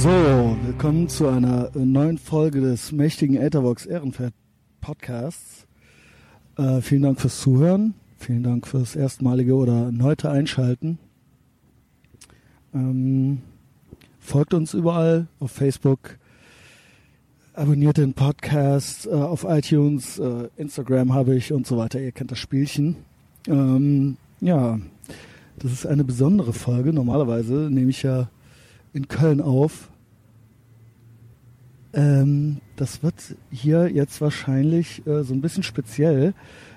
So, willkommen zu einer neuen Folge des mächtigen Etherbox Ehrenfeld Podcasts. Äh, vielen Dank fürs Zuhören. Vielen Dank fürs erstmalige oder erneute Einschalten. Ähm, folgt uns überall auf Facebook, abonniert den Podcast äh, auf iTunes, äh, Instagram habe ich und so weiter. Ihr kennt das Spielchen. Ähm, ja, das ist eine besondere Folge. Normalerweise nehme ich ja in Köln auf. Ähm, das wird hier jetzt wahrscheinlich äh, so ein bisschen speziell,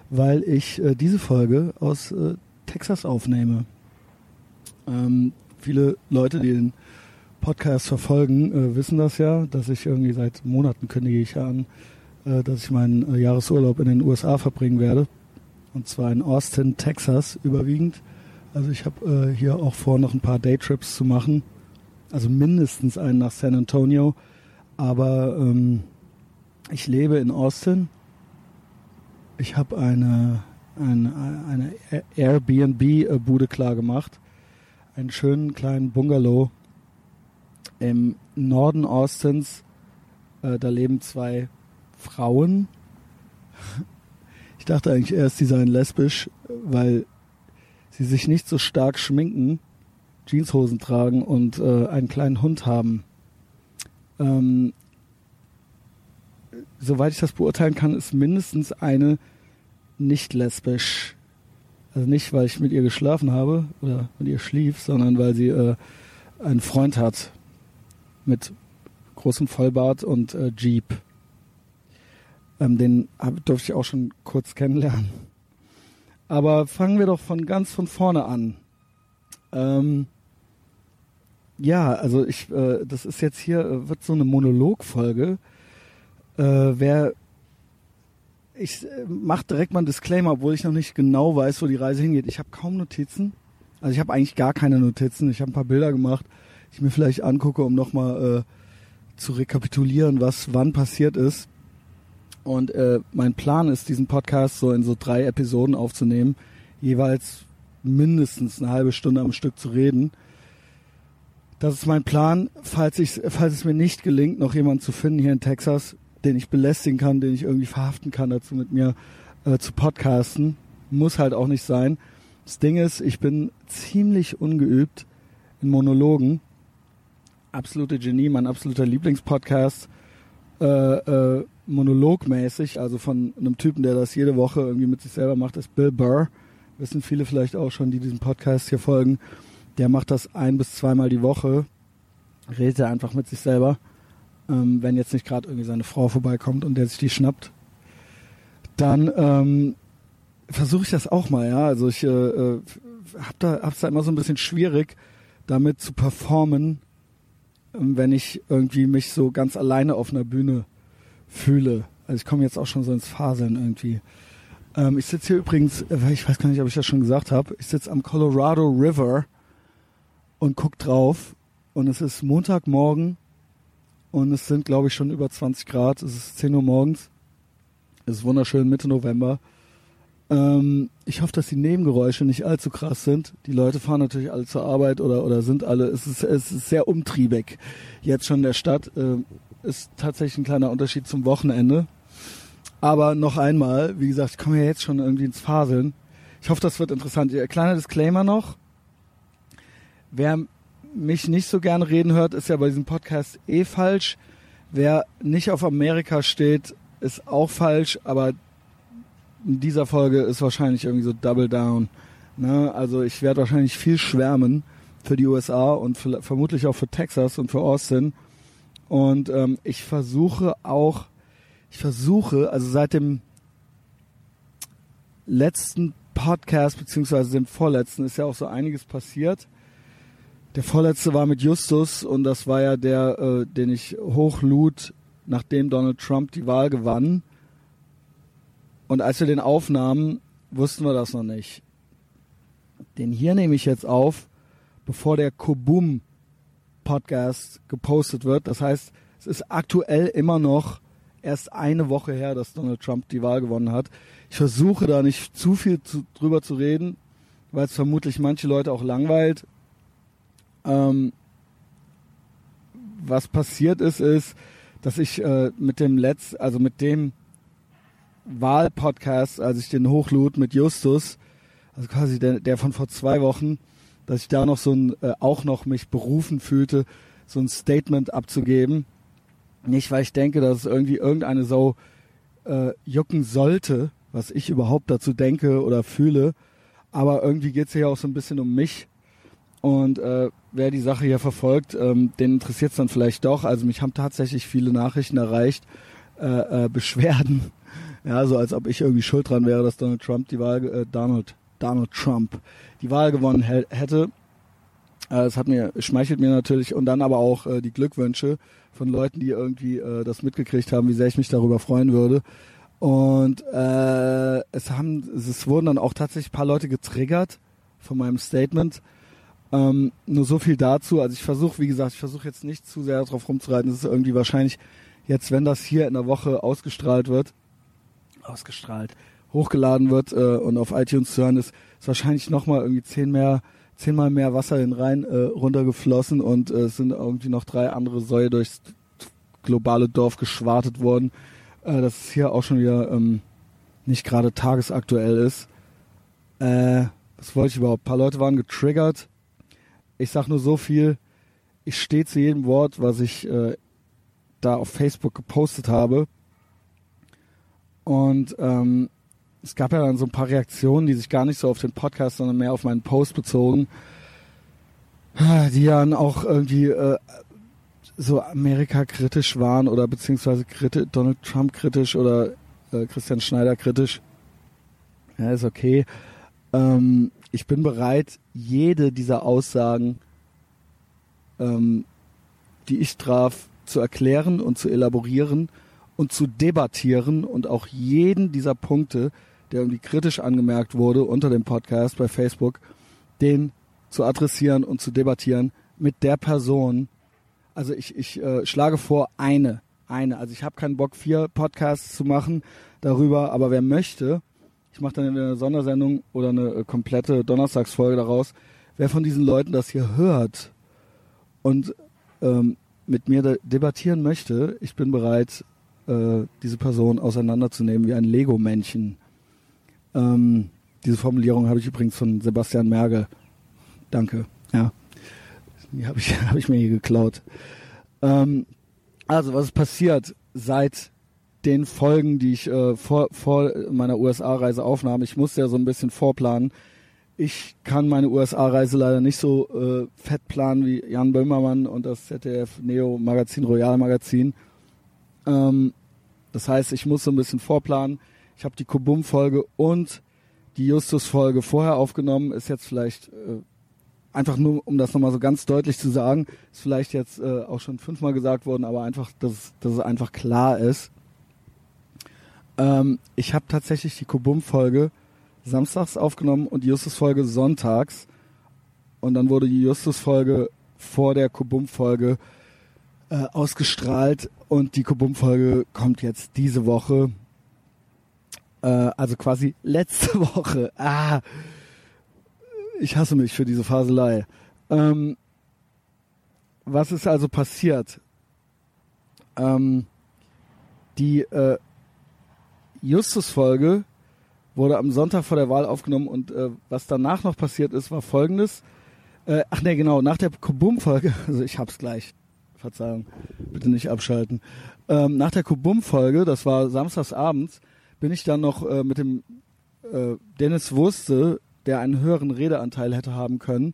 weil ich äh, diese Folge aus äh, Texas aufnehme. Ähm, viele Leute, die den Podcast verfolgen, äh, wissen das ja, dass ich irgendwie seit Monaten kündige ich an, äh, dass ich meinen äh, Jahresurlaub in den USA verbringen werde. Und zwar in Austin, Texas überwiegend. Also ich habe hier auch vor, noch ein paar Daytrips zu machen. Also mindestens einen nach San Antonio. Aber ähm, ich lebe in Austin. Ich habe eine, eine, eine Airbnb-Bude klar gemacht. Einen schönen kleinen Bungalow im Norden Austins. Äh, da leben zwei Frauen. Ich dachte eigentlich erst, sie seien lesbisch, weil sie sich nicht so stark schminken, Jeanshosen tragen und äh, einen kleinen Hund haben. Ähm, soweit ich das beurteilen kann, ist mindestens eine nicht lesbisch. Also nicht, weil ich mit ihr geschlafen habe oder mit ihr schlief, sondern weil sie äh, einen Freund hat mit großem Vollbart und äh, Jeep. Ähm, den hab, durfte ich auch schon kurz kennenlernen. Aber fangen wir doch von ganz von vorne an. Ähm, ja, also ich, äh, das ist jetzt hier, äh, wird so eine Monologfolge. Äh, wer, ich äh, mache direkt mal einen Disclaimer, obwohl ich noch nicht genau weiß, wo die Reise hingeht. Ich habe kaum Notizen. Also ich habe eigentlich gar keine Notizen. Ich habe ein paar Bilder gemacht, die ich mir vielleicht angucke, um nochmal äh, zu rekapitulieren, was wann passiert ist. Und äh, mein Plan ist, diesen Podcast so in so drei Episoden aufzunehmen, jeweils mindestens eine halbe Stunde am Stück zu reden. Das ist mein Plan, falls, ich, falls es mir nicht gelingt, noch jemanden zu finden hier in Texas, den ich belästigen kann, den ich irgendwie verhaften kann, dazu mit mir äh, zu podcasten. Muss halt auch nicht sein. Das Ding ist, ich bin ziemlich ungeübt in Monologen. Absolute Genie, mein absoluter Lieblingspodcast. Äh, äh, monologmäßig, also von einem Typen, der das jede Woche irgendwie mit sich selber macht, ist Bill Burr. Wissen viele vielleicht auch schon, die diesem Podcast hier folgen. Der macht das ein bis zweimal die Woche. Redet er einfach mit sich selber. Ähm, wenn jetzt nicht gerade irgendwie seine Frau vorbeikommt und der sich die schnappt, dann ähm, versuche ich das auch mal, ja. Also ich äh, äh, hab da hab's da immer so ein bisschen schwierig, damit zu performen, ähm, wenn ich irgendwie mich so ganz alleine auf einer Bühne fühle. Also ich komme jetzt auch schon so ins Faseln irgendwie. Ähm, ich sitze hier übrigens, äh, ich weiß gar nicht, ob ich das schon gesagt habe, ich sitze am Colorado River und guck drauf und es ist Montagmorgen und es sind, glaube ich, schon über 20 Grad. Es ist 10 Uhr morgens. Es ist wunderschön, Mitte November. Ähm, ich hoffe, dass die Nebengeräusche nicht allzu krass sind. Die Leute fahren natürlich alle zur Arbeit oder, oder sind alle, es ist, es ist sehr umtriebig. Jetzt schon in der Stadt. Äh, ist tatsächlich ein kleiner Unterschied zum Wochenende. Aber noch einmal, wie gesagt, ich komme ja jetzt schon irgendwie ins Faseln. Ich hoffe, das wird interessant. Kleiner Disclaimer noch. Wer mich nicht so gern reden hört, ist ja bei diesem Podcast eh falsch. Wer nicht auf Amerika steht, ist auch falsch, aber in dieser Folge ist wahrscheinlich irgendwie so Double Down. Ne? Also ich werde wahrscheinlich viel schwärmen für die USA und für, vermutlich auch für Texas und für Austin. Und ähm, ich versuche auch, ich versuche, also seit dem letzten Podcast, beziehungsweise dem vorletzten, ist ja auch so einiges passiert. Der vorletzte war mit Justus und das war ja der, äh, den ich hochlud, nachdem Donald Trump die Wahl gewann. Und als wir den aufnahmen, wussten wir das noch nicht. Den hier nehme ich jetzt auf, bevor der Kobum Podcast gepostet wird. Das heißt, es ist aktuell immer noch erst eine Woche her, dass Donald Trump die Wahl gewonnen hat. Ich versuche da nicht zu viel zu, drüber zu reden, weil es vermutlich manche Leute auch langweilt. Ähm, was passiert ist, ist, dass ich äh, mit dem Letz, also mit dem Wahlpodcast, als ich den hochlud mit Justus, also quasi der, der von vor zwei Wochen, dass ich da noch so ein, äh, auch noch mich berufen fühlte, so ein Statement abzugeben. Nicht, weil ich denke, dass es irgendwie irgendeine Sau äh, jucken sollte, was ich überhaupt dazu denke oder fühle, aber irgendwie geht es ja auch so ein bisschen um mich. Und äh, wer die Sache hier verfolgt, ähm, den interessiert es dann vielleicht doch. Also mich haben tatsächlich viele Nachrichten erreicht, äh, äh, Beschwerden, ja, so als ob ich irgendwie schuld dran wäre, dass Donald Trump die Wahl, äh, Donald, Donald Trump die Wahl gewonnen hätte. Äh, es hat mir, schmeichelt mir natürlich und dann aber auch äh, die Glückwünsche von Leuten, die irgendwie äh, das mitgekriegt haben, wie sehr ich mich darüber freuen würde. Und äh, es haben, es wurden dann auch tatsächlich ein paar Leute getriggert von meinem Statement. Ähm, nur so viel dazu. Also ich versuche, wie gesagt, ich versuche jetzt nicht zu sehr darauf rumzureiten. Es ist irgendwie wahrscheinlich jetzt, wenn das hier in der Woche ausgestrahlt wird, ausgestrahlt, hochgeladen wird äh, und auf iTunes zu hören ist, ist wahrscheinlich nochmal irgendwie zehn mehr, zehnmal mehr Wasser in den Rhein äh, runtergeflossen und äh, es sind irgendwie noch drei andere Säue durchs globale Dorf geschwartet worden, äh, dass es hier auch schon wieder ähm, nicht gerade tagesaktuell ist. Äh, was wollte ich überhaupt? Ein paar Leute waren getriggert. Ich sag nur so viel, ich stehe zu jedem Wort, was ich äh, da auf Facebook gepostet habe. Und ähm, es gab ja dann so ein paar Reaktionen, die sich gar nicht so auf den Podcast, sondern mehr auf meinen Post bezogen, die dann auch irgendwie äh, so Amerika kritisch waren oder beziehungsweise kriti Donald Trump kritisch oder äh, Christian Schneider kritisch. Ja, ist okay. Ähm, ich bin bereit, jede dieser Aussagen, ähm, die ich traf, zu erklären und zu elaborieren und zu debattieren und auch jeden dieser Punkte der irgendwie kritisch angemerkt wurde unter dem Podcast bei Facebook, den zu adressieren und zu debattieren mit der Person. Also ich, ich äh, schlage vor, eine, eine. Also ich habe keinen Bock, vier Podcasts zu machen darüber, aber wer möchte, ich mache dann eine Sondersendung oder eine äh, komplette Donnerstagsfolge daraus, wer von diesen Leuten das hier hört und ähm, mit mir de debattieren möchte, ich bin bereit, äh, diese Person auseinanderzunehmen wie ein Lego-Männchen. Ähm, diese Formulierung habe ich übrigens von Sebastian Merge. Danke. Ja. Die habe ich, hab ich mir hier geklaut. Ähm, also, was ist passiert seit den Folgen, die ich äh, vor, vor meiner USA-Reise aufnahm? Ich musste ja so ein bisschen vorplanen. Ich kann meine USA-Reise leider nicht so äh, fett planen wie Jan Böhmermann und das ZDF Neo Magazin Royal Magazin. Ähm, das heißt, ich muss so ein bisschen vorplanen. Ich habe die Kubum-Folge und die Justus-Folge vorher aufgenommen. Ist jetzt vielleicht äh, einfach nur, um das nochmal so ganz deutlich zu sagen, ist vielleicht jetzt äh, auch schon fünfmal gesagt worden, aber einfach, dass, dass es einfach klar ist. Ähm, ich habe tatsächlich die Kubum-Folge samstags aufgenommen und die Justus-Folge sonntags. Und dann wurde die Justus-Folge vor der Kubum-Folge äh, ausgestrahlt und die Kubum-Folge kommt jetzt diese Woche äh, also quasi letzte Woche. Ah, ich hasse mich für diese Faselei. Ähm, was ist also passiert? Ähm, die äh, Justus-Folge wurde am Sonntag vor der Wahl aufgenommen und äh, was danach noch passiert ist, war folgendes. Äh, ach nee, genau, nach der Kubum-Folge, also ich hab's gleich, Verzeihung, bitte nicht abschalten. Ähm, nach der Kubum-Folge, das war samstags abends, bin ich dann noch äh, mit dem äh, Dennis Wurste, der einen höheren Redeanteil hätte haben können,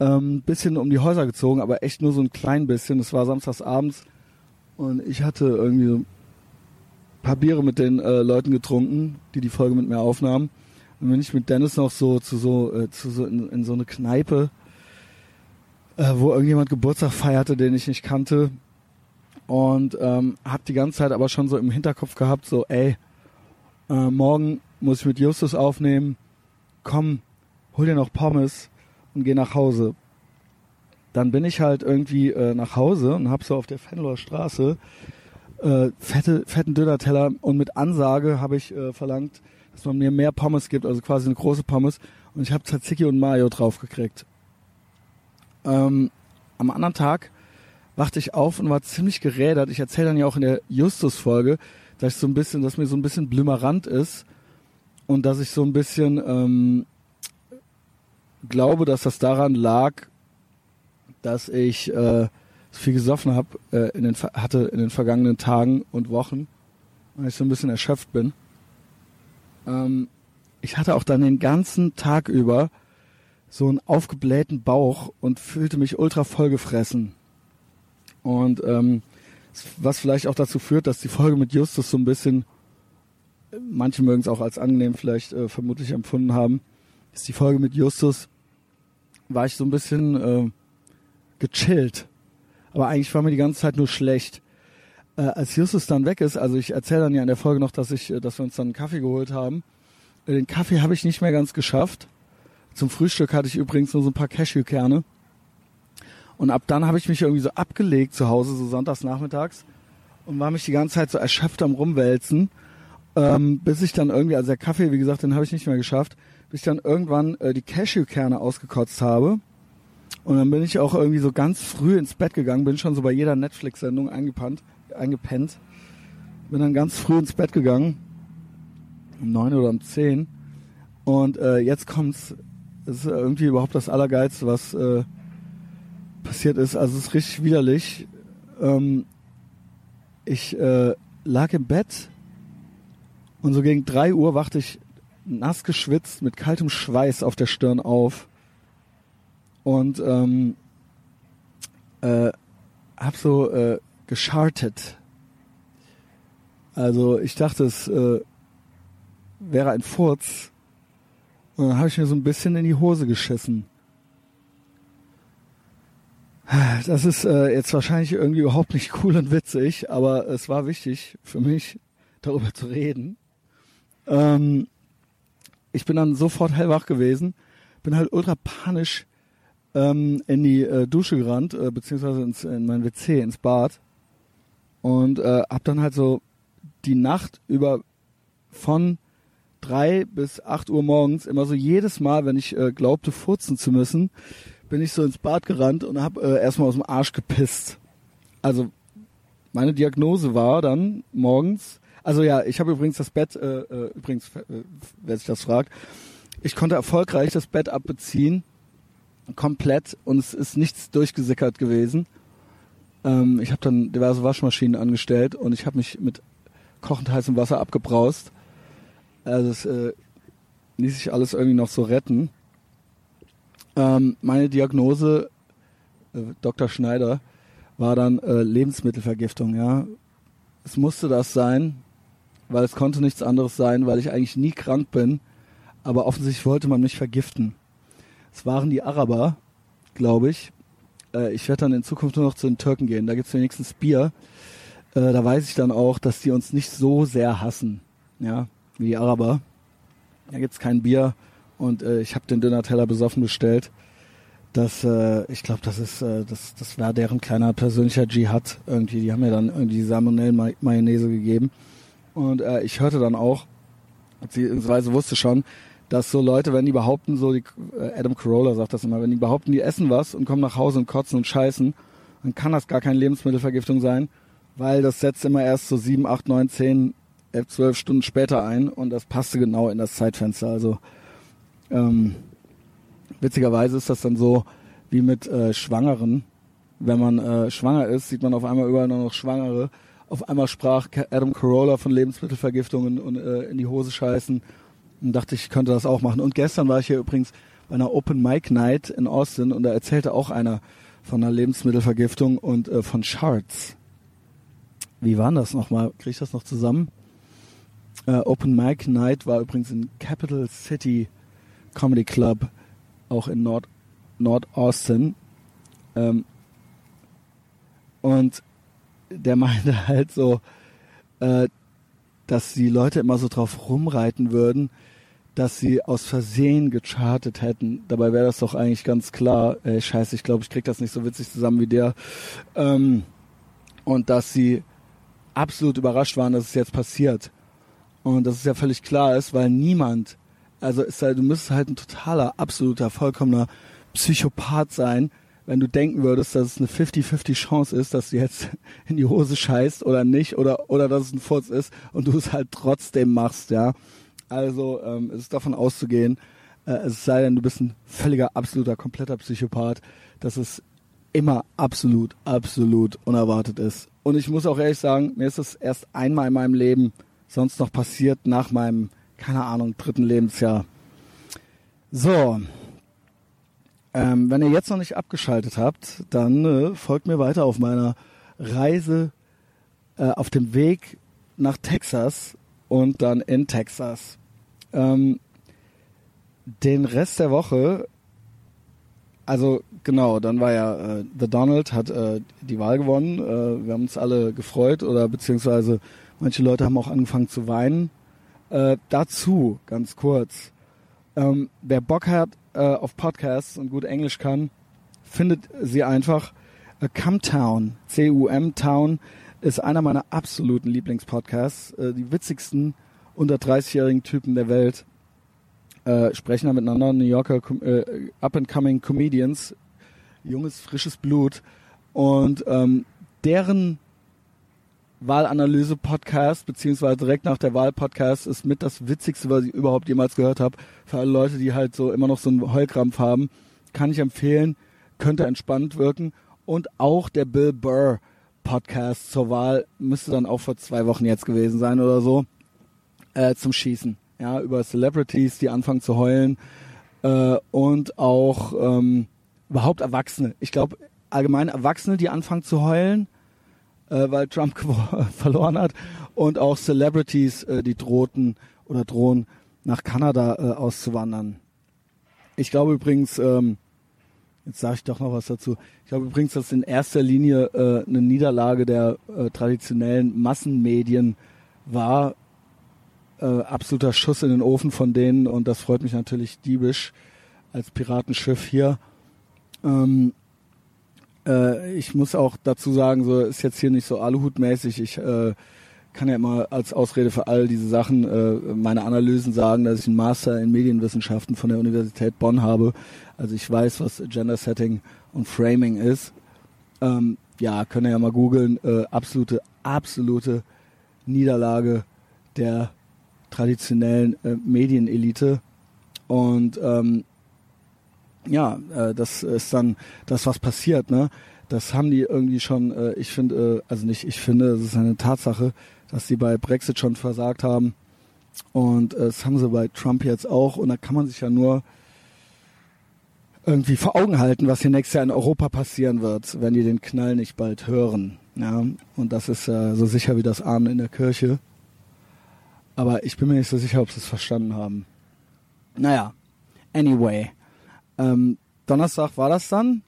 ähm, bisschen um die Häuser gezogen, aber echt nur so ein klein bisschen. Es war samstags abends und ich hatte irgendwie so paar Biere mit den äh, Leuten getrunken, die die Folge mit mir aufnahmen. Und bin ich mit Dennis noch so zu so, äh, zu so in, in so eine Kneipe, äh, wo irgendjemand Geburtstag feierte, den ich nicht kannte. Und ähm, hab die ganze Zeit aber schon so im Hinterkopf gehabt, so, ey, äh, morgen muss ich mit Justus aufnehmen, komm, hol dir noch Pommes und geh nach Hause. Dann bin ich halt irgendwie äh, nach Hause und hab so auf der Fenloer Straße äh, fette, fetten Döner-Teller und mit Ansage habe ich äh, verlangt, dass man mir mehr Pommes gibt, also quasi eine große Pommes und ich habe Tzatziki und Mayo draufgekriegt. Ähm, am anderen Tag wachte ich auf und war ziemlich gerädert. Ich erzähle dann ja auch in der Justus-Folge, dass ich so ein bisschen, dass mir so ein bisschen blümerant ist und dass ich so ein bisschen ähm, glaube, dass das daran lag, dass ich äh, viel gesoffen habe äh, in den hatte in den vergangenen Tagen und Wochen und ich so ein bisschen erschöpft bin. Ähm, ich hatte auch dann den ganzen Tag über so einen aufgeblähten Bauch und fühlte mich ultra vollgefressen. Und ähm, was vielleicht auch dazu führt, dass die Folge mit Justus so ein bisschen, manche mögen es auch als angenehm vielleicht äh, vermutlich empfunden haben, ist die Folge mit Justus, war ich so ein bisschen äh, gechillt. Aber eigentlich war mir die ganze Zeit nur schlecht. Äh, als Justus dann weg ist, also ich erzähle dann ja in der Folge noch, dass ich, äh, dass wir uns dann einen Kaffee geholt haben. Äh, den Kaffee habe ich nicht mehr ganz geschafft. Zum Frühstück hatte ich übrigens nur so ein paar Cashewkerne. Und ab dann habe ich mich irgendwie so abgelegt zu Hause, so sonntags nachmittags, und war mich die ganze Zeit so erschöpft am Rumwälzen, ähm, bis ich dann irgendwie, also der Kaffee, wie gesagt, den habe ich nicht mehr geschafft, bis ich dann irgendwann äh, die Cashewkerne ausgekotzt habe. Und dann bin ich auch irgendwie so ganz früh ins Bett gegangen, bin schon so bei jeder Netflix-Sendung eingepennt. Bin dann ganz früh ins Bett gegangen, um neun oder um zehn. Und äh, jetzt kommt's, es ist irgendwie überhaupt das Allergeilste, was äh, passiert ist. Also es ist richtig widerlich. Ähm, ich äh, lag im Bett und so gegen drei Uhr wachte ich nass geschwitzt mit kaltem Schweiß auf der Stirn auf und ähm, äh, hab so äh, geschartet. Also ich dachte, es äh, wäre ein Furz. Und dann habe ich mir so ein bisschen in die Hose geschissen. Das ist äh, jetzt wahrscheinlich irgendwie überhaupt nicht cool und witzig, aber es war wichtig für mich, darüber zu reden. Ähm, ich bin dann sofort hellwach gewesen, bin halt ultra panisch ähm, in die äh, Dusche gerannt, äh, beziehungsweise ins, in mein WC, ins Bad und äh, hab dann halt so die Nacht über von drei bis acht Uhr morgens immer so jedes Mal, wenn ich äh, glaubte furzen zu müssen, bin ich so ins Bad gerannt und habe äh, erstmal aus dem Arsch gepisst. Also meine Diagnose war dann morgens, also ja, ich habe übrigens das Bett, äh, äh, übrigens, äh, wer sich das fragt, ich konnte erfolgreich das Bett abbeziehen, komplett und es ist nichts durchgesickert gewesen. Ähm, ich habe dann diverse Waschmaschinen angestellt und ich habe mich mit kochend heißem Wasser abgebraust. Also es äh, ließ sich alles irgendwie noch so retten. Ähm, meine Diagnose, äh, Dr. Schneider, war dann äh, Lebensmittelvergiftung, ja. Es musste das sein, weil es konnte nichts anderes sein, weil ich eigentlich nie krank bin, aber offensichtlich wollte man mich vergiften. Es waren die Araber, glaube ich. Äh, ich werde dann in Zukunft nur noch zu den Türken gehen. Da gibt es wenigstens Bier. Äh, da weiß ich dann auch, dass die uns nicht so sehr hassen, ja, wie die Araber. Da gibt's kein Bier und äh, ich habe den Döner-Teller besoffen bestellt. Das, äh, ich glaube, das ist, äh, das, das war deren kleiner persönlicher Dschihad irgendwie. Die haben mir dann irgendwie Salmonellen-Mayonnaise gegeben. Und äh, ich hörte dann auch, beziehungsweise wusste schon, dass so Leute, wenn die behaupten, so die, äh, Adam Carolla sagt das immer, wenn die behaupten, die essen was und kommen nach Hause und kotzen und scheißen, dann kann das gar keine Lebensmittelvergiftung sein, weil das setzt immer erst so sieben, acht, neun, zehn, elf, zwölf Stunden später ein und das passte genau in das Zeitfenster. Also ähm, witzigerweise ist das dann so wie mit äh, Schwangeren. Wenn man äh, schwanger ist, sieht man auf einmal überall nur noch Schwangere. Auf einmal sprach Adam Carolla von Lebensmittelvergiftungen und äh, in die Hose scheißen und dachte, ich könnte das auch machen. Und gestern war ich hier übrigens bei einer Open Mic Night in Austin und da erzählte auch einer von einer Lebensmittelvergiftung und äh, von Charts. Wie war das nochmal? Kriege ich das noch zusammen? Äh, Open Mic Night war übrigens in Capital City Comedy Club, auch in Nord, Nord Austin. Ähm, und der meinte halt so, äh, dass die Leute immer so drauf rumreiten würden, dass sie aus Versehen gechartet hätten. Dabei wäre das doch eigentlich ganz klar. Ey, scheiße, ich glaube, ich krieg das nicht so witzig zusammen wie der. Ähm, und dass sie absolut überrascht waren, dass es jetzt passiert. Und dass es ja völlig klar ist, weil niemand, also ist halt, du müsstest halt ein totaler, absoluter, vollkommener Psychopath sein, wenn du denken würdest, dass es eine 50-50 Chance ist, dass du jetzt in die Hose scheißt oder nicht oder oder dass es ein Furz ist und du es halt trotzdem machst, ja. Also ähm, es ist davon auszugehen, äh, es sei denn, du bist ein völliger, absoluter, kompletter Psychopath, dass es immer absolut, absolut unerwartet ist. Und ich muss auch ehrlich sagen, mir ist es erst einmal in meinem Leben sonst noch passiert nach meinem, keine Ahnung, dritten Lebensjahr. So, ähm, wenn ihr jetzt noch nicht abgeschaltet habt, dann äh, folgt mir weiter auf meiner Reise äh, auf dem Weg nach Texas und dann in Texas. Ähm, den Rest der Woche, also genau, dann war ja äh, The Donald hat äh, die Wahl gewonnen. Äh, wir haben uns alle gefreut oder beziehungsweise manche Leute haben auch angefangen zu weinen. Äh, dazu ganz kurz. Ähm, wer Bock hat äh, auf Podcasts und gut Englisch kann, findet sie einfach. Äh, Cumtown, C-U-M Town, ist einer meiner absoluten Lieblingspodcasts. Äh, die witzigsten unter 30-jährigen Typen der Welt äh, sprechen da miteinander. New Yorker äh, Up-and-Coming Comedians, junges, frisches Blut. Und ähm, deren Wahlanalyse-Podcast, beziehungsweise direkt nach der Wahl-Podcast, ist mit das Witzigste, was ich überhaupt jemals gehört habe. Für alle Leute, die halt so immer noch so einen Heulkrampf haben, kann ich empfehlen, könnte entspannt wirken. Und auch der Bill Burr Podcast zur Wahl müsste dann auch vor zwei Wochen jetzt gewesen sein oder so, äh, zum Schießen. Ja, über Celebrities, die anfangen zu heulen äh, und auch ähm, überhaupt Erwachsene. Ich glaube, allgemein Erwachsene, die anfangen zu heulen, äh, weil Trump verloren hat und auch Celebrities, äh, die drohten oder drohen nach Kanada äh, auszuwandern. Ich glaube übrigens, ähm, jetzt sage ich doch noch was dazu. Ich glaube übrigens, dass in erster Linie äh, eine Niederlage der äh, traditionellen Massenmedien war. Äh, absoluter Schuss in den Ofen von denen und das freut mich natürlich diebisch als Piratenschiff hier. Ähm, äh, ich muss auch dazu sagen, so ist jetzt hier nicht so Aluhutmäßig. Ich äh, kann ja immer als Ausrede für all diese Sachen äh, meine Analysen sagen, dass ich einen Master in Medienwissenschaften von der Universität Bonn habe. Also ich weiß, was Gender Setting und Framing ist. Ähm, ja, könnt ihr ja mal googeln. Äh, absolute, absolute Niederlage der traditionellen äh, Medienelite. Und ähm, ja, äh, das ist dann das, was passiert, ne? Das haben die irgendwie schon, äh, ich finde, äh, also nicht, ich finde, es ist eine Tatsache, dass die bei Brexit schon versagt haben. Und äh, das haben sie bei Trump jetzt auch. Und da kann man sich ja nur irgendwie vor Augen halten, was hier nächstes Jahr in Europa passieren wird, wenn die den Knall nicht bald hören. Ja, und das ist äh, so sicher wie das Ahnen in der Kirche. Aber ich bin mir nicht so sicher, ob sie es verstanden haben. Naja, anyway. Ähm, Donnerstag war das dann,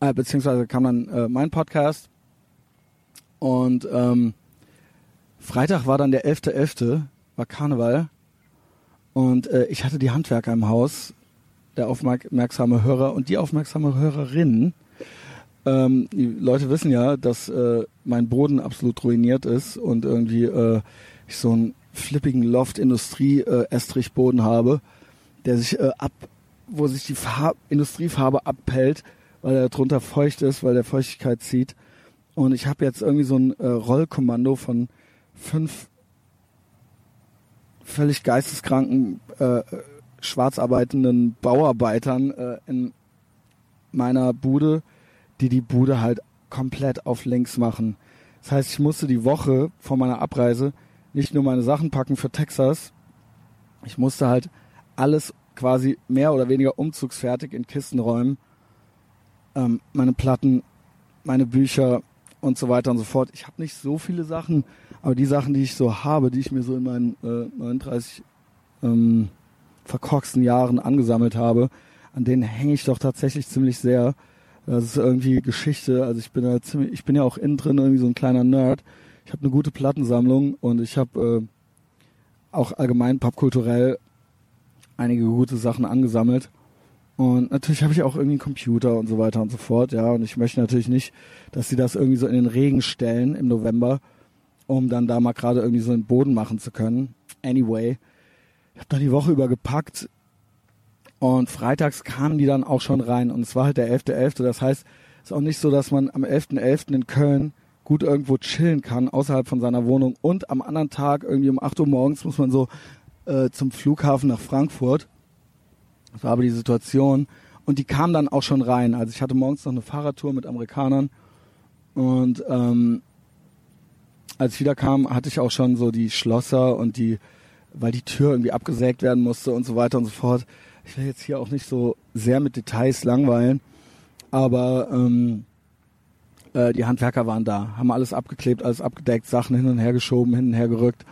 äh, beziehungsweise kam dann äh, mein Podcast. Und ähm, Freitag war dann der 11.11., .11., war Karneval. Und äh, ich hatte die Handwerker im Haus, der aufmerksame Hörer und die aufmerksame Hörerin. Ähm, die Leute wissen ja, dass äh, mein Boden absolut ruiniert ist und irgendwie äh, ich so einen flippigen Loft-Industrie-Estrichboden habe, der sich äh, ab wo sich die Farb Industriefarbe abpellt, weil er drunter feucht ist, weil der Feuchtigkeit zieht. Und ich habe jetzt irgendwie so ein äh, Rollkommando von fünf völlig geisteskranken, äh, schwarz Bauarbeitern äh, in meiner Bude, die die Bude halt komplett auf links machen. Das heißt, ich musste die Woche vor meiner Abreise nicht nur meine Sachen packen für Texas, ich musste halt alles quasi mehr oder weniger umzugsfertig in Kisten räumen. Ähm, meine Platten, meine Bücher und so weiter und so fort. Ich habe nicht so viele Sachen, aber die Sachen, die ich so habe, die ich mir so in meinen äh, 39 ähm, verkorksten Jahren angesammelt habe, an denen hänge ich doch tatsächlich ziemlich sehr. Das ist irgendwie Geschichte. Also ich bin ja ziemlich, ich bin ja auch innen drin irgendwie so ein kleiner Nerd. Ich habe eine gute Plattensammlung und ich habe äh, auch allgemein popkulturell einige gute Sachen angesammelt. Und natürlich habe ich auch irgendwie einen Computer und so weiter und so fort, ja. Und ich möchte natürlich nicht, dass sie das irgendwie so in den Regen stellen im November, um dann da mal gerade irgendwie so einen Boden machen zu können. Anyway, ich habe da die Woche über gepackt Und freitags kamen die dann auch schon rein und es war halt der 11.11. .11. Das heißt, es ist auch nicht so, dass man am 11.11. .11. in Köln gut irgendwo chillen kann, außerhalb von seiner Wohnung. Und am anderen Tag, irgendwie um 8 Uhr morgens, muss man so äh, zum Flughafen nach Frankfurt. Das war aber die Situation. Und die kamen dann auch schon rein. Also ich hatte morgens noch eine Fahrradtour mit Amerikanern. Und ähm, als ich wieder kam, hatte ich auch schon so die Schlosser und die, weil die Tür irgendwie abgesägt werden musste und so weiter und so fort. Ich will jetzt hier auch nicht so sehr mit Details langweilen, aber ähm, äh, die Handwerker waren da, haben alles abgeklebt, alles abgedeckt, Sachen hin und her geschoben, hin und her gerückt.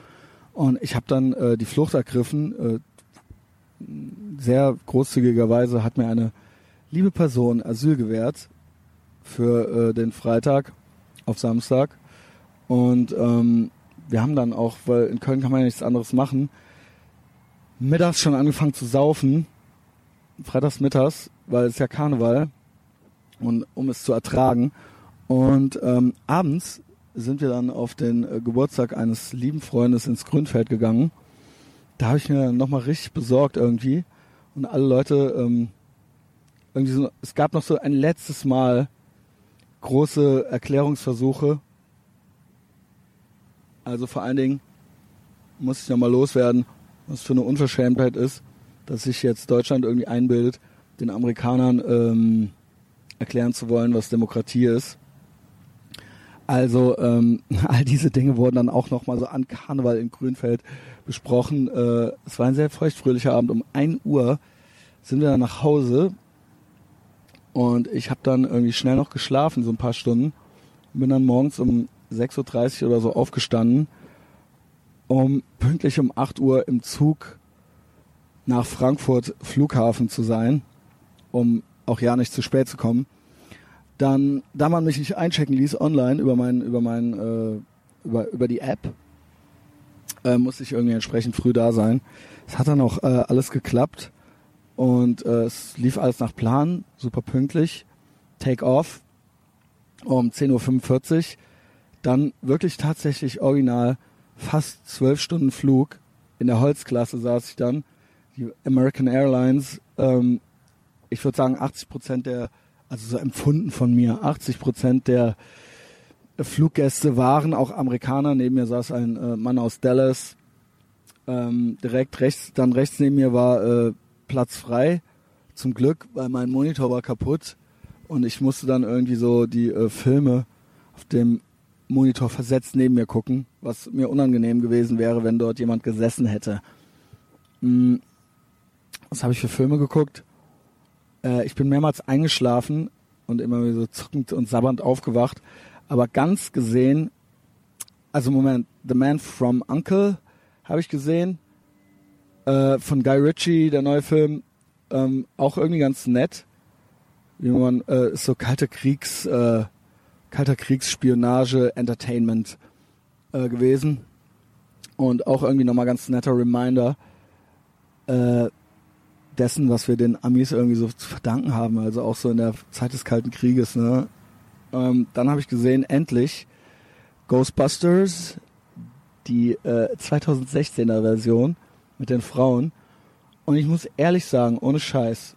Und ich habe dann äh, die Flucht ergriffen. Äh, sehr großzügigerweise hat mir eine liebe Person Asyl gewährt für äh, den Freitag auf Samstag. Und ähm, wir haben dann auch, weil in Köln kann man ja nichts anderes machen, mittags schon angefangen zu saufen freitags mittags, weil es ja Karneval und um es zu ertragen. Und ähm, abends sind wir dann auf den äh, Geburtstag eines lieben Freundes ins Grünfeld gegangen. Da habe ich mir nochmal richtig besorgt irgendwie. Und alle Leute, ähm, irgendwie so, es gab noch so ein letztes Mal große Erklärungsversuche. Also vor allen Dingen muss ich nochmal loswerden, was für eine Unverschämtheit ist, dass sich jetzt Deutschland irgendwie einbildet, den Amerikanern ähm, erklären zu wollen, was Demokratie ist. Also ähm, all diese Dinge wurden dann auch nochmal so an Karneval in Grünfeld besprochen. Äh, es war ein sehr feuchtfröhlicher Abend. Um 1 Uhr sind wir dann nach Hause und ich habe dann irgendwie schnell noch geschlafen, so ein paar Stunden. Bin dann morgens um 6.30 Uhr oder so aufgestanden, um pünktlich um 8 Uhr im Zug nach Frankfurt Flughafen zu sein, um auch ja nicht zu spät zu kommen. Dann, da man mich nicht einchecken ließ online über mein, über mein, äh, über, über die App, äh, musste ich irgendwie entsprechend früh da sein. Es hat dann auch äh, alles geklappt und äh, es lief alles nach Plan, super pünktlich. Take off um 10.45 Uhr. Dann wirklich tatsächlich original fast zwölf Stunden Flug. In der Holzklasse saß ich dann die American Airlines, ähm, ich würde sagen 80 Prozent der, also so empfunden von mir, 80 Prozent der Fluggäste waren auch Amerikaner. Neben mir saß ein äh, Mann aus Dallas. Ähm, direkt rechts, dann rechts neben mir war äh, Platz frei. Zum Glück, weil mein Monitor war kaputt und ich musste dann irgendwie so die äh, Filme auf dem Monitor versetzt neben mir gucken, was mir unangenehm gewesen wäre, wenn dort jemand gesessen hätte. Mm, was habe ich für Filme geguckt? Äh, ich bin mehrmals eingeschlafen und immer wieder so zuckend und sabbernd aufgewacht. Aber ganz gesehen, also Moment, The Man from Uncle habe ich gesehen. Äh, von Guy Ritchie, der neue Film. Ähm, auch irgendwie ganz nett. Wie man, äh, so kalte Kriegs, äh, kalter Kriegsspionage, Entertainment äh, gewesen. Und auch irgendwie nochmal ganz netter Reminder, äh, dessen, was wir den Amis irgendwie so zu verdanken haben, also auch so in der Zeit des Kalten Krieges. Ne? Ähm, dann habe ich gesehen, endlich Ghostbusters, die äh, 2016er Version mit den Frauen. Und ich muss ehrlich sagen, ohne Scheiß,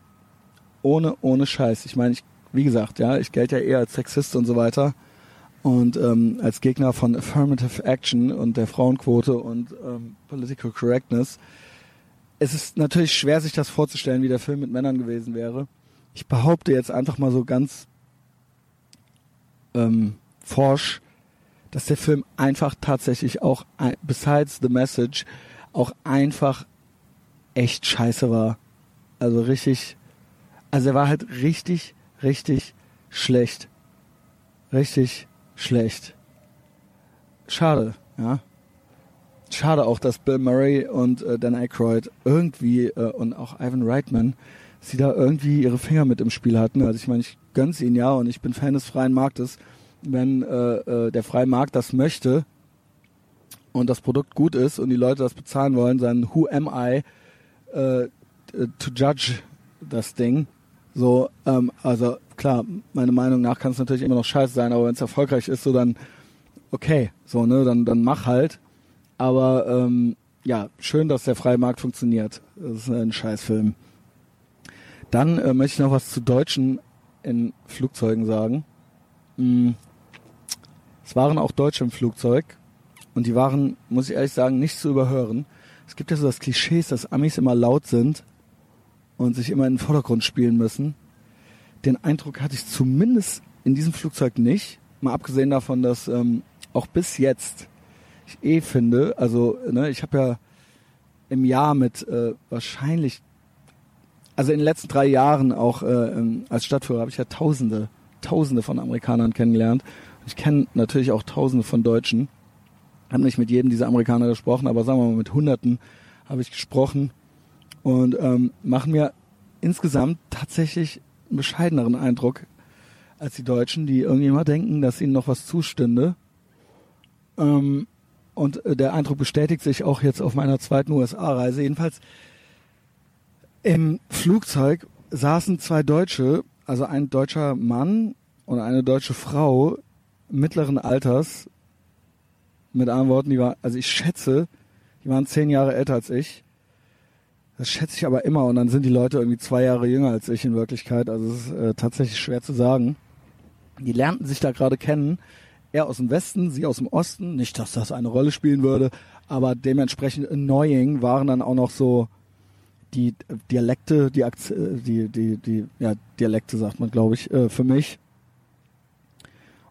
ohne, ohne Scheiß. Ich meine, ich, wie gesagt, ja, ich gelte ja eher als Sexist und so weiter und ähm, als Gegner von Affirmative Action und der Frauenquote und ähm, Political Correctness es ist natürlich schwer, sich das vorzustellen, wie der Film mit Männern gewesen wäre. Ich behaupte jetzt einfach mal so ganz ähm, forsch, dass der Film einfach tatsächlich auch, besides the message, auch einfach echt scheiße war. Also richtig, also er war halt richtig, richtig schlecht. Richtig schlecht. Schade, ja. Schade auch, dass Bill Murray und äh, Dan Aykroyd irgendwie äh, und auch Ivan Reitman sie da irgendwie ihre Finger mit im Spiel hatten. Also ich meine, ich gönn's ihnen ja und ich bin Fan des freien Marktes. Wenn äh, äh, der freie Markt das möchte und das Produkt gut ist und die Leute das bezahlen wollen, dann Who am I äh, to judge das Ding? So, ähm, also klar, meiner Meinung nach kann es natürlich immer noch scheiße sein, aber wenn es erfolgreich ist, so dann okay, so ne, dann dann mach halt. Aber ähm, ja, schön, dass der freie Markt funktioniert. Das ist ein Scheißfilm. Dann äh, möchte ich noch was zu Deutschen in Flugzeugen sagen. Mm. Es waren auch Deutsche im Flugzeug und die waren, muss ich ehrlich sagen, nicht zu überhören. Es gibt ja so das Klischee, dass Amis immer laut sind und sich immer in den Vordergrund spielen müssen. Den Eindruck hatte ich zumindest in diesem Flugzeug nicht. Mal abgesehen davon, dass ähm, auch bis jetzt ich eh finde, also ne, ich habe ja im Jahr mit äh, wahrscheinlich, also in den letzten drei Jahren auch äh, ähm, als Stadtführer habe ich ja Tausende, Tausende von Amerikanern kennengelernt. Ich kenne natürlich auch Tausende von Deutschen. Habe nicht mit jedem dieser Amerikaner gesprochen, aber sagen wir mal mit Hunderten habe ich gesprochen und ähm, machen mir insgesamt tatsächlich einen bescheideneren Eindruck als die Deutschen, die irgendwie immer denken, dass ihnen noch was zustünde. Ähm, und äh, der Eindruck bestätigt sich auch jetzt auf meiner zweiten USA-Reise. Jedenfalls im Flugzeug saßen zwei Deutsche, also ein deutscher Mann und eine deutsche Frau mittleren Alters. Mit anderen Worten, die war, also ich schätze, die waren zehn Jahre älter als ich. Das schätze ich aber immer und dann sind die Leute irgendwie zwei Jahre jünger als ich in Wirklichkeit. Also es ist äh, tatsächlich schwer zu sagen. Die lernten sich da gerade kennen er aus dem Westen, sie aus dem Osten. Nicht, dass das eine Rolle spielen würde, aber dementsprechend annoying waren dann auch noch so die Dialekte, die, Akz die, die, die, ja, Dialekte sagt man, glaube ich, äh, für mich.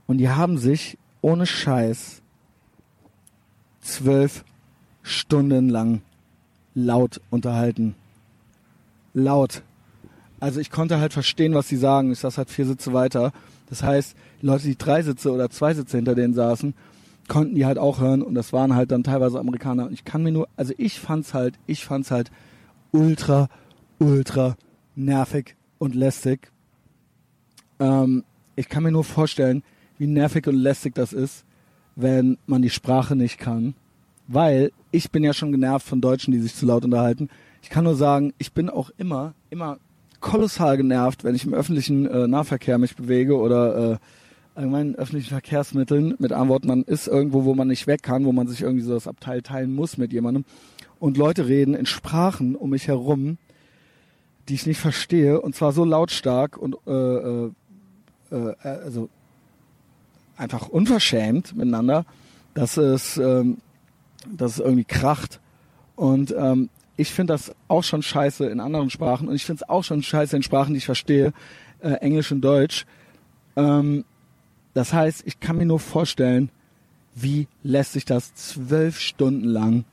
Und die haben sich ohne Scheiß zwölf Stunden lang laut unterhalten. Laut. Also ich konnte halt verstehen, was sie sagen. Ich saß halt vier Sitze weiter das heißt, die Leute, die drei Sitze oder zwei Sitze hinter denen saßen, konnten die halt auch hören und das waren halt dann teilweise Amerikaner. Und ich kann mir nur, also ich fand's halt, ich fand's halt ultra, ultra nervig und lästig. Ähm, ich kann mir nur vorstellen, wie nervig und lästig das ist, wenn man die Sprache nicht kann. Weil ich bin ja schon genervt von Deutschen, die sich zu laut unterhalten. Ich kann nur sagen, ich bin auch immer, immer kolossal genervt, wenn ich im öffentlichen äh, Nahverkehr mich bewege oder äh, allgemein öffentlichen Verkehrsmitteln. Mit anderen Worten, man ist irgendwo, wo man nicht weg kann, wo man sich irgendwie so das Abteil teilen muss mit jemandem. Und Leute reden in Sprachen um mich herum, die ich nicht verstehe, und zwar so lautstark und äh, äh, äh, also einfach unverschämt miteinander, dass es, ähm, dass es irgendwie kracht. Und ähm, ich finde das auch schon scheiße in anderen Sprachen und ich finde es auch schon scheiße in Sprachen, die ich verstehe, äh, Englisch und Deutsch. Ähm, das heißt, ich kann mir nur vorstellen, wie lässt sich das zwölf Stunden lang,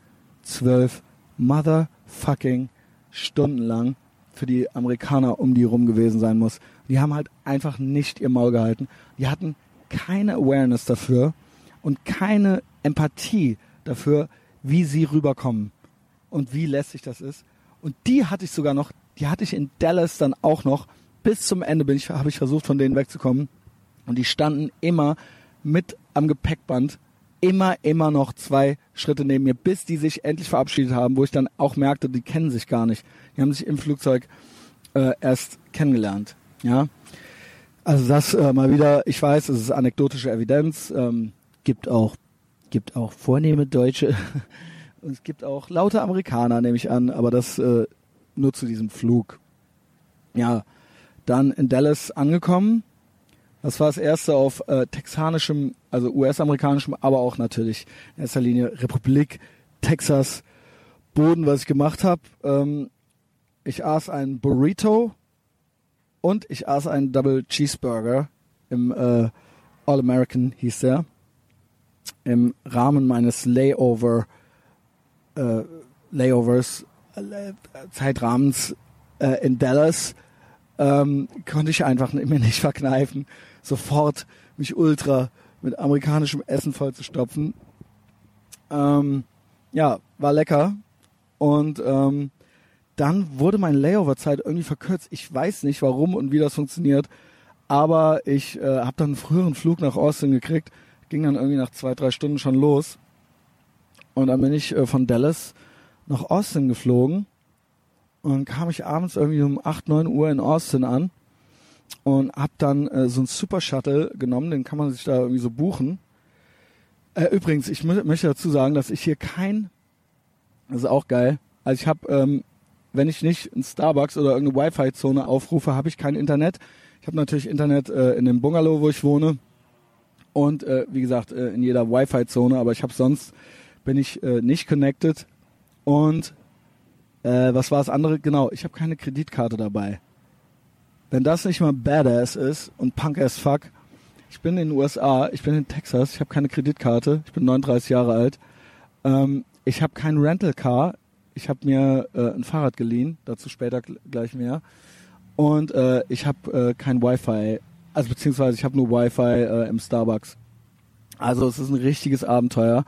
zwölf motherfucking Stunden lang für die Amerikaner um die rum gewesen sein muss. Die haben halt einfach nicht ihr Maul gehalten. Die hatten keine Awareness dafür und keine Empathie dafür, wie sie rüberkommen und wie lässig das ist. Und die hatte ich sogar noch, die hatte ich in Dallas dann auch noch. Bis zum Ende bin ich, habe ich versucht, von denen wegzukommen. Und die standen immer mit am Gepäckband, immer, immer noch zwei Schritte neben mir, bis die sich endlich verabschiedet haben, wo ich dann auch merkte, die kennen sich gar nicht. Die haben sich im Flugzeug äh, erst kennengelernt. Ja. Also das äh, mal wieder, ich weiß, es ist anekdotische Evidenz, ähm, gibt auch, gibt auch vornehme Deutsche, Und es gibt auch laute Amerikaner, nehme ich an, aber das äh, nur zu diesem Flug. Ja, dann in Dallas angekommen. Das war das erste auf äh, texanischem, also US-amerikanischem, aber auch natürlich in erster Linie Republik Texas Boden, was ich gemacht habe. Ähm, ich aß ein Burrito und ich aß einen Double Cheeseburger im äh, All American hieß der im Rahmen meines Layover äh, Layovers, äh, Zeitrahmens äh, in Dallas, ähm, konnte ich einfach mir nicht verkneifen, sofort mich ultra mit amerikanischem Essen vollzustopfen. Ähm, ja, war lecker. Und ähm, dann wurde meine Layover-Zeit irgendwie verkürzt. Ich weiß nicht, warum und wie das funktioniert. Aber ich äh, habe dann einen früheren Flug nach Austin gekriegt. Ging dann irgendwie nach zwei, drei Stunden schon los. Und dann bin ich äh, von Dallas nach Austin geflogen. Und dann kam ich abends irgendwie um 8, 9 Uhr in Austin an und hab dann äh, so einen Super Shuttle genommen, den kann man sich da irgendwie so buchen. Äh, übrigens, ich möchte dazu sagen, dass ich hier kein, das ist auch geil, also ich habe, ähm, wenn ich nicht ein Starbucks oder irgendeine Wi-Fi-Zone aufrufe, habe ich kein Internet. Ich habe natürlich Internet äh, in dem Bungalow, wo ich wohne. Und äh, wie gesagt, äh, in jeder Wi-Fi-Zone, aber ich habe sonst, bin ich äh, nicht connected. Und äh, was war das andere? Genau, ich habe keine Kreditkarte dabei. Wenn das nicht mal badass ist und punk as fuck, ich bin in den USA, ich bin in Texas, ich habe keine Kreditkarte, ich bin 39 Jahre alt. Ähm, ich habe kein Rental Car, ich habe mir äh, ein Fahrrad geliehen, dazu später gleich mehr. Und äh, ich habe kein Wi-Fi, also beziehungsweise ich habe nur Wi-Fi äh, im Starbucks. Also es ist ein richtiges Abenteuer.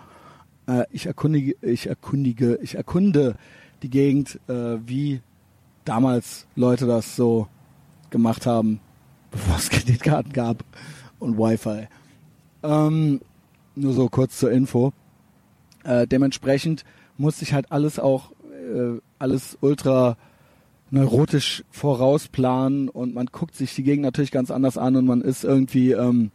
Äh, ich erkundige, ich erkundige, ich erkunde die Gegend, äh, wie damals Leute das so gemacht haben, bevor es Kreditkarten gab und Wi-Fi. Ähm, nur so kurz zur Info. Äh, dementsprechend musste ich halt alles auch, äh, alles ultra neurotisch vorausplanen und man guckt sich die Gegend natürlich ganz anders an und man ist irgendwie, ähm,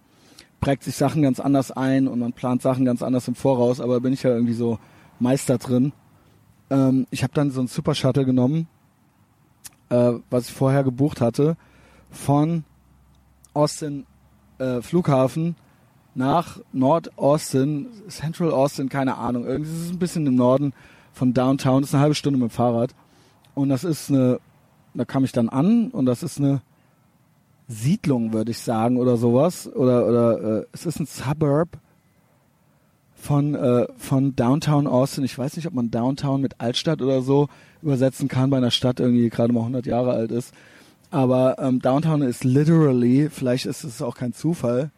prägt sich Sachen ganz anders ein und man plant Sachen ganz anders im Voraus, aber bin ich ja irgendwie so Meister drin. Ähm, ich habe dann so ein Super Shuttle genommen, äh, was ich vorher gebucht hatte, von Austin äh, Flughafen nach Nord-Austin, Central Austin, keine Ahnung. Irgendwie ist es ein bisschen im Norden von Downtown. Das ist eine halbe Stunde mit dem Fahrrad. Und das ist eine, da kam ich dann an und das ist eine Siedlung, würde ich sagen, oder sowas. Oder, oder äh, es ist ein Suburb von, äh, von Downtown Austin. Ich weiß nicht, ob man Downtown mit Altstadt oder so übersetzen kann bei einer Stadt, irgendwie die gerade mal 100 Jahre alt ist. Aber ähm, Downtown ist literally, vielleicht ist es auch kein Zufall,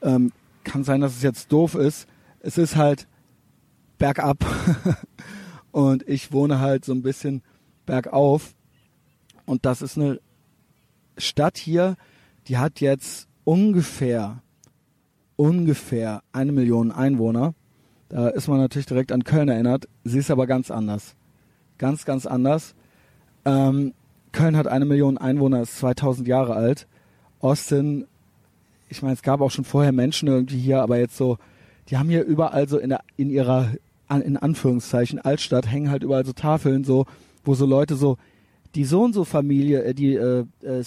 ähm, kann sein, dass es jetzt doof ist. Es ist halt bergab und ich wohne halt so ein bisschen bergauf. Und das ist eine Stadt hier, die hat jetzt ungefähr, ungefähr eine Million Einwohner. Da ist man natürlich direkt an Köln erinnert. Sie ist aber ganz anders. Ganz, ganz anders. Ähm, Köln hat eine Million Einwohner, ist 2000 Jahre alt. Austin, ich meine, es gab auch schon vorher Menschen irgendwie hier, aber jetzt so, die haben hier überall so in, der, in ihrer, in Anführungszeichen, Altstadt hängen halt überall so Tafeln, so, wo so Leute so, die so und so Familie, äh, die äh, äh,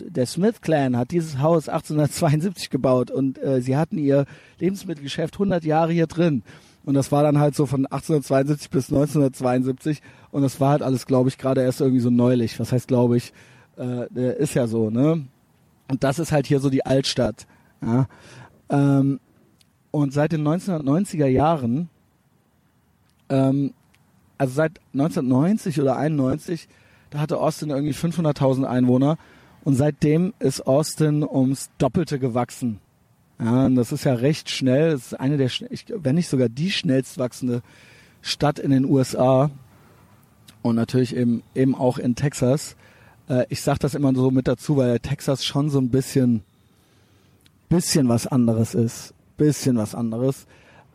der Smith Clan hat dieses Haus 1872 gebaut und äh, sie hatten ihr Lebensmittelgeschäft 100 Jahre hier drin und das war dann halt so von 1872 bis 1972 und das war halt alles, glaube ich, gerade erst irgendwie so neulich. Was heißt, glaube ich, äh, ist ja so, ne? Und das ist halt hier so die Altstadt. Ja? Ähm, und seit den 1990er Jahren, ähm, also seit 1990 oder 91, da hatte Austin irgendwie 500.000 Einwohner und seitdem ist Austin ums Doppelte gewachsen. Ja, und das ist ja recht schnell. Das ist eine der, wenn nicht sogar die schnellst wachsende Stadt in den USA und natürlich eben, eben auch in Texas. Äh, ich sage das immer so mit dazu, weil Texas schon so ein bisschen, bisschen was anderes ist. Bisschen was anderes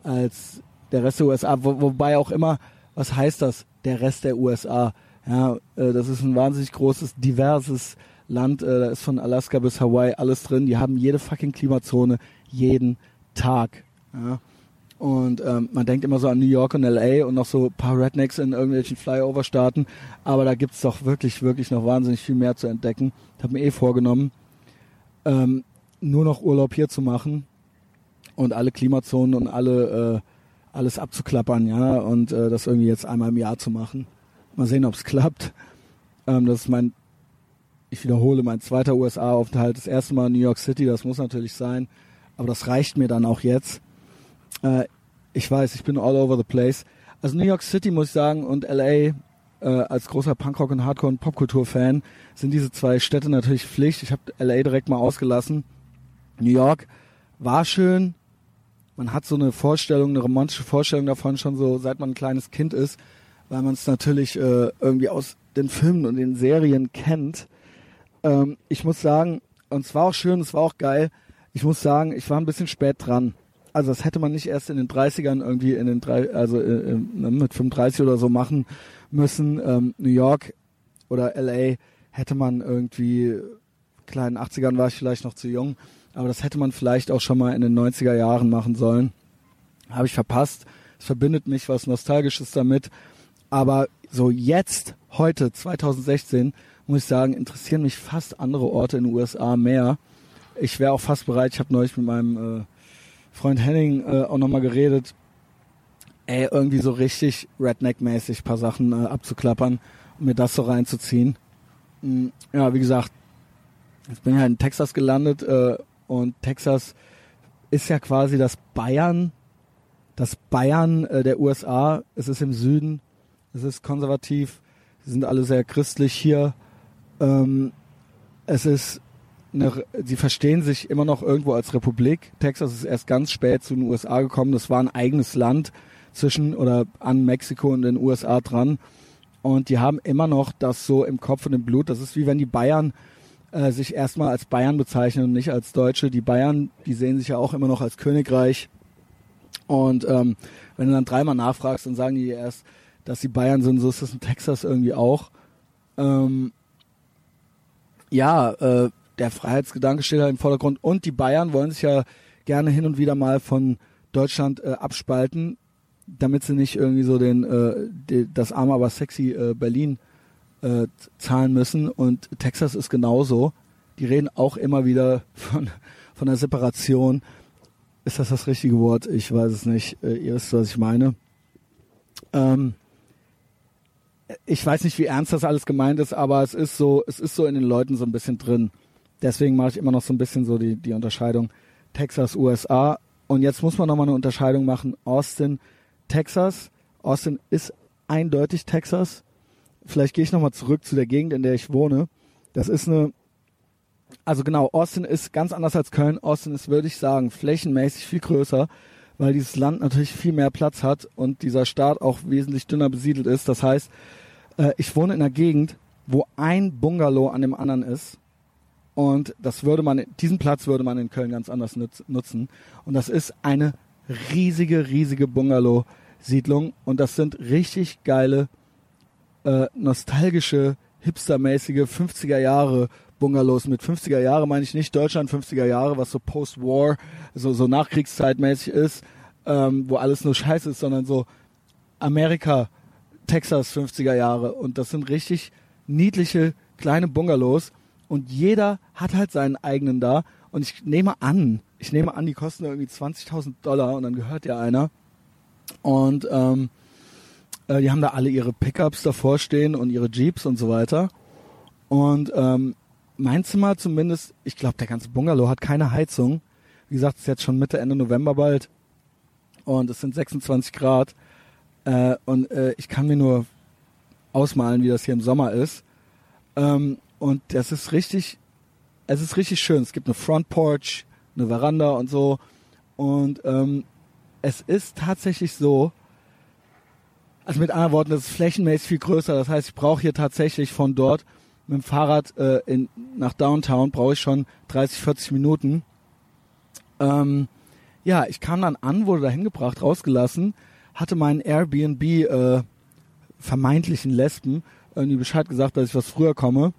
als der Rest der USA. Wo, wobei auch immer, was heißt das, der Rest der USA? Ja, äh, das ist ein wahnsinnig großes, diverses Land. Äh, da ist von Alaska bis Hawaii alles drin. Die haben jede fucking Klimazone jeden Tag. Ja. Und ähm, man denkt immer so an New York und LA und noch so ein paar Rednecks in irgendwelchen Flyover-Staaten. Aber da gibt's doch wirklich, wirklich noch wahnsinnig viel mehr zu entdecken. Ich habe mir eh vorgenommen, ähm, nur noch Urlaub hier zu machen und alle Klimazonen und alle äh, alles abzuklappern, ja, und äh, das irgendwie jetzt einmal im Jahr zu machen. Mal sehen, ob's klappt. Ähm, das ist mein, ich wiederhole, mein zweiter USA-Aufenthalt. Das erste Mal New York City, das muss natürlich sein. Aber das reicht mir dann auch jetzt. Äh, ich weiß, ich bin all over the place. Also New York City muss ich sagen und LA äh, als großer Punkrock und Hardcore und Popkultur-Fan sind diese zwei Städte natürlich Pflicht. Ich habe LA direkt mal ausgelassen. New York war schön. Man hat so eine Vorstellung, eine romantische Vorstellung davon schon so, seit man ein kleines Kind ist, weil man es natürlich äh, irgendwie aus den Filmen und den Serien kennt. Ähm, ich muss sagen, und es war auch schön, es war auch geil. Ich muss sagen, ich war ein bisschen spät dran also das hätte man nicht erst in den 30ern irgendwie in den drei, also äh, ne, mit 35 oder so machen müssen. Ähm, New York oder LA hätte man irgendwie, kleinen 80ern war ich vielleicht noch zu jung, aber das hätte man vielleicht auch schon mal in den 90er Jahren machen sollen. Habe ich verpasst. Es verbindet mich was Nostalgisches damit. aber so jetzt, heute, 2016, muss ich sagen, interessieren mich fast andere Orte in den USA mehr. Ich wäre auch fast bereit, ich habe neulich mit meinem äh, Freund Henning äh, auch nochmal geredet, ey, irgendwie so richtig Redneck-mäßig paar Sachen äh, abzuklappern und mir das so reinzuziehen. Mm, ja, wie gesagt, jetzt bin ich halt in Texas gelandet äh, und Texas ist ja quasi das Bayern, das Bayern äh, der USA. Es ist im Süden, es ist konservativ, sie sind alle sehr christlich hier. Ähm, es ist eine, sie verstehen sich immer noch irgendwo als Republik. Texas ist erst ganz spät zu den USA gekommen. Das war ein eigenes Land zwischen oder an Mexiko und den USA dran. Und die haben immer noch das so im Kopf und im Blut. Das ist wie wenn die Bayern äh, sich erstmal als Bayern bezeichnen und nicht als Deutsche. Die Bayern, die sehen sich ja auch immer noch als Königreich. Und ähm, wenn du dann dreimal nachfragst, dann sagen die erst, dass die Bayern sind. So ist das in Texas irgendwie auch. Ähm, ja, äh, der Freiheitsgedanke steht halt im Vordergrund. Und die Bayern wollen sich ja gerne hin und wieder mal von Deutschland äh, abspalten damit sie nicht irgendwie so den äh, die, das arme aber sexy äh, Berlin äh, zahlen müssen und Texas ist genauso. Die reden auch immer wieder von von der Separation. Ist das das richtige Wort? Ich weiß es nicht. Äh, ihr wisst, was ich meine. Ähm, ich weiß nicht, wie ernst das alles gemeint ist, aber es ist so, es ist so in den Leuten so ein bisschen drin. Deswegen mache ich immer noch so ein bisschen so die, die Unterscheidung Texas, USA. Und jetzt muss man nochmal eine Unterscheidung machen. Austin, Texas. Austin ist eindeutig Texas. Vielleicht gehe ich nochmal zurück zu der Gegend, in der ich wohne. Das ist eine, also genau, Austin ist ganz anders als Köln. Austin ist, würde ich sagen, flächenmäßig viel größer, weil dieses Land natürlich viel mehr Platz hat und dieser Staat auch wesentlich dünner besiedelt ist. Das heißt, äh, ich wohne in einer Gegend, wo ein Bungalow an dem anderen ist. Und das würde man, diesen Platz würde man in Köln ganz anders nutzen. Und das ist eine riesige, riesige Bungalow Siedlung und das sind richtig geile, äh, nostalgische, hipstermäßige 50er Jahre Bungalows. Mit 50er Jahre meine ich nicht Deutschland 50er Jahre, was so Post-War, so, so Nachkriegszeitmäßig ist, ähm, wo alles nur scheiße ist, sondern so Amerika, Texas 50er Jahre. Und das sind richtig niedliche kleine Bungalows und jeder hat halt seinen eigenen da. Und ich nehme an, ich nehme an, die kosten irgendwie 20.000 Dollar und dann gehört ja einer. Und ähm, äh, die haben da alle ihre Pickups davor stehen und ihre Jeeps und so weiter. Und ähm, mein Zimmer zumindest, ich glaube, der ganze Bungalow hat keine Heizung. Wie gesagt, es ist jetzt schon Mitte, Ende November bald. Und es sind 26 Grad. Äh, und äh, ich kann mir nur ausmalen, wie das hier im Sommer ist. Ähm, und das ist richtig, es ist richtig schön. Es gibt eine Front Porch, eine Veranda und so. Und ähm, es ist tatsächlich so, also mit anderen Worten, das ist flächenmäßig viel größer. Das heißt, ich brauche hier tatsächlich von dort mit dem Fahrrad äh, in, nach Downtown brauche ich schon 30, 40 Minuten. Ähm, ja, ich kam dann an, wurde da hingebracht, rausgelassen, hatte meinen Airbnb äh, vermeintlichen Lesben irgendwie Bescheid gesagt, dass ich was früher komme.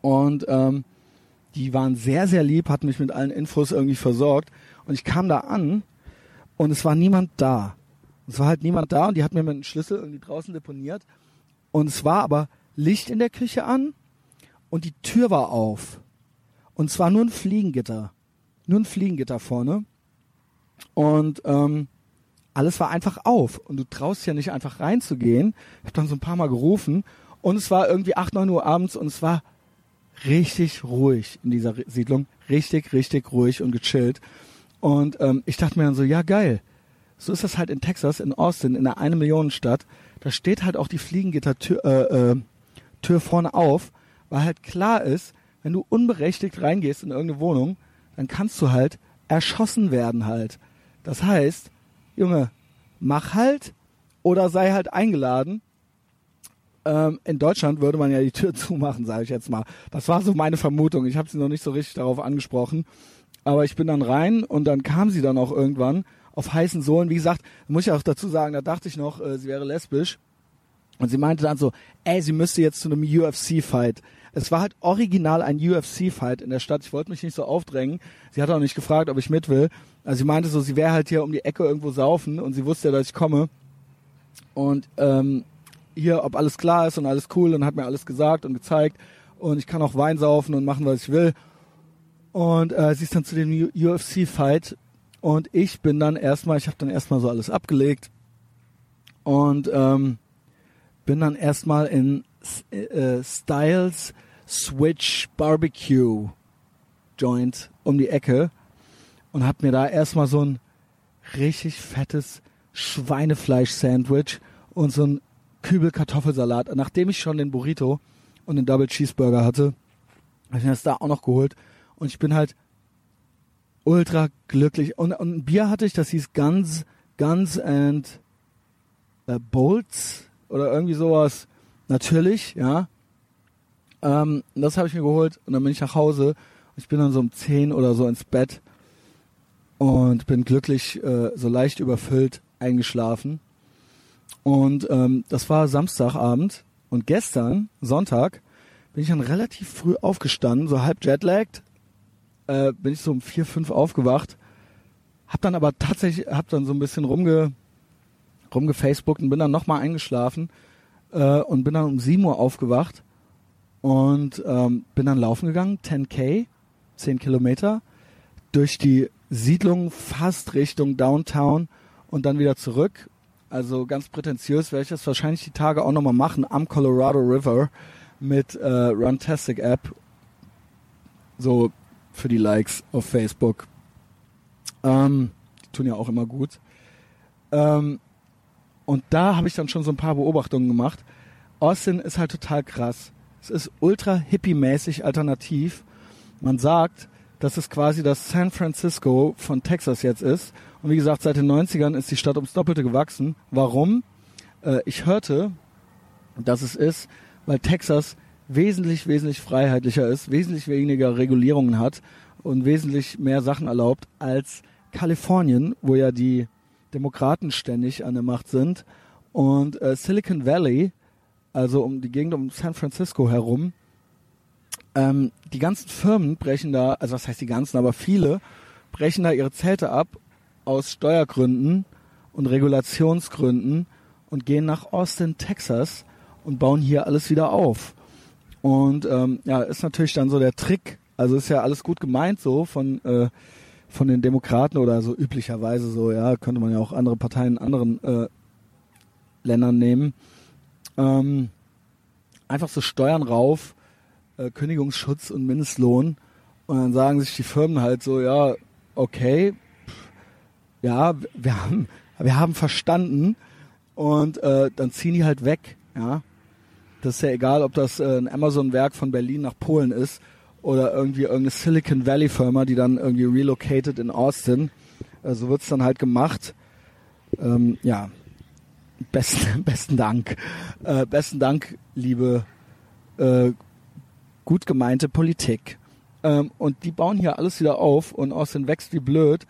Und ähm, die waren sehr, sehr lieb, hatten mich mit allen Infos irgendwie versorgt. Und ich kam da an und es war niemand da. Es war halt niemand da und die hat mir mit einem Schlüssel irgendwie draußen deponiert. Und es war aber Licht in der Küche an und die Tür war auf. Und zwar nur ein Fliegengitter. Nur ein Fliegengitter vorne. Und ähm, alles war einfach auf. Und du traust ja nicht einfach reinzugehen. Ich habe dann so ein paar Mal gerufen und es war irgendwie 8, 9 Uhr abends und es war richtig ruhig in dieser Siedlung. Richtig, richtig ruhig und gechillt. Und ähm, ich dachte mir dann so, ja geil. So ist das halt in Texas, in Austin, in einer eine Millionen Stadt. Da steht halt auch die Fliegengittertür äh, äh, Tür vorne auf, weil halt klar ist, wenn du unberechtigt reingehst in irgendeine Wohnung, dann kannst du halt erschossen werden halt. Das heißt, Junge, mach halt oder sei halt eingeladen. Ähm, in Deutschland würde man ja die Tür zumachen, sage ich jetzt mal. Das war so meine Vermutung. Ich habe sie noch nicht so richtig darauf angesprochen. Aber ich bin dann rein und dann kam sie dann auch irgendwann auf heißen Sohlen. Wie gesagt, muss ich auch dazu sagen, da dachte ich noch, äh, sie wäre lesbisch. Und sie meinte dann so, ey, sie müsste jetzt zu einem UFC-Fight. Es war halt original ein UFC-Fight in der Stadt. Ich wollte mich nicht so aufdrängen. Sie hat auch nicht gefragt, ob ich mit will. Also sie meinte so, sie wäre halt hier um die Ecke irgendwo saufen und sie wusste ja, dass ich komme. Und ähm, hier, ob alles klar ist und alles cool und hat mir alles gesagt und gezeigt und ich kann auch Wein saufen und machen, was ich will. Und äh, sie ist dann zu dem UFC-Fight und ich bin dann erstmal, ich habe dann erstmal so alles abgelegt und ähm, bin dann erstmal in äh, Styles Switch Barbecue Joint um die Ecke und hab mir da erstmal so ein richtig fettes Schweinefleisch-Sandwich und so ein Kübel Kartoffelsalat. Nachdem ich schon den Burrito und den Double Cheeseburger hatte, habe ich mir das da auch noch geholt. Und ich bin halt ultra glücklich. Und, und ein Bier hatte ich, das hieß Guns, Guns and äh, Bolts oder irgendwie sowas. Natürlich, ja. Ähm, das habe ich mir geholt und dann bin ich nach Hause. Ich bin dann so um 10 oder so ins Bett und bin glücklich, äh, so leicht überfüllt eingeschlafen. Und ähm, das war Samstagabend und gestern, Sonntag, bin ich dann relativ früh aufgestanden, so halb jetlagged, äh, bin ich so um vier, fünf aufgewacht, hab dann aber tatsächlich, hab dann so ein bisschen rumge, rumgefacebookt und bin dann nochmal eingeschlafen äh, und bin dann um sieben Uhr aufgewacht und ähm, bin dann laufen gegangen, 10k, 10 Kilometer, durch die Siedlung fast Richtung Downtown und dann wieder zurück. Also ganz prätentiös werde ich das wahrscheinlich die Tage auch nochmal machen am Colorado River mit äh, Runtastic App. So für die Likes auf Facebook. Ähm, die tun ja auch immer gut. Ähm, und da habe ich dann schon so ein paar Beobachtungen gemacht. Austin ist halt total krass. Es ist ultra hippie-mäßig alternativ. Man sagt, dass es quasi das San Francisco von Texas jetzt ist. Und wie gesagt, seit den 90ern ist die Stadt ums Doppelte gewachsen. Warum? Äh, ich hörte, dass es ist, weil Texas wesentlich, wesentlich freiheitlicher ist, wesentlich weniger Regulierungen hat und wesentlich mehr Sachen erlaubt als Kalifornien, wo ja die Demokraten ständig an der Macht sind. Und äh, Silicon Valley, also um die Gegend um San Francisco herum, ähm, die ganzen Firmen brechen da, also was heißt die ganzen, aber viele brechen da ihre Zelte ab aus Steuergründen und Regulationsgründen und gehen nach Austin, Texas und bauen hier alles wieder auf. Und ähm, ja, ist natürlich dann so der Trick. Also ist ja alles gut gemeint so von äh, von den Demokraten oder so üblicherweise so, ja, könnte man ja auch andere Parteien in anderen äh, Ländern nehmen. Ähm, einfach so Steuern rauf, äh, Kündigungsschutz und Mindestlohn. Und dann sagen sich die Firmen halt so, ja, okay, ja, wir haben, wir haben verstanden. Und äh, dann ziehen die halt weg, ja. Das ist ja egal, ob das äh, ein Amazon-Werk von Berlin nach Polen ist oder irgendwie irgendeine Silicon Valley Firma, die dann irgendwie relocated in Austin. Äh, so wird's dann halt gemacht. Ähm, ja, besten, besten Dank. Äh, besten Dank, liebe äh, gut gemeinte Politik. Ähm, und die bauen hier alles wieder auf und Austin wächst wie blöd.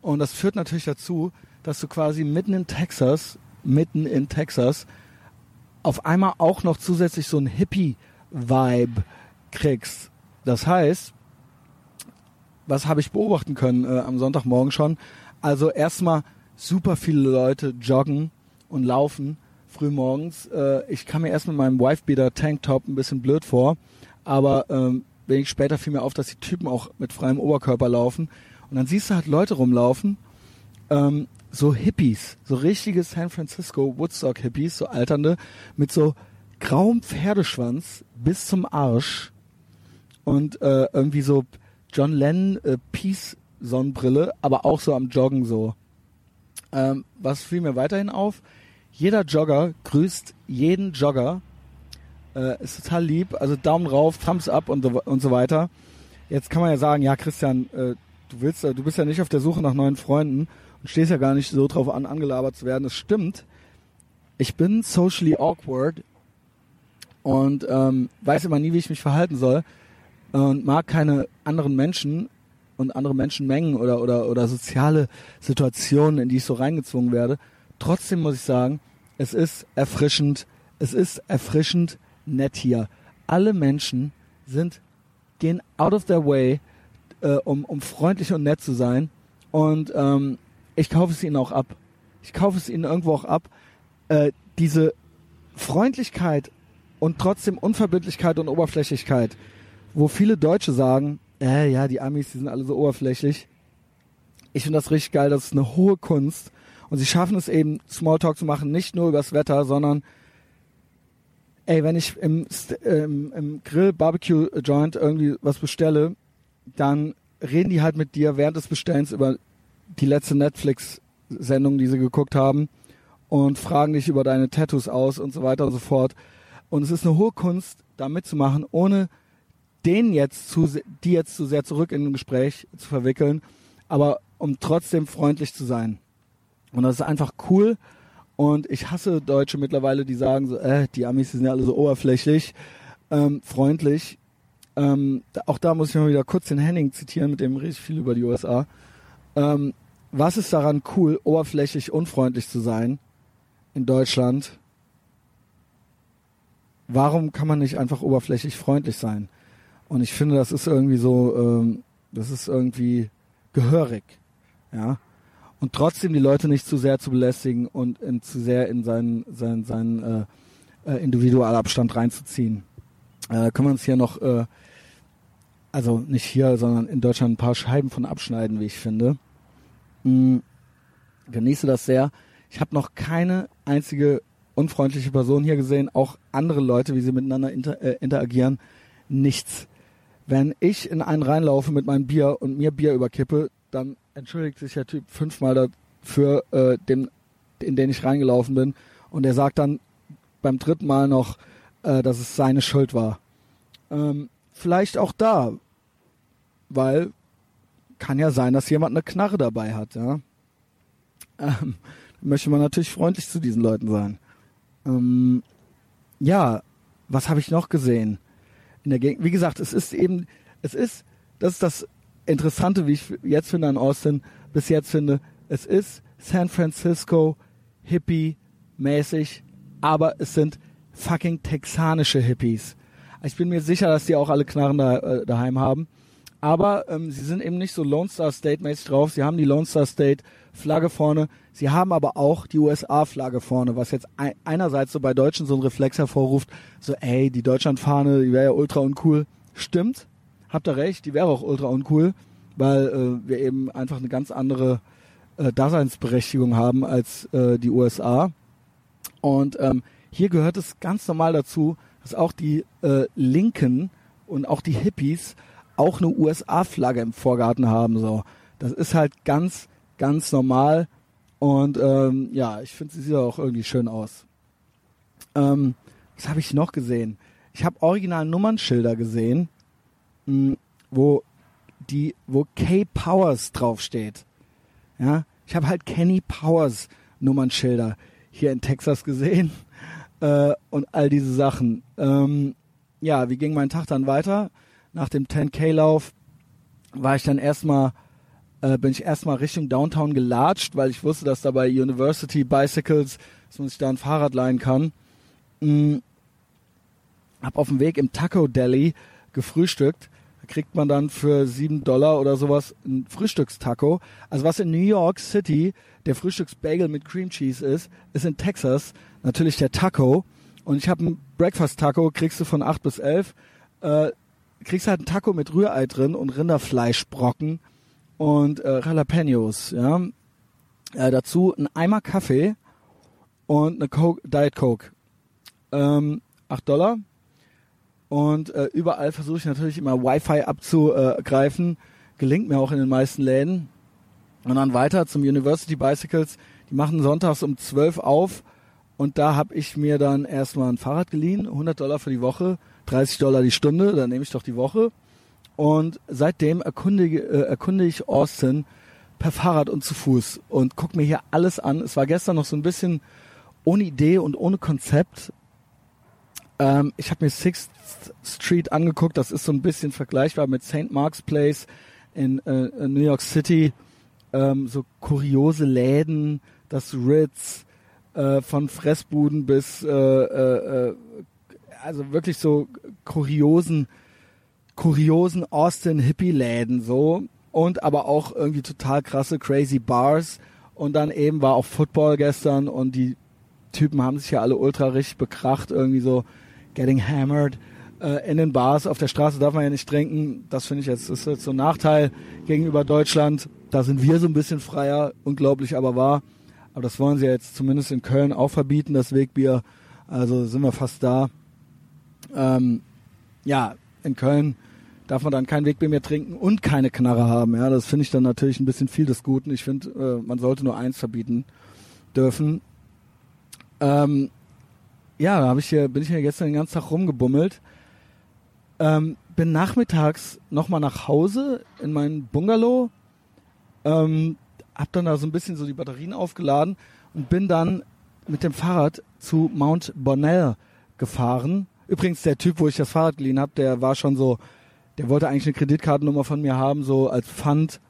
Und das führt natürlich dazu, dass du quasi mitten in Texas, mitten in Texas, auf einmal auch noch zusätzlich so ein Hippie-Vibe kriegst. Das heißt, was habe ich beobachten können äh, am Sonntagmorgen schon? Also erstmal super viele Leute joggen und laufen früh morgens. Äh, ich kam mir erst mit meinem Wifebeater Tanktop ein bisschen blöd vor. Aber ähm, wenig später fiel mir auf, dass die Typen auch mit freiem Oberkörper laufen. Und dann siehst du halt Leute rumlaufen, ähm, so Hippies, so richtige San Francisco Woodstock Hippies, so alternde, mit so grauem Pferdeschwanz bis zum Arsch und äh, irgendwie so John Lennon äh, Peace Sonnenbrille, aber auch so am Joggen so. Ähm, was fiel mir weiterhin auf? Jeder Jogger grüßt jeden Jogger äh, ist total lieb. Also Daumen rauf, Thumbs up und so, und so weiter. Jetzt kann man ja sagen, ja Christian, äh, du willst, äh, du bist ja nicht auf der Suche nach neuen Freunden und stehst ja gar nicht so drauf an, angelabert zu werden. Das stimmt. Ich bin socially awkward und ähm, weiß immer nie, wie ich mich verhalten soll und mag keine anderen Menschen und andere Menschenmengen oder, oder, oder soziale Situationen, in die ich so reingezwungen werde. Trotzdem muss ich sagen, es ist erfrischend, es ist erfrischend, nett hier. Alle Menschen sind, gehen out of their way, äh, um, um freundlich und nett zu sein. Und ähm, ich kaufe es ihnen auch ab. Ich kaufe es ihnen irgendwo auch ab. Äh, diese Freundlichkeit und trotzdem Unverbindlichkeit und Oberflächlichkeit, wo viele Deutsche sagen, äh, ja, die Amis, die sind alle so oberflächlich. Ich finde das richtig geil, das ist eine hohe Kunst. Und sie schaffen es eben, Smalltalk zu machen, nicht nur übers Wetter, sondern ey, wenn ich im, ähm, im Grill Barbecue Joint irgendwie was bestelle, dann reden die halt mit dir während des Bestellens über die letzte Netflix-Sendung, die sie geguckt haben und fragen dich über deine Tattoos aus und so weiter und so fort. Und es ist eine hohe Kunst, da mitzumachen, ohne den jetzt zu, die jetzt zu sehr zurück in ein Gespräch zu verwickeln, aber um trotzdem freundlich zu sein. Und das ist einfach cool. Und ich hasse Deutsche mittlerweile, die sagen so, äh, die Amis die sind ja alle so oberflächlich, ähm, freundlich. Ähm, auch da muss ich mal wieder kurz den Henning zitieren, mit dem rede ich viel über die USA. Ähm, was ist daran cool, oberflächlich unfreundlich zu sein in Deutschland? Warum kann man nicht einfach oberflächlich freundlich sein? Und ich finde, das ist irgendwie so, ähm, das ist irgendwie gehörig, ja. Und trotzdem die Leute nicht zu sehr zu belästigen und in, zu sehr in seinen, seinen, seinen äh, äh, Individualabstand reinzuziehen. Äh, können wir uns hier noch, äh, also nicht hier, sondern in Deutschland ein paar Scheiben von abschneiden, wie ich finde. Mhm. Genieße das sehr. Ich habe noch keine einzige unfreundliche Person hier gesehen, auch andere Leute, wie sie miteinander inter, äh, interagieren, nichts. Wenn ich in einen reinlaufe mit meinem Bier und mir Bier überkippe, dann entschuldigt sich der Typ fünfmal dafür, äh, dem, in den ich reingelaufen bin. Und er sagt dann beim dritten Mal noch, äh, dass es seine Schuld war. Ähm, vielleicht auch da, weil kann ja sein, dass jemand eine Knarre dabei hat, ja. Ähm, möchte man natürlich freundlich zu diesen Leuten sein. Ähm, ja, was habe ich noch gesehen? In der Gegend, wie gesagt, es ist eben, es ist, das ist das Interessante, wie ich jetzt finde an Austin, bis jetzt finde, es ist San Francisco Hippie-mäßig, aber es sind fucking texanische Hippies. Ich bin mir sicher, dass die auch alle Knarren da, äh, daheim haben. Aber ähm, sie sind eben nicht so Lone Star State-mäßig drauf. Sie haben die Lone Star State Flagge vorne. Sie haben aber auch die USA-Flagge vorne, was jetzt ein, einerseits so bei Deutschen so einen Reflex hervorruft, so ey, die Deutschland-Fahne, die wäre ja ultra uncool. Stimmt, habt ihr recht, die wäre auch ultra uncool, weil äh, wir eben einfach eine ganz andere äh, Daseinsberechtigung haben als äh, die USA. Und ähm, hier gehört es ganz normal dazu, dass auch die äh, Linken und auch die Hippies auch eine USA-Flagge im Vorgarten haben. So, das ist halt ganz, ganz normal. Und ähm, ja, ich finde, sie sieht auch irgendwie schön aus. Ähm, was habe ich noch gesehen? Ich habe original Nummernschilder gesehen mh, wo die, wo K Powers draufsteht. Ja, ich habe halt Kenny Powers Nummernschilder hier in Texas gesehen äh, und all diese Sachen. Ähm, ja, wie ging mein Tag dann weiter? Nach dem 10K-Lauf war ich dann erstmal, äh, bin ich erstmal Richtung Downtown gelatscht, weil ich wusste, dass da bei University Bicycles, dass man sich da ein Fahrrad leihen kann. Mhm. Hab auf dem Weg im Taco Deli gefrühstückt. Da kriegt man dann für sieben Dollar oder sowas ein Frühstückstaco. Also was in New York City der Frühstücksbagel mit Cream Cheese ist, ist in Texas natürlich der Taco. Und ich habe ein Breakfast-Taco, kriegst du von acht bis elf. Äh, kriegst halt ein Taco mit Rührei drin und Rinderfleischbrocken und äh, Jalapenos, ja. Äh, dazu ein Eimer Kaffee und eine Coke, Diet Coke. Ähm, 8 Dollar. Und äh, überall versuche ich natürlich immer Wi-Fi abzugreifen. Gelingt mir auch in den meisten Läden. Und dann weiter zum University Bicycles. Die machen sonntags um 12 auf. Und da habe ich mir dann erstmal ein Fahrrad geliehen. 100 Dollar für die Woche, 30 Dollar die Stunde. Dann nehme ich doch die Woche. Und seitdem erkundige, äh, erkunde ich Austin per Fahrrad und zu Fuß und gucke mir hier alles an. Es war gestern noch so ein bisschen ohne Idee und ohne Konzept. Ähm, ich habe mir Sixth Street angeguckt. Das ist so ein bisschen vergleichbar mit St. Mark's Place in, äh, in New York City. Ähm, so kuriose Läden, das Ritz, äh, von Fressbuden bis, äh, äh, äh, also wirklich so kuriosen, kuriosen Austin-Hippie-Läden so. Und aber auch irgendwie total krasse, crazy Bars. Und dann eben war auch Football gestern und die Typen haben sich ja alle ultra richtig bekracht, irgendwie so getting hammered. Äh, in den Bars auf der Straße darf man ja nicht trinken. Das finde ich jetzt ist jetzt so ein Nachteil gegenüber Deutschland. Da sind wir so ein bisschen freier, unglaublich aber wahr. Aber das wollen sie ja jetzt zumindest in Köln auch verbieten, das Wegbier. Also sind wir fast da. Ähm, ja, in Köln darf man dann kein Wegbier mehr trinken und keine Knarre haben. Ja, das finde ich dann natürlich ein bisschen viel des Guten. Ich finde, äh, man sollte nur eins verbieten dürfen. Ähm, ja, da ich hier, bin ich hier gestern den ganzen Tag rumgebummelt. Ähm, bin nachmittags nochmal nach Hause in meinen Bungalow. Ähm, hab dann da so ein bisschen so die Batterien aufgeladen und bin dann mit dem Fahrrad zu Mount Bonnell gefahren. Übrigens, der Typ, wo ich das Fahrrad geliehen habe, der war schon so, der wollte eigentlich eine Kreditkartennummer von mir haben, so als Pfand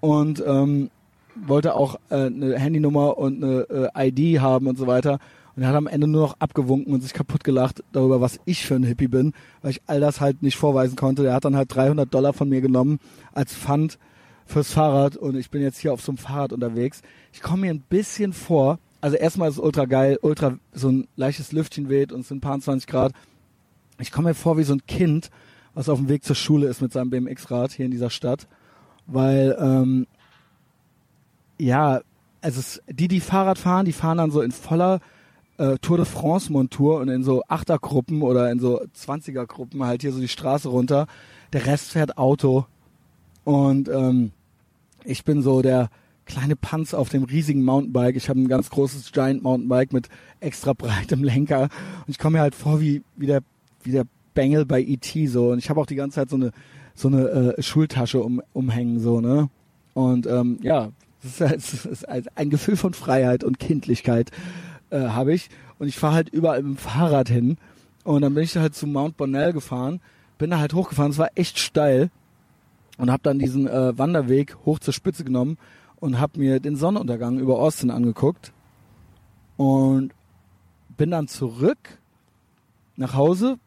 und ähm, wollte auch äh, eine Handynummer und eine äh, ID haben und so weiter. Und er hat am Ende nur noch abgewunken und sich kaputt gelacht darüber, was ich für ein Hippie bin, weil ich all das halt nicht vorweisen konnte. Der hat dann halt 300 Dollar von mir genommen als Pfand fürs Fahrrad und ich bin jetzt hier auf so einem Fahrrad unterwegs. Ich komme mir ein bisschen vor, also erstmal ist es ultra geil, ultra so ein leichtes Lüftchen weht und es sind ein paar 20 Grad. Ich komme mir vor wie so ein Kind, was auf dem Weg zur Schule ist mit seinem BMX-Rad hier in dieser Stadt, weil ähm, ja, also die, die Fahrrad fahren, die fahren dann so in voller äh, Tour de France Montur und in so Achtergruppen oder in so 20er Gruppen halt hier so die Straße runter. Der Rest fährt Auto und ähm, ich bin so der kleine Panz auf dem riesigen Mountainbike. Ich habe ein ganz großes Giant Mountainbike mit extra breitem Lenker und ich komme mir halt vor wie wie der wie der Bengel bei E.T. so und ich habe auch die ganze Zeit so eine so eine äh, Schultasche um, umhängen so ne und ähm, ja das ist, das ist ein Gefühl von Freiheit und Kindlichkeit äh, habe ich. Und ich fahre halt überall mit dem Fahrrad hin. Und dann bin ich halt zu Mount Bonnell gefahren bin da halt hochgefahren es war echt steil und habe dann diesen äh, Wanderweg hoch zur Spitze genommen und habe mir den Sonnenuntergang über Austin angeguckt und bin dann zurück nach Hause,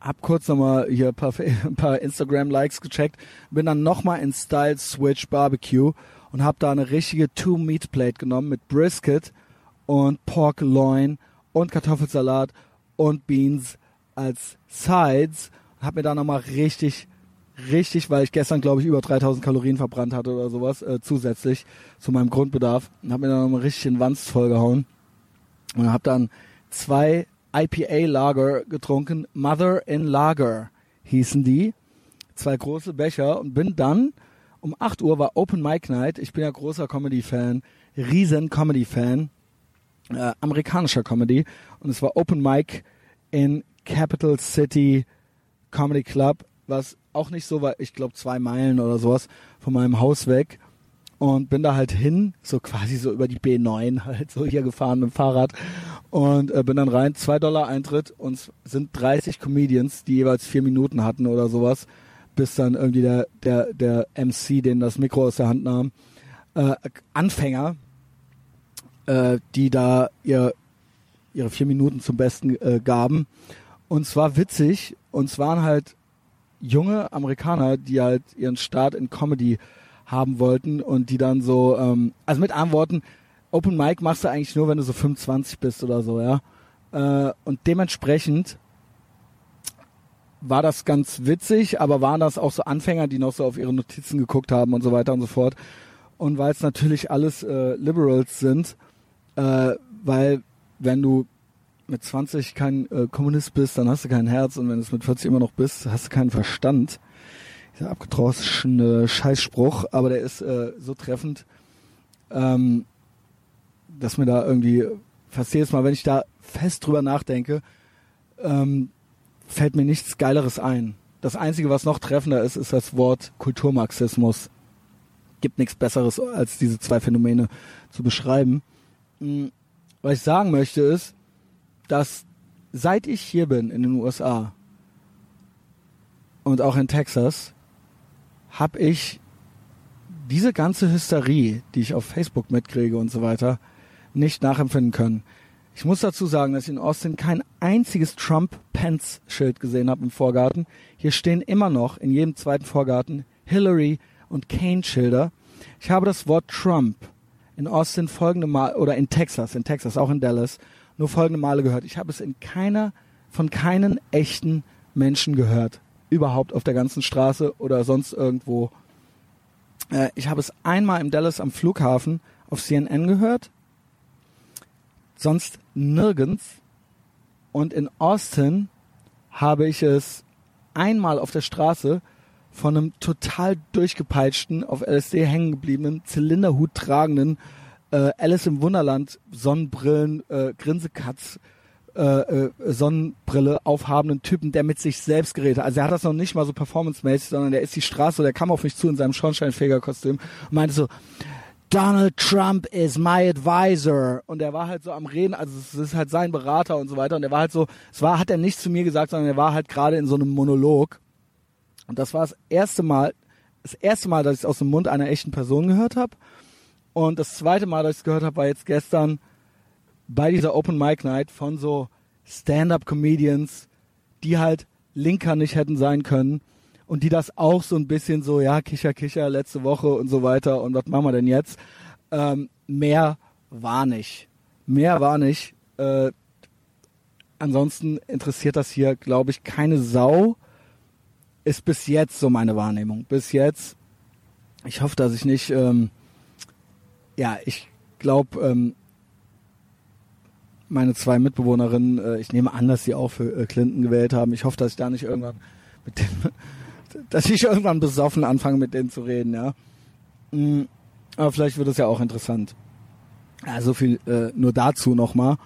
hab kurz nochmal hier ein paar, paar Instagram-Likes gecheckt, bin dann nochmal in Style Switch Barbecue und hab da eine richtige Two-Meat-Plate genommen mit Brisket und Pork Loin und Kartoffelsalat und Beans als Sides. Hab mir da nochmal richtig richtig, weil ich gestern, glaube ich, über 3000 Kalorien verbrannt hatte oder sowas, äh, zusätzlich zu meinem Grundbedarf. Und habe mir dann nochmal richtig den Wanst vollgehauen. Und habe dann zwei IPA-Lager getrunken. Mother in Lager hießen die. Zwei große Becher. Und bin dann, um 8 Uhr war Open Mic Night. Ich bin ja großer Comedy-Fan, riesen Comedy-Fan, äh, amerikanischer Comedy. Und es war Open Mic in Capital City Comedy Club, was auch nicht so weit, ich glaube zwei Meilen oder sowas von meinem Haus weg und bin da halt hin, so quasi so über die B9 halt so hier gefahren mit dem Fahrrad und äh, bin dann rein, zwei Dollar Eintritt und sind 30 Comedians, die jeweils vier Minuten hatten oder sowas, bis dann irgendwie der der der MC, den das Mikro aus der Hand nahm, äh, Anfänger, äh, die da ihr ihre vier Minuten zum Besten äh, gaben und zwar witzig und es waren halt junge Amerikaner, die halt ihren Start in Comedy haben wollten und die dann so, ähm, also mit Antworten, Open Mic machst du eigentlich nur, wenn du so 25 bist oder so, ja. Äh, und dementsprechend war das ganz witzig, aber waren das auch so Anfänger, die noch so auf ihre Notizen geguckt haben und so weiter und so fort. Und weil es natürlich alles äh, Liberals sind, äh, weil wenn du mit 20 kein äh, Kommunist bist, dann hast du kein Herz und wenn du es mit 40 immer noch bist, hast du keinen Verstand. Dieser abgetroschene Scheißspruch, aber der ist äh, so treffend, ähm, dass mir da irgendwie fast jedes Mal, wenn ich da fest drüber nachdenke, ähm, fällt mir nichts Geileres ein. Das Einzige, was noch treffender ist, ist das Wort Kulturmarxismus. Gibt nichts Besseres, als diese zwei Phänomene zu beschreiben. Hm, was ich sagen möchte ist, dass seit ich hier bin in den USA und auch in Texas, habe ich diese ganze Hysterie, die ich auf Facebook mitkriege und so weiter, nicht nachempfinden können. Ich muss dazu sagen, dass ich in Austin kein einziges Trump-Pence-Schild gesehen habe im Vorgarten. Hier stehen immer noch in jedem zweiten Vorgarten Hillary und Kane-Schilder. Ich habe das Wort Trump in Austin folgende Mal oder in Texas, in Texas, auch in Dallas, nur folgende Male gehört. Ich habe es in keiner, von keinen echten Menschen gehört. Überhaupt auf der ganzen Straße oder sonst irgendwo. Äh, ich habe es einmal im Dallas am Flughafen auf CNN gehört. Sonst nirgends. Und in Austin habe ich es einmal auf der Straße von einem total durchgepeitschten, auf LSD hängen gebliebenen, Zylinderhut tragenden, äh, Alice im Wunderland, Sonnenbrillen, äh, Grinsekatz, äh, äh, Sonnenbrille aufhabenden Typen, der mit sich selbst geredet hat. Also er hat das noch nicht mal so performancemäßig, sondern der ist die Straße, der kam auf mich zu in seinem Schornsteinfegerkostüm und meinte so, Donald Trump is my advisor. Und er war halt so am Reden, also es ist halt sein Berater und so weiter. Und er war halt so, es war, hat er nicht zu mir gesagt, sondern er war halt gerade in so einem Monolog. Und das war das erste Mal, das erste Mal, dass ich es aus dem Mund einer echten Person gehört habe. Und das zweite Mal, dass ich es gehört habe, war jetzt gestern bei dieser Open Mic Night von so Stand-up-Comedians, die halt linker nicht hätten sein können und die das auch so ein bisschen so, ja, Kicher, Kicher, letzte Woche und so weiter und was machen wir denn jetzt? Ähm, mehr war nicht. Mehr war nicht. Äh, ansonsten interessiert das hier, glaube ich, keine Sau ist bis jetzt so meine Wahrnehmung. Bis jetzt. Ich hoffe, dass ich nicht. Ähm, ja, ich glaube, ähm, meine zwei Mitbewohnerinnen, äh, ich nehme an, dass sie auch für äh, Clinton gewählt haben. Ich hoffe, dass ich da nicht irgendwann mit denen, dass ich irgendwann besoffen anfange, mit denen zu reden, ja. Mhm, aber vielleicht wird es ja auch interessant. Ja, so viel äh, nur dazu nochmal.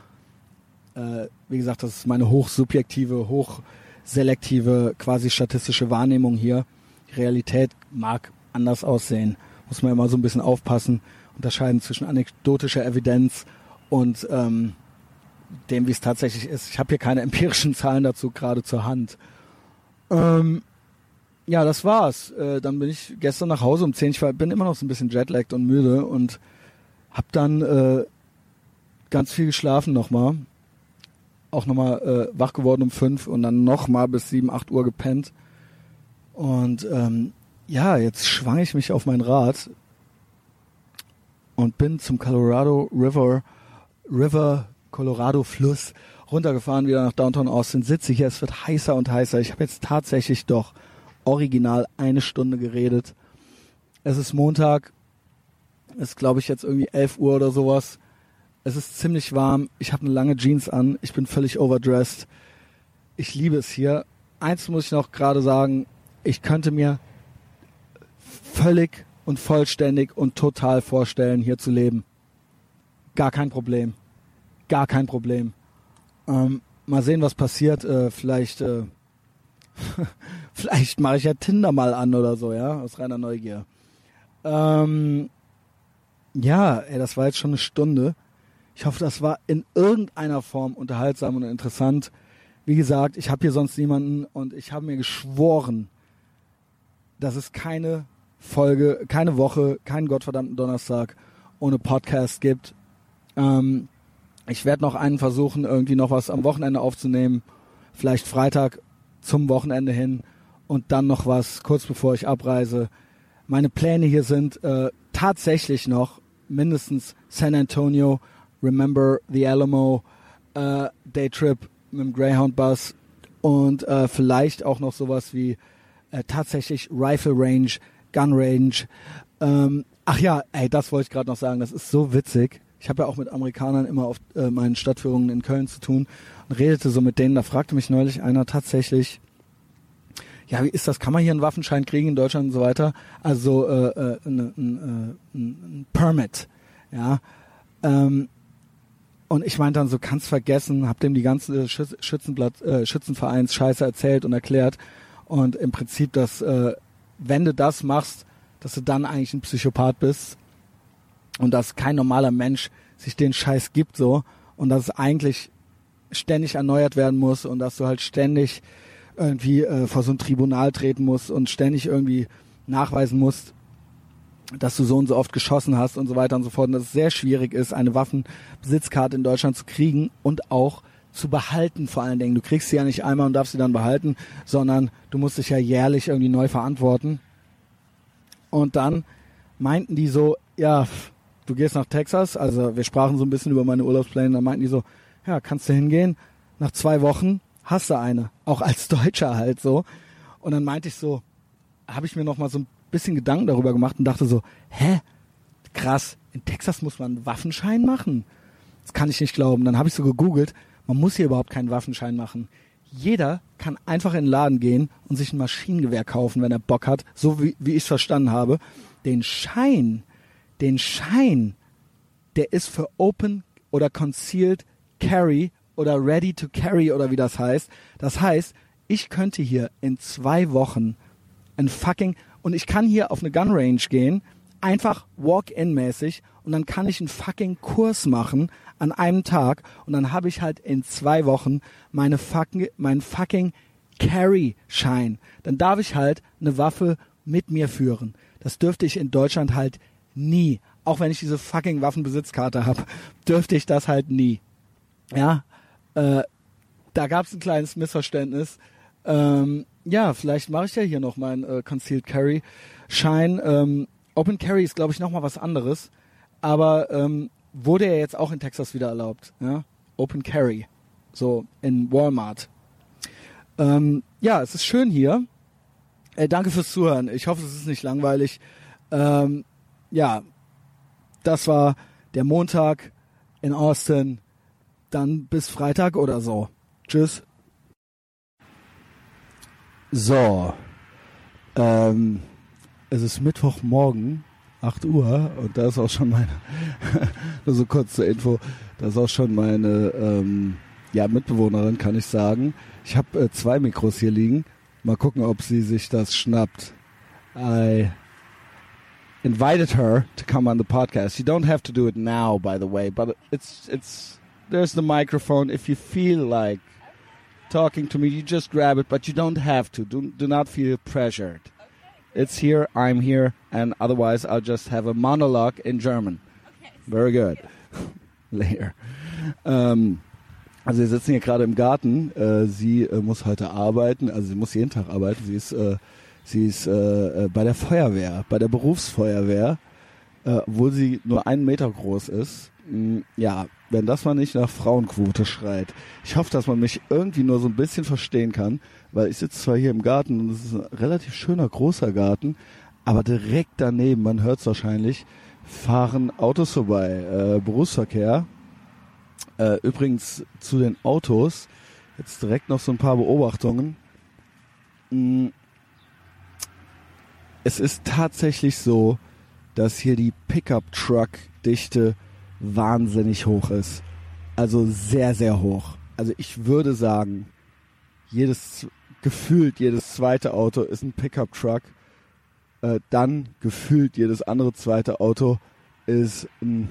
Äh, wie gesagt, das ist meine hochsubjektive, hoch selektive, quasi statistische Wahrnehmung hier. Die Realität mag anders aussehen. Muss man immer so ein bisschen aufpassen, unterscheiden zwischen anekdotischer Evidenz und ähm, dem, wie es tatsächlich ist. Ich habe hier keine empirischen Zahlen dazu gerade zur Hand. Ähm, ja, das war's. Äh, dann bin ich gestern nach Hause um 10. Ich war, bin immer noch so ein bisschen jetlagged und müde und habe dann äh, ganz viel geschlafen nochmal auch nochmal äh, wach geworden um fünf und dann nochmal bis sieben, acht Uhr gepennt. Und ähm, ja, jetzt schwang ich mich auf mein Rad und bin zum Colorado River, River, Colorado Fluss runtergefahren, wieder nach Downtown Austin, sitze hier, es wird heißer und heißer. Ich habe jetzt tatsächlich doch original eine Stunde geredet. Es ist Montag, ist glaube ich jetzt irgendwie elf Uhr oder sowas. Es ist ziemlich warm. Ich habe eine lange Jeans an. Ich bin völlig overdressed. Ich liebe es hier. Eins muss ich noch gerade sagen. Ich könnte mir völlig und vollständig und total vorstellen, hier zu leben. Gar kein Problem. Gar kein Problem. Ähm, mal sehen, was passiert. Äh, vielleicht, äh, vielleicht mache ich ja Tinder mal an oder so, ja, aus reiner Neugier. Ähm, ja, ey, das war jetzt schon eine Stunde. Ich hoffe, das war in irgendeiner Form unterhaltsam und interessant. Wie gesagt, ich habe hier sonst niemanden und ich habe mir geschworen, dass es keine Folge, keine Woche, keinen gottverdammten Donnerstag ohne Podcast gibt. Ähm, ich werde noch einen versuchen, irgendwie noch was am Wochenende aufzunehmen. Vielleicht Freitag zum Wochenende hin und dann noch was kurz bevor ich abreise. Meine Pläne hier sind äh, tatsächlich noch mindestens San Antonio Remember the Alamo, äh, Daytrip mit dem Greyhound Bus und äh, vielleicht auch noch sowas wie äh, tatsächlich Rifle Range, Gun Range. Ähm, ach ja, ey, das wollte ich gerade noch sagen. Das ist so witzig. Ich habe ja auch mit Amerikanern immer auf äh, meinen Stadtführungen in Köln zu tun und redete so mit denen. Da fragte mich neulich einer tatsächlich, ja, wie ist das? Kann man hier einen Waffenschein kriegen in Deutschland und so weiter? Also äh, äh, ein, ein, äh, ein Permit, ja. Ähm, und ich meinte dann so, kannst vergessen, hab dem die ganze Schützenblatt, äh, Schützenvereins Scheiße erzählt und erklärt. Und im Prinzip, dass äh, wenn du das machst, dass du dann eigentlich ein Psychopath bist und dass kein normaler Mensch sich den Scheiß gibt so und dass es eigentlich ständig erneuert werden muss und dass du halt ständig irgendwie äh, vor so ein Tribunal treten musst und ständig irgendwie nachweisen musst, dass du so und so oft geschossen hast und so weiter und so fort. Und dass es sehr schwierig ist, eine Waffenbesitzkarte in Deutschland zu kriegen und auch zu behalten vor allen Dingen. Du kriegst sie ja nicht einmal und darfst sie dann behalten, sondern du musst dich ja jährlich irgendwie neu verantworten. Und dann meinten die so, ja, du gehst nach Texas. Also wir sprachen so ein bisschen über meine Urlaubspläne. Da meinten die so, ja, kannst du hingehen? Nach zwei Wochen hast du eine. Auch als Deutscher halt so. Und dann meinte ich so, habe ich mir noch mal so ein bisschen Gedanken darüber gemacht und dachte so, hä? Krass, in Texas muss man einen Waffenschein machen. Das kann ich nicht glauben. Dann habe ich so gegoogelt, man muss hier überhaupt keinen Waffenschein machen. Jeder kann einfach in den Laden gehen und sich ein Maschinengewehr kaufen, wenn er Bock hat, so wie, wie ich es verstanden habe. Den Schein, den Schein, der ist für Open oder Concealed Carry oder Ready to Carry oder wie das heißt. Das heißt, ich könnte hier in zwei Wochen ein fucking und ich kann hier auf eine Gun Range gehen, einfach Walk-in-mäßig und dann kann ich einen fucking Kurs machen an einem Tag und dann habe ich halt in zwei Wochen meine fucking, meinen fucking Carry-Schein. Dann darf ich halt eine Waffe mit mir führen. Das dürfte ich in Deutschland halt nie. Auch wenn ich diese fucking Waffenbesitzkarte habe, dürfte ich das halt nie. Ja, äh, da gab es ein kleines Missverständnis. Ähm, ja, vielleicht mache ich ja hier noch meinen äh, Concealed Carry Schein. Ähm, Open Carry ist, glaube ich, nochmal was anderes. Aber ähm, wurde ja jetzt auch in Texas wieder erlaubt. Ja? Open Carry. So in Walmart. Ähm, ja, es ist schön hier. Äh, danke fürs Zuhören. Ich hoffe, es ist nicht langweilig. Ähm, ja, das war der Montag in Austin. Dann bis Freitag oder so. Tschüss. So. Ähm, es ist Mittwochmorgen, 8 Uhr, und da ist auch schon meine, nur so kurz zur Info, da ist auch schon meine ähm, ja, Mitbewohnerin, kann ich sagen. Ich habe äh, zwei Mikros hier liegen. Mal gucken, ob sie sich das schnappt. I invited her to come on the podcast. You don't have to do it now, by the way, but it's it's there's the microphone. If you feel like talking to me, you just grab it, but you don't have to. Do, do not feel pressured. It's here, I'm here, and otherwise I'll just have a monologue in German. Okay. Very good. Later. Ähm, also wir sitzen hier gerade im Garten. Äh, sie äh, muss heute arbeiten, also sie muss jeden Tag arbeiten. Sie ist, äh, sie ist äh, äh, bei der Feuerwehr, bei der Berufsfeuerwehr, äh, obwohl sie nur einen Meter groß ist. Mm, ja, wenn das mal nicht nach Frauenquote schreit. Ich hoffe, dass man mich irgendwie nur so ein bisschen verstehen kann, weil ich sitze zwar hier im Garten und es ist ein relativ schöner großer Garten, aber direkt daneben, man hört es wahrscheinlich, fahren Autos vorbei, äh, Berufsverkehr. Äh, übrigens zu den Autos, jetzt direkt noch so ein paar Beobachtungen. Mm, es ist tatsächlich so, dass hier die Pickup-Truck-Dichte wahnsinnig hoch ist. Also sehr, sehr hoch. Also ich würde sagen, jedes, gefühlt jedes zweite Auto ist ein Pickup-Truck. Äh, dann gefühlt jedes andere zweite Auto ist ein,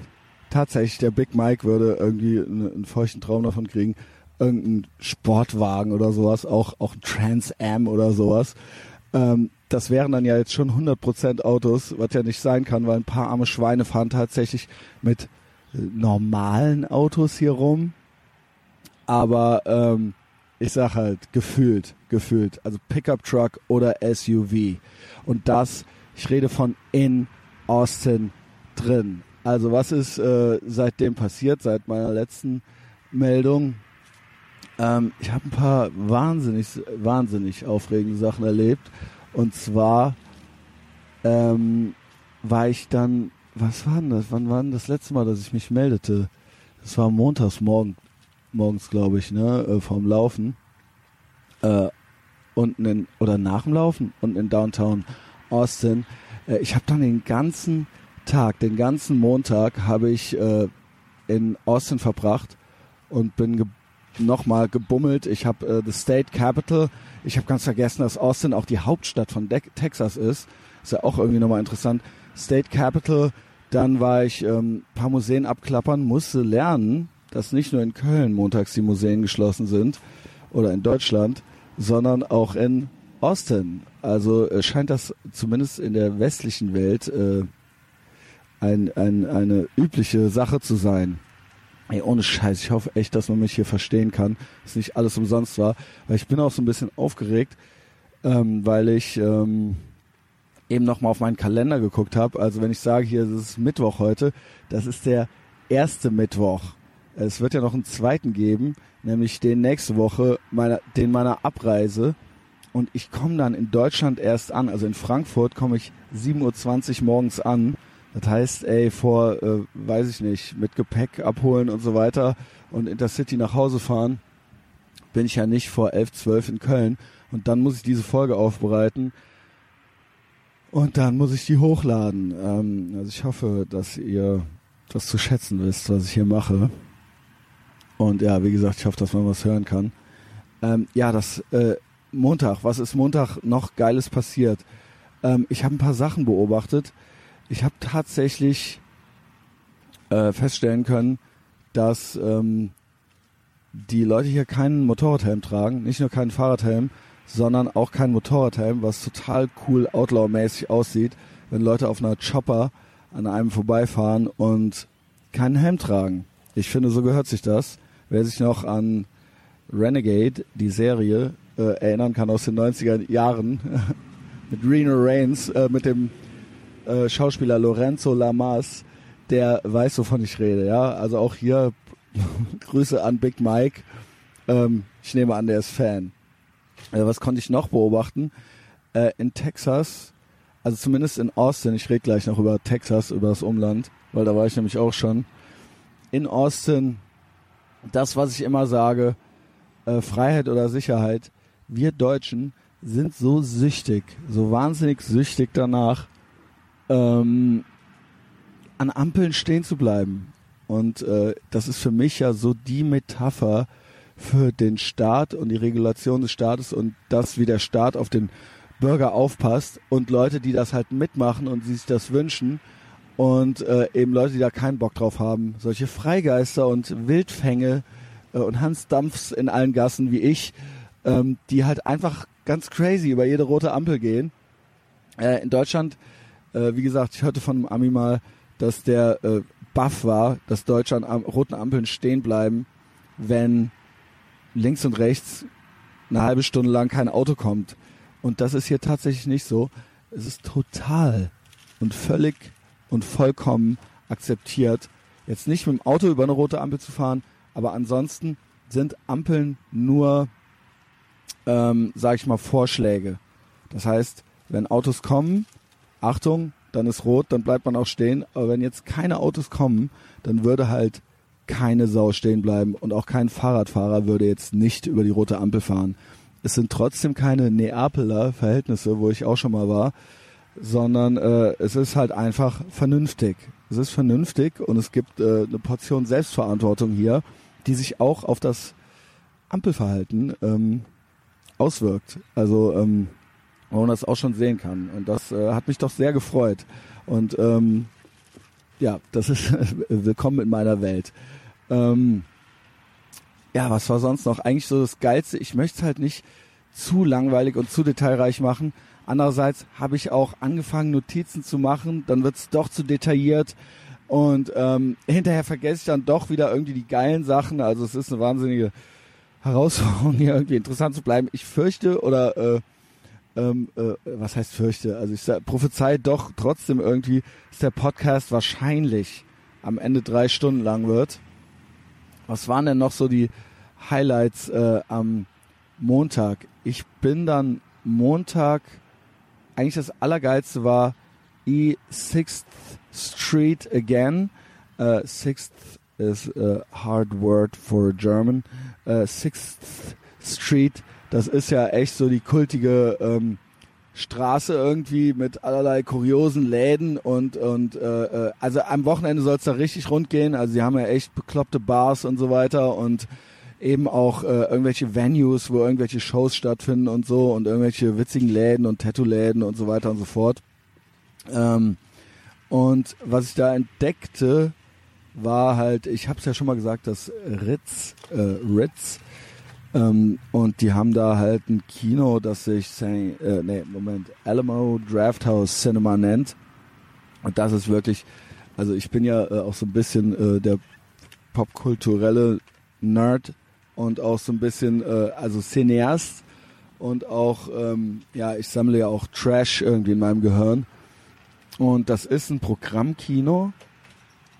tatsächlich der Big Mike würde irgendwie einen, einen feuchten Traum davon kriegen. Irgendein Sportwagen oder sowas, auch, auch ein Trans Am oder sowas. Ähm, das wären dann ja jetzt schon 100% Autos, was ja nicht sein kann, weil ein paar arme Schweine fahren tatsächlich mit normalen Autos hier rum. Aber ähm, ich sag halt, gefühlt, gefühlt. Also Pickup Truck oder SUV. Und das, ich rede von in Austin drin. Also was ist äh, seitdem passiert, seit meiner letzten Meldung? Ähm, ich habe ein paar wahnsinnig, wahnsinnig aufregende Sachen erlebt. Und zwar ähm, war ich dann was war denn das? Wann war denn das letzte Mal, dass ich mich meldete? Das war montags morgen, morgens, glaube ich, ne, äh, vorm Laufen. Äh, unten in, oder nach dem Laufen, unten in Downtown Austin. Äh, ich habe dann den ganzen Tag, den ganzen Montag habe ich äh, in Austin verbracht und bin ge nochmal gebummelt. Ich habe äh, the State Capital. Ich habe ganz vergessen, dass Austin auch die Hauptstadt von De Texas ist. Ist ja auch irgendwie nochmal interessant. State Capital, dann war ich ähm, paar Museen abklappern, musste lernen, dass nicht nur in Köln montags die Museen geschlossen sind oder in Deutschland, sondern auch in Austin. Also äh, scheint das zumindest in der westlichen Welt äh, ein, ein, eine übliche Sache zu sein. Ey, ohne Scheiß, ich hoffe echt, dass man mich hier verstehen kann, dass nicht alles umsonst war, weil ich bin auch so ein bisschen aufgeregt, ähm, weil ich ähm, eben nochmal auf meinen Kalender geguckt habe. Also wenn ich sage, hier es ist Mittwoch heute, das ist der erste Mittwoch. Es wird ja noch einen zweiten geben, nämlich den nächste Woche, meiner, den meiner Abreise. Und ich komme dann in Deutschland erst an. Also in Frankfurt komme ich 7.20 Uhr morgens an. Das heißt, ey, vor, äh, weiß ich nicht, mit Gepäck abholen und so weiter und Intercity nach Hause fahren, bin ich ja nicht vor 11, 12 in Köln. Und dann muss ich diese Folge aufbereiten. Und dann muss ich die hochladen. Ähm, also ich hoffe, dass ihr das zu schätzen wisst, was ich hier mache. Und ja, wie gesagt, ich hoffe, dass man was hören kann. Ähm, ja, das äh, Montag, was ist Montag noch Geiles passiert? Ähm, ich habe ein paar Sachen beobachtet. Ich habe tatsächlich äh, feststellen können, dass ähm, die Leute hier keinen Motorradhelm tragen, nicht nur keinen Fahrradhelm, sondern auch keinen Motorradhelm, was total cool Outlaw-mäßig aussieht, wenn Leute auf einer Chopper an einem vorbeifahren und keinen Helm tragen. Ich finde, so gehört sich das. Wer sich noch an Renegade, die Serie, äh, erinnern kann aus den 90er Jahren, mit Reno Reigns, äh, mit dem äh, Schauspieler Lorenzo Lamas, der weiß, wovon ich rede. Ja, also auch hier Grüße an Big Mike. Ähm, ich nehme an, der ist Fan. Äh, was konnte ich noch beobachten? Äh, in Texas, also zumindest in Austin, ich rede gleich noch über Texas, über das Umland, weil da war ich nämlich auch schon. In Austin, das, was ich immer sage, äh, Freiheit oder Sicherheit, wir Deutschen sind so süchtig, so wahnsinnig süchtig danach, ähm, an Ampeln stehen zu bleiben. Und äh, das ist für mich ja so die Metapher für den Staat und die Regulation des Staates und das, wie der Staat auf den Bürger aufpasst und Leute, die das halt mitmachen und sich das wünschen und äh, eben Leute, die da keinen Bock drauf haben. Solche Freigeister und Wildfänge äh, und Hans Dampfs in allen Gassen wie ich, ähm, die halt einfach ganz crazy über jede rote Ampel gehen. Äh, in Deutschland, äh, wie gesagt, ich hörte von einem Ami mal, dass der äh, Buff war, dass Deutsche an roten Ampeln stehen bleiben, wenn links und rechts eine halbe Stunde lang kein Auto kommt. Und das ist hier tatsächlich nicht so. Es ist total und völlig und vollkommen akzeptiert, jetzt nicht mit dem Auto über eine rote Ampel zu fahren, aber ansonsten sind Ampeln nur, ähm, sag ich mal, Vorschläge. Das heißt, wenn Autos kommen, Achtung, dann ist rot, dann bleibt man auch stehen. Aber wenn jetzt keine Autos kommen, dann würde halt keine Sau stehen bleiben und auch kein Fahrradfahrer würde jetzt nicht über die rote Ampel fahren. Es sind trotzdem keine Neapeler Verhältnisse, wo ich auch schon mal war, sondern äh, es ist halt einfach vernünftig. Es ist vernünftig und es gibt äh, eine Portion Selbstverantwortung hier, die sich auch auf das Ampelverhalten ähm, auswirkt. Also ähm, wo man das auch schon sehen kann. Und das äh, hat mich doch sehr gefreut. Und ähm, ja, das ist willkommen in meiner Welt. Ähm, ja, was war sonst noch? Eigentlich so das Geilste. Ich möchte es halt nicht zu langweilig und zu detailreich machen. Andererseits habe ich auch angefangen, Notizen zu machen. Dann wird es doch zu detailliert. Und ähm, hinterher vergesse ich dann doch wieder irgendwie die geilen Sachen. Also es ist eine wahnsinnige Herausforderung, hier irgendwie interessant zu bleiben. Ich fürchte oder äh, ähm, äh, was heißt fürchte? Also ich prophezei doch trotzdem irgendwie, dass der Podcast wahrscheinlich am Ende drei Stunden lang wird. Was waren denn noch so die Highlights äh, am Montag? Ich bin dann Montag, eigentlich das Allergeilste war E6th Street again. Uh, sixth is a hard word for German. Uh, Sixth Street das ist ja echt so die kultige ähm, Straße irgendwie mit allerlei kuriosen Läden und und äh, äh also am Wochenende soll es da richtig rund gehen. Also sie haben ja echt bekloppte Bars und so weiter und eben auch äh, irgendwelche Venues, wo irgendwelche Shows stattfinden und so und irgendwelche witzigen Läden und Tattoo-Läden und so weiter und so fort. Ähm, und was ich da entdeckte, war halt, ich habe es ja schon mal gesagt, dass Ritz, äh, Ritz ähm, und die haben da halt ein Kino, das sich Saint, äh, nee, Moment, Alamo Drafthouse Cinema nennt. Und das ist wirklich, also ich bin ja äh, auch so ein bisschen äh, der popkulturelle Nerd und auch so ein bisschen, äh, also Cineast. und auch, ähm, ja, ich sammle ja auch Trash irgendwie in meinem Gehirn. Und das ist ein Programmkino,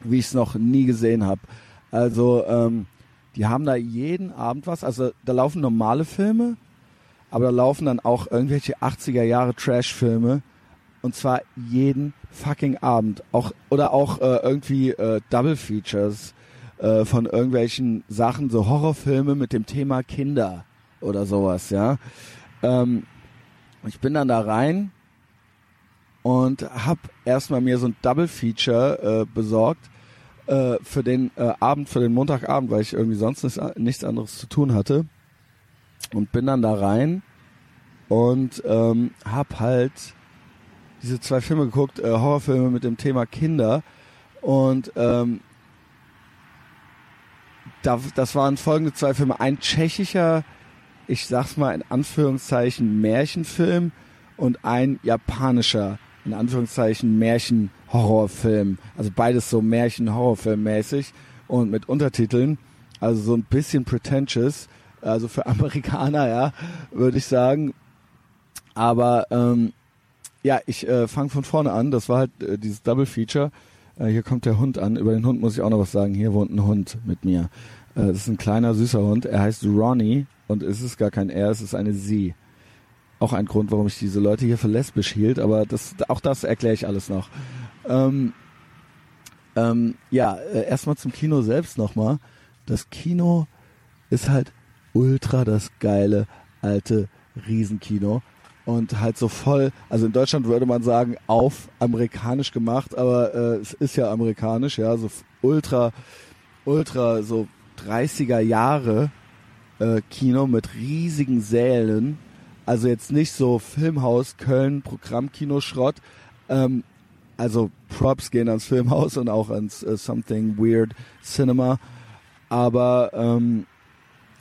wie ich es noch nie gesehen habe. Also, ähm, die haben da jeden Abend was. Also, da laufen normale Filme, aber da laufen dann auch irgendwelche 80er Jahre Trash-Filme. Und zwar jeden fucking Abend. Auch, oder auch äh, irgendwie äh, Double Features äh, von irgendwelchen Sachen, so Horrorfilme mit dem Thema Kinder oder sowas, ja. Ähm, ich bin dann da rein und hab erstmal mir so ein Double Feature äh, besorgt äh, für den äh, Abend, für den Montagabend, weil ich irgendwie sonst nichts, nichts anderes zu tun hatte. Und bin dann da rein und ähm, hab halt diese zwei Filme geguckt, äh, Horrorfilme mit dem Thema Kinder. Und ähm, da, das waren folgende zwei Filme. Ein tschechischer, ich sag's mal in Anführungszeichen, Märchenfilm und ein japanischer, in Anführungszeichen, Märchen-Horrorfilm. Also beides so Märchen-Horrorfilm-mäßig und mit Untertiteln. Also so ein bisschen pretentious. Also für Amerikaner, ja, würde ich sagen. Aber ähm, ja, ich äh, fange von vorne an. Das war halt äh, dieses Double Feature. Äh, hier kommt der Hund an. Über den Hund muss ich auch noch was sagen. Hier wohnt ein Hund mit mir. Äh, das ist ein kleiner, süßer Hund. Er heißt Ronnie und es ist gar kein er, es ist eine sie. Auch ein Grund, warum ich diese Leute hier für lesbisch hielt, aber das, auch das erkläre ich alles noch. Ähm, ähm, ja, äh, erstmal zum Kino selbst nochmal. Das Kino ist halt ultra das geile alte Riesenkino und halt so voll, also in Deutschland würde man sagen, auf amerikanisch gemacht, aber äh, es ist ja amerikanisch, ja, so ultra, ultra so 30er Jahre äh, Kino mit riesigen Sälen. Also jetzt nicht so Filmhaus Köln, Programmkinoschrott. Ähm, also Props gehen ans Filmhaus und auch ans uh, Something Weird Cinema. Aber ähm,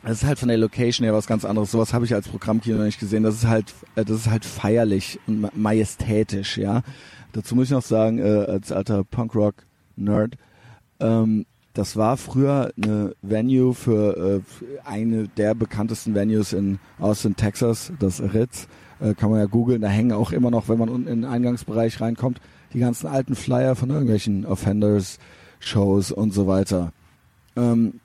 das ist halt von der Location her was ganz anderes. Sowas habe ich als Programmkino nicht gesehen. Das ist halt, äh, das ist halt feierlich und majestätisch, ja. Dazu muss ich noch sagen, äh, als alter Punkrock-Nerd, ähm, das war früher eine Venue für äh, eine der bekanntesten Venues in Austin, Texas, das Ritz. Äh, kann man ja googeln. Da hängen auch immer noch, wenn man unten in den Eingangsbereich reinkommt, die ganzen alten Flyer von irgendwelchen Offenders, Shows und so weiter. Ähm,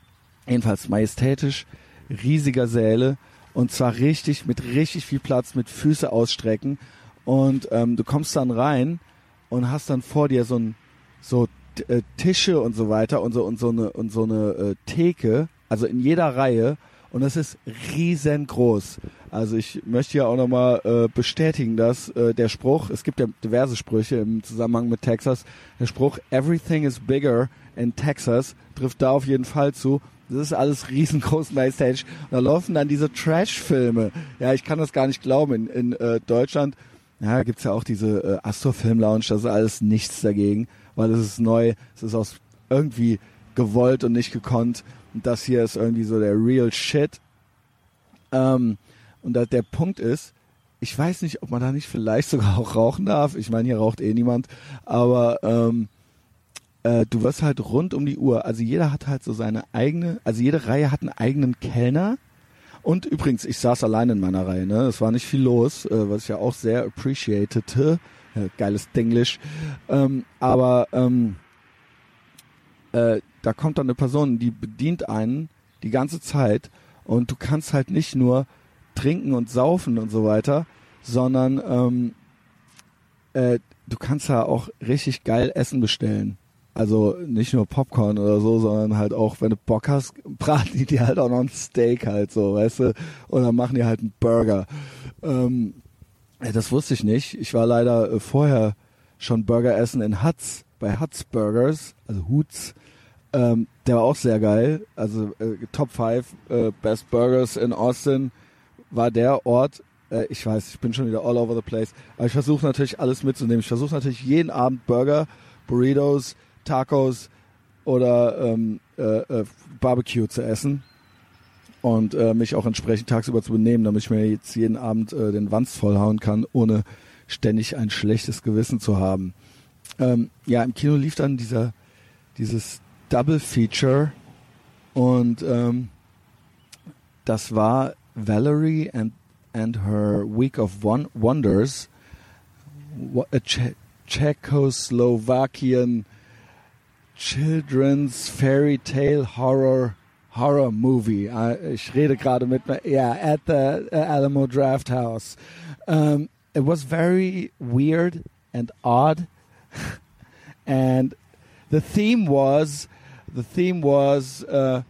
jedenfalls majestätisch riesiger Säle und zwar richtig mit richtig viel Platz, mit Füße ausstrecken und ähm, du kommst dann rein und hast dann vor dir so ein so äh, Tische und so weiter und so und so eine und so eine äh, Theke, also in jeder Reihe und das ist riesengroß. Also ich möchte ja auch nochmal äh, bestätigen, dass äh, der Spruch, es gibt ja diverse Sprüche im Zusammenhang mit Texas, der Spruch Everything is bigger in Texas trifft da auf jeden Fall zu. Das ist alles riesengroß Backstage. Und da laufen dann diese Trash-Filme. Ja, ich kann das gar nicht glauben. In, in äh, Deutschland ja, gibt's ja auch diese äh, Astro-Film-Lounge. Das ist alles nichts dagegen, weil es ist neu. Es ist aus irgendwie gewollt und nicht gekonnt. Und das hier ist irgendwie so der real shit. Ähm, und da, der Punkt ist, ich weiß nicht, ob man da nicht vielleicht sogar auch rauchen darf. Ich meine, hier raucht eh niemand. Aber ähm, äh, du wirst halt rund um die Uhr, also jeder hat halt so seine eigene, also jede Reihe hat einen eigenen Kellner. Und übrigens, ich saß allein in meiner Reihe, ne? Es war nicht viel los, äh, was ich ja auch sehr appreciatete. Geiles Denglisch. Ähm, aber ähm, äh, da kommt dann eine Person, die bedient einen die ganze Zeit und du kannst halt nicht nur trinken und saufen und so weiter, sondern ähm, äh, du kannst ja auch richtig geil Essen bestellen. Also nicht nur Popcorn oder so, sondern halt auch, wenn du Bock hast, braten die dir halt auch noch ein Steak halt so, weißt du? Dann machen die halt einen Burger. Ähm, das wusste ich nicht. Ich war leider äh, vorher schon Burger essen in Huts, bei Huts Burgers, also Huts. Ähm, der war auch sehr geil. Also äh, Top 5 äh, Best Burgers in Austin war der Ort. Äh, ich weiß, ich bin schon wieder all over the place. Aber ich versuche natürlich alles mitzunehmen. Ich versuche natürlich jeden Abend Burger, Burritos, Tacos oder ähm, äh, äh, Barbecue zu essen und äh, mich auch entsprechend tagsüber zu benehmen, damit ich mir jetzt jeden Abend äh, den Wanst vollhauen kann, ohne ständig ein schlechtes Gewissen zu haben. Ähm, ja, im Kino lief dann dieser dieses Double Feature und ähm, das war Valerie and and Her Week of Won Wonders, a che Czechoslovakian children's fairy tale horror horror movie. Ich rede gerade mit mir. Yeah, at the Alamo Draft House. Um, it was very weird and odd, and the theme was the theme was uh,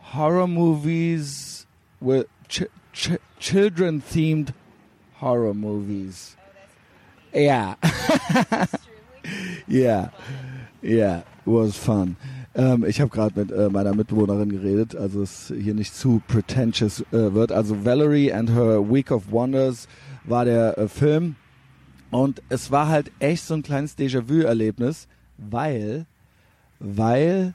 horror movies with ch ch children themed horror movies. Oh, yeah, yeah, yeah. It was fun. Ähm, ich habe gerade mit äh, meiner Mitbewohnerin geredet, also es hier nicht zu pretentious äh, wird. Also Valerie and Her Week of Wonders war der äh, Film und es war halt echt so ein kleines Déjà-vu-Erlebnis, weil, weil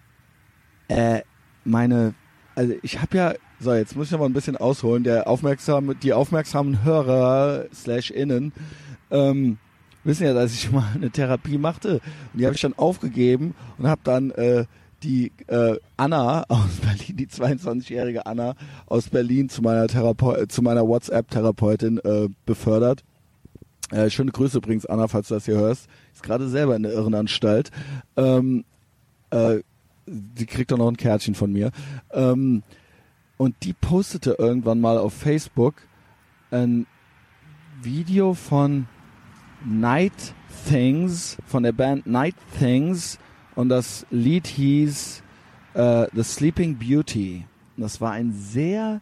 äh, meine, also ich habe ja, so jetzt muss ich noch ein bisschen ausholen, der aufmerksam, die aufmerksamen Hörer slash innen ähm, wissen ja, dass ich mal eine Therapie machte und die habe ich dann aufgegeben und habe dann äh, die äh, Anna aus Berlin, die 22-jährige Anna aus Berlin zu meiner Therape zu meiner WhatsApp-Therapeutin äh, befördert. Äh, schöne Grüße übrigens, Anna, falls du das hier hörst. Ist gerade selber in der Irrenanstalt. Ähm, äh, die kriegt auch noch ein Kärtchen von mir. Ähm, und die postete irgendwann mal auf Facebook ein Video von Night Things, von der Band Night Things, und das Lied hieß äh, The Sleeping Beauty. Und das war ein sehr,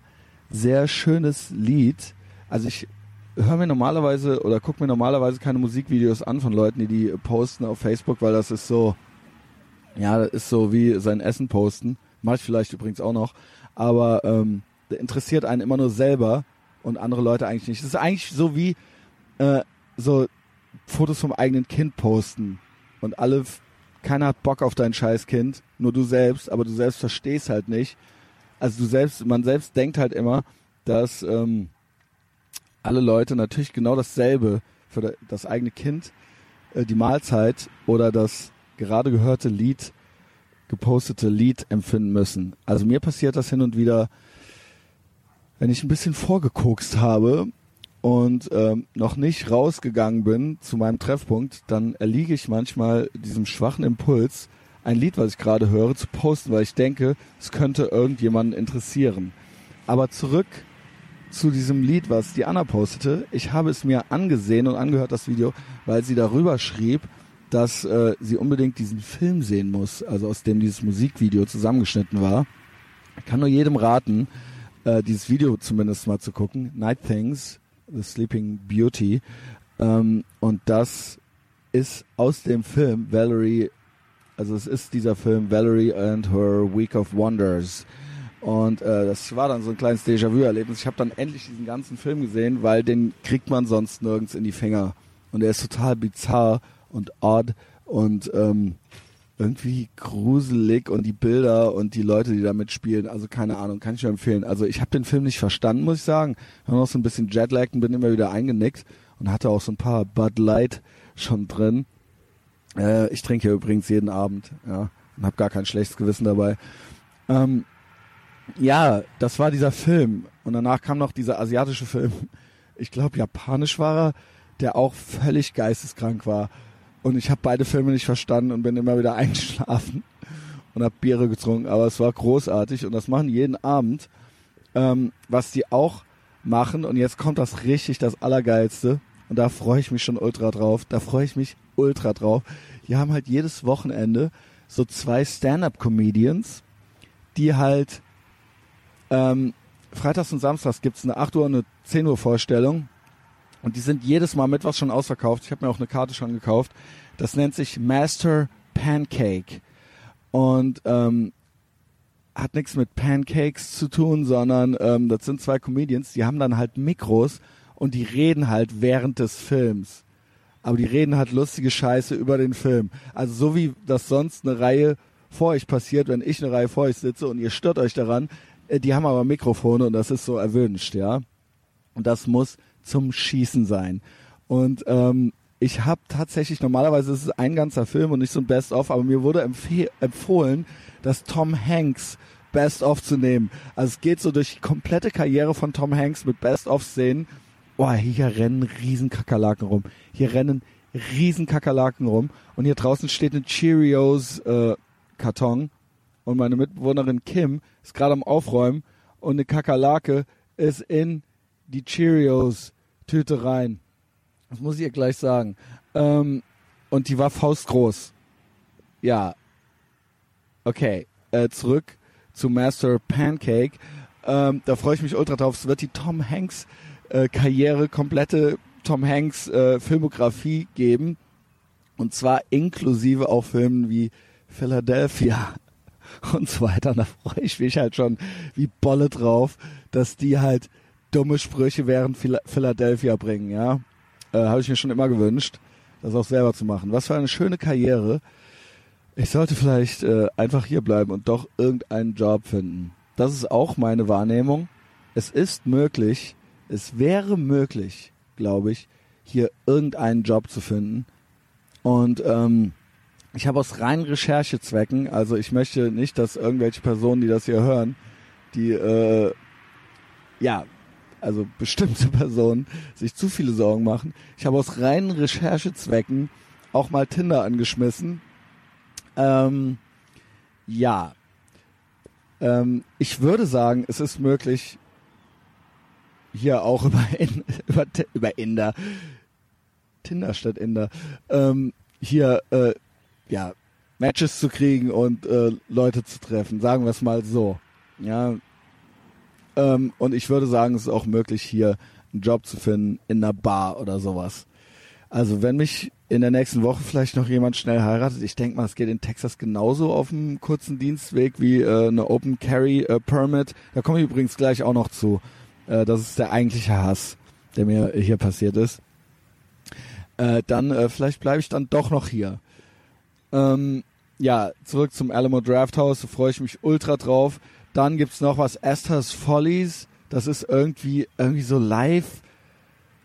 sehr schönes Lied. Also ich höre mir normalerweise oder gucke mir normalerweise keine Musikvideos an von Leuten, die die posten auf Facebook, weil das ist so, ja, das ist so wie sein Essen posten. Mach ich vielleicht übrigens auch noch. Aber ähm, interessiert einen immer nur selber und andere Leute eigentlich nicht. Das ist eigentlich so wie äh, so Fotos vom eigenen Kind posten und alle keiner hat Bock auf dein Scheißkind, nur du selbst, aber du selbst verstehst halt nicht. Also du selbst, man selbst denkt halt immer, dass ähm, alle Leute natürlich genau dasselbe für das eigene Kind, äh, die Mahlzeit oder das gerade gehörte Lied, gepostete Lied empfinden müssen. Also mir passiert das hin und wieder, wenn ich ein bisschen vorgekokst habe und ähm, noch nicht rausgegangen bin zu meinem Treffpunkt, dann erliege ich manchmal diesem schwachen Impuls, ein Lied, was ich gerade höre, zu posten, weil ich denke, es könnte irgendjemanden interessieren. Aber zurück zu diesem Lied, was die Anna postete. Ich habe es mir angesehen und angehört, das Video, weil sie darüber schrieb, dass äh, sie unbedingt diesen Film sehen muss, also aus dem dieses Musikvideo zusammengeschnitten war. Ich kann nur jedem raten, äh, dieses Video zumindest mal zu gucken. Night Things The Sleeping Beauty. Ähm, und das ist aus dem Film Valerie, also es ist dieser Film Valerie and Her Week of Wonders. Und äh, das war dann so ein kleines Déjà-vu-Erlebnis. Ich habe dann endlich diesen ganzen Film gesehen, weil den kriegt man sonst nirgends in die Finger. Und er ist total bizarr und odd und ähm, irgendwie gruselig und die Bilder und die Leute, die da mitspielen, also keine Ahnung, kann ich nur empfehlen. Also ich habe den Film nicht verstanden, muss ich sagen. Ich war noch so ein bisschen Jetlag und bin immer wieder eingenickt und hatte auch so ein paar Bud Light schon drin. Äh, ich trinke ja übrigens jeden Abend, ja, und habe gar kein schlechtes Gewissen dabei. Ähm, ja, das war dieser Film und danach kam noch dieser asiatische Film. Ich glaube, japanisch war er, der auch völlig geisteskrank war und ich habe beide Filme nicht verstanden und bin immer wieder eingeschlafen und habe Biere getrunken. Aber es war großartig und das machen jeden Abend. Ähm, was die auch machen, und jetzt kommt das richtig das Allergeilste. Und da freue ich mich schon ultra drauf. Da freue ich mich ultra drauf. Die haben halt jedes Wochenende so zwei Stand-up-Comedians, die halt ähm, freitags und samstags gibt's eine 8 Uhr und eine 10 Uhr Vorstellung und die sind jedes Mal Mittwochs schon ausverkauft. Ich habe mir auch eine Karte schon gekauft. Das nennt sich Master Pancake. Und ähm, hat nichts mit Pancakes zu tun, sondern ähm, das sind zwei Comedians, die haben dann halt Mikros und die reden halt während des Films. Aber die reden halt lustige Scheiße über den Film. Also so wie das sonst eine Reihe vor euch passiert, wenn ich eine Reihe vor euch sitze und ihr stört euch daran, äh, die haben aber Mikrofone und das ist so erwünscht, ja. Und das muss zum Schießen sein. Und ähm, ich habe tatsächlich, normalerweise ist es ein ganzer Film und nicht so ein Best-of, aber mir wurde empfohlen, dass Tom Hanks Best-of zu nehmen. Also es geht so durch die komplette Karriere von Tom Hanks mit Best-of-Szenen oh, hier rennen riesen Kakerlaken rum. Hier rennen riesen Kakerlaken rum. Und hier draußen steht ein Cheerios-Karton. Äh, und meine Mitbewohnerin Kim ist gerade am Aufräumen und eine Kakerlake ist in die Cheerios-Tüte rein. Das muss ich ihr gleich sagen. Ähm, und die war faustgroß. Ja. Okay. Äh, zurück zu Master Pancake. Ähm, da freue ich mich ultra drauf. Es wird die Tom Hanks äh, Karriere, komplette Tom Hanks äh, Filmografie geben. Und zwar inklusive auch Filmen wie Philadelphia und so weiter. Und da freue ich mich halt schon wie Bolle drauf, dass die halt dumme Sprüche während Philadelphia bringen, ja. Äh, Habe ich mir schon immer gewünscht, das auch selber zu machen. Was für eine schöne Karriere. Ich sollte vielleicht äh, einfach hier bleiben und doch irgendeinen Job finden. Das ist auch meine Wahrnehmung. Es ist möglich, es wäre möglich, glaube ich, hier irgendeinen Job zu finden. Und ähm, ich habe aus reinen Recherchezwecken, also ich möchte nicht, dass irgendwelche Personen, die das hier hören, die äh, ja, also bestimmte Personen sich zu viele Sorgen machen. Ich habe aus reinen Recherchezwecken auch mal Tinder angeschmissen. Ähm, ja, ähm, ich würde sagen, es ist möglich, hier auch über, in, über, über Inder, Tinder statt Inder, ähm, hier äh, ja Matches zu kriegen und äh, Leute zu treffen, sagen wir es mal so. Ja. Ähm, und ich würde sagen, es ist auch möglich, hier einen Job zu finden in einer Bar oder sowas. Also wenn mich in der nächsten Woche vielleicht noch jemand schnell heiratet, ich denke mal, es geht in Texas genauso auf einem kurzen Dienstweg wie äh, eine Open Carry äh, Permit. Da komme ich übrigens gleich auch noch zu. Äh, das ist der eigentliche Hass, der mir hier passiert ist. Äh, dann äh, vielleicht bleibe ich dann doch noch hier. Ähm, ja, zurück zum Alamo Draft House, da freue ich mich ultra drauf. Dann gibt's noch was, Esther's Follies. Das ist irgendwie, irgendwie so live,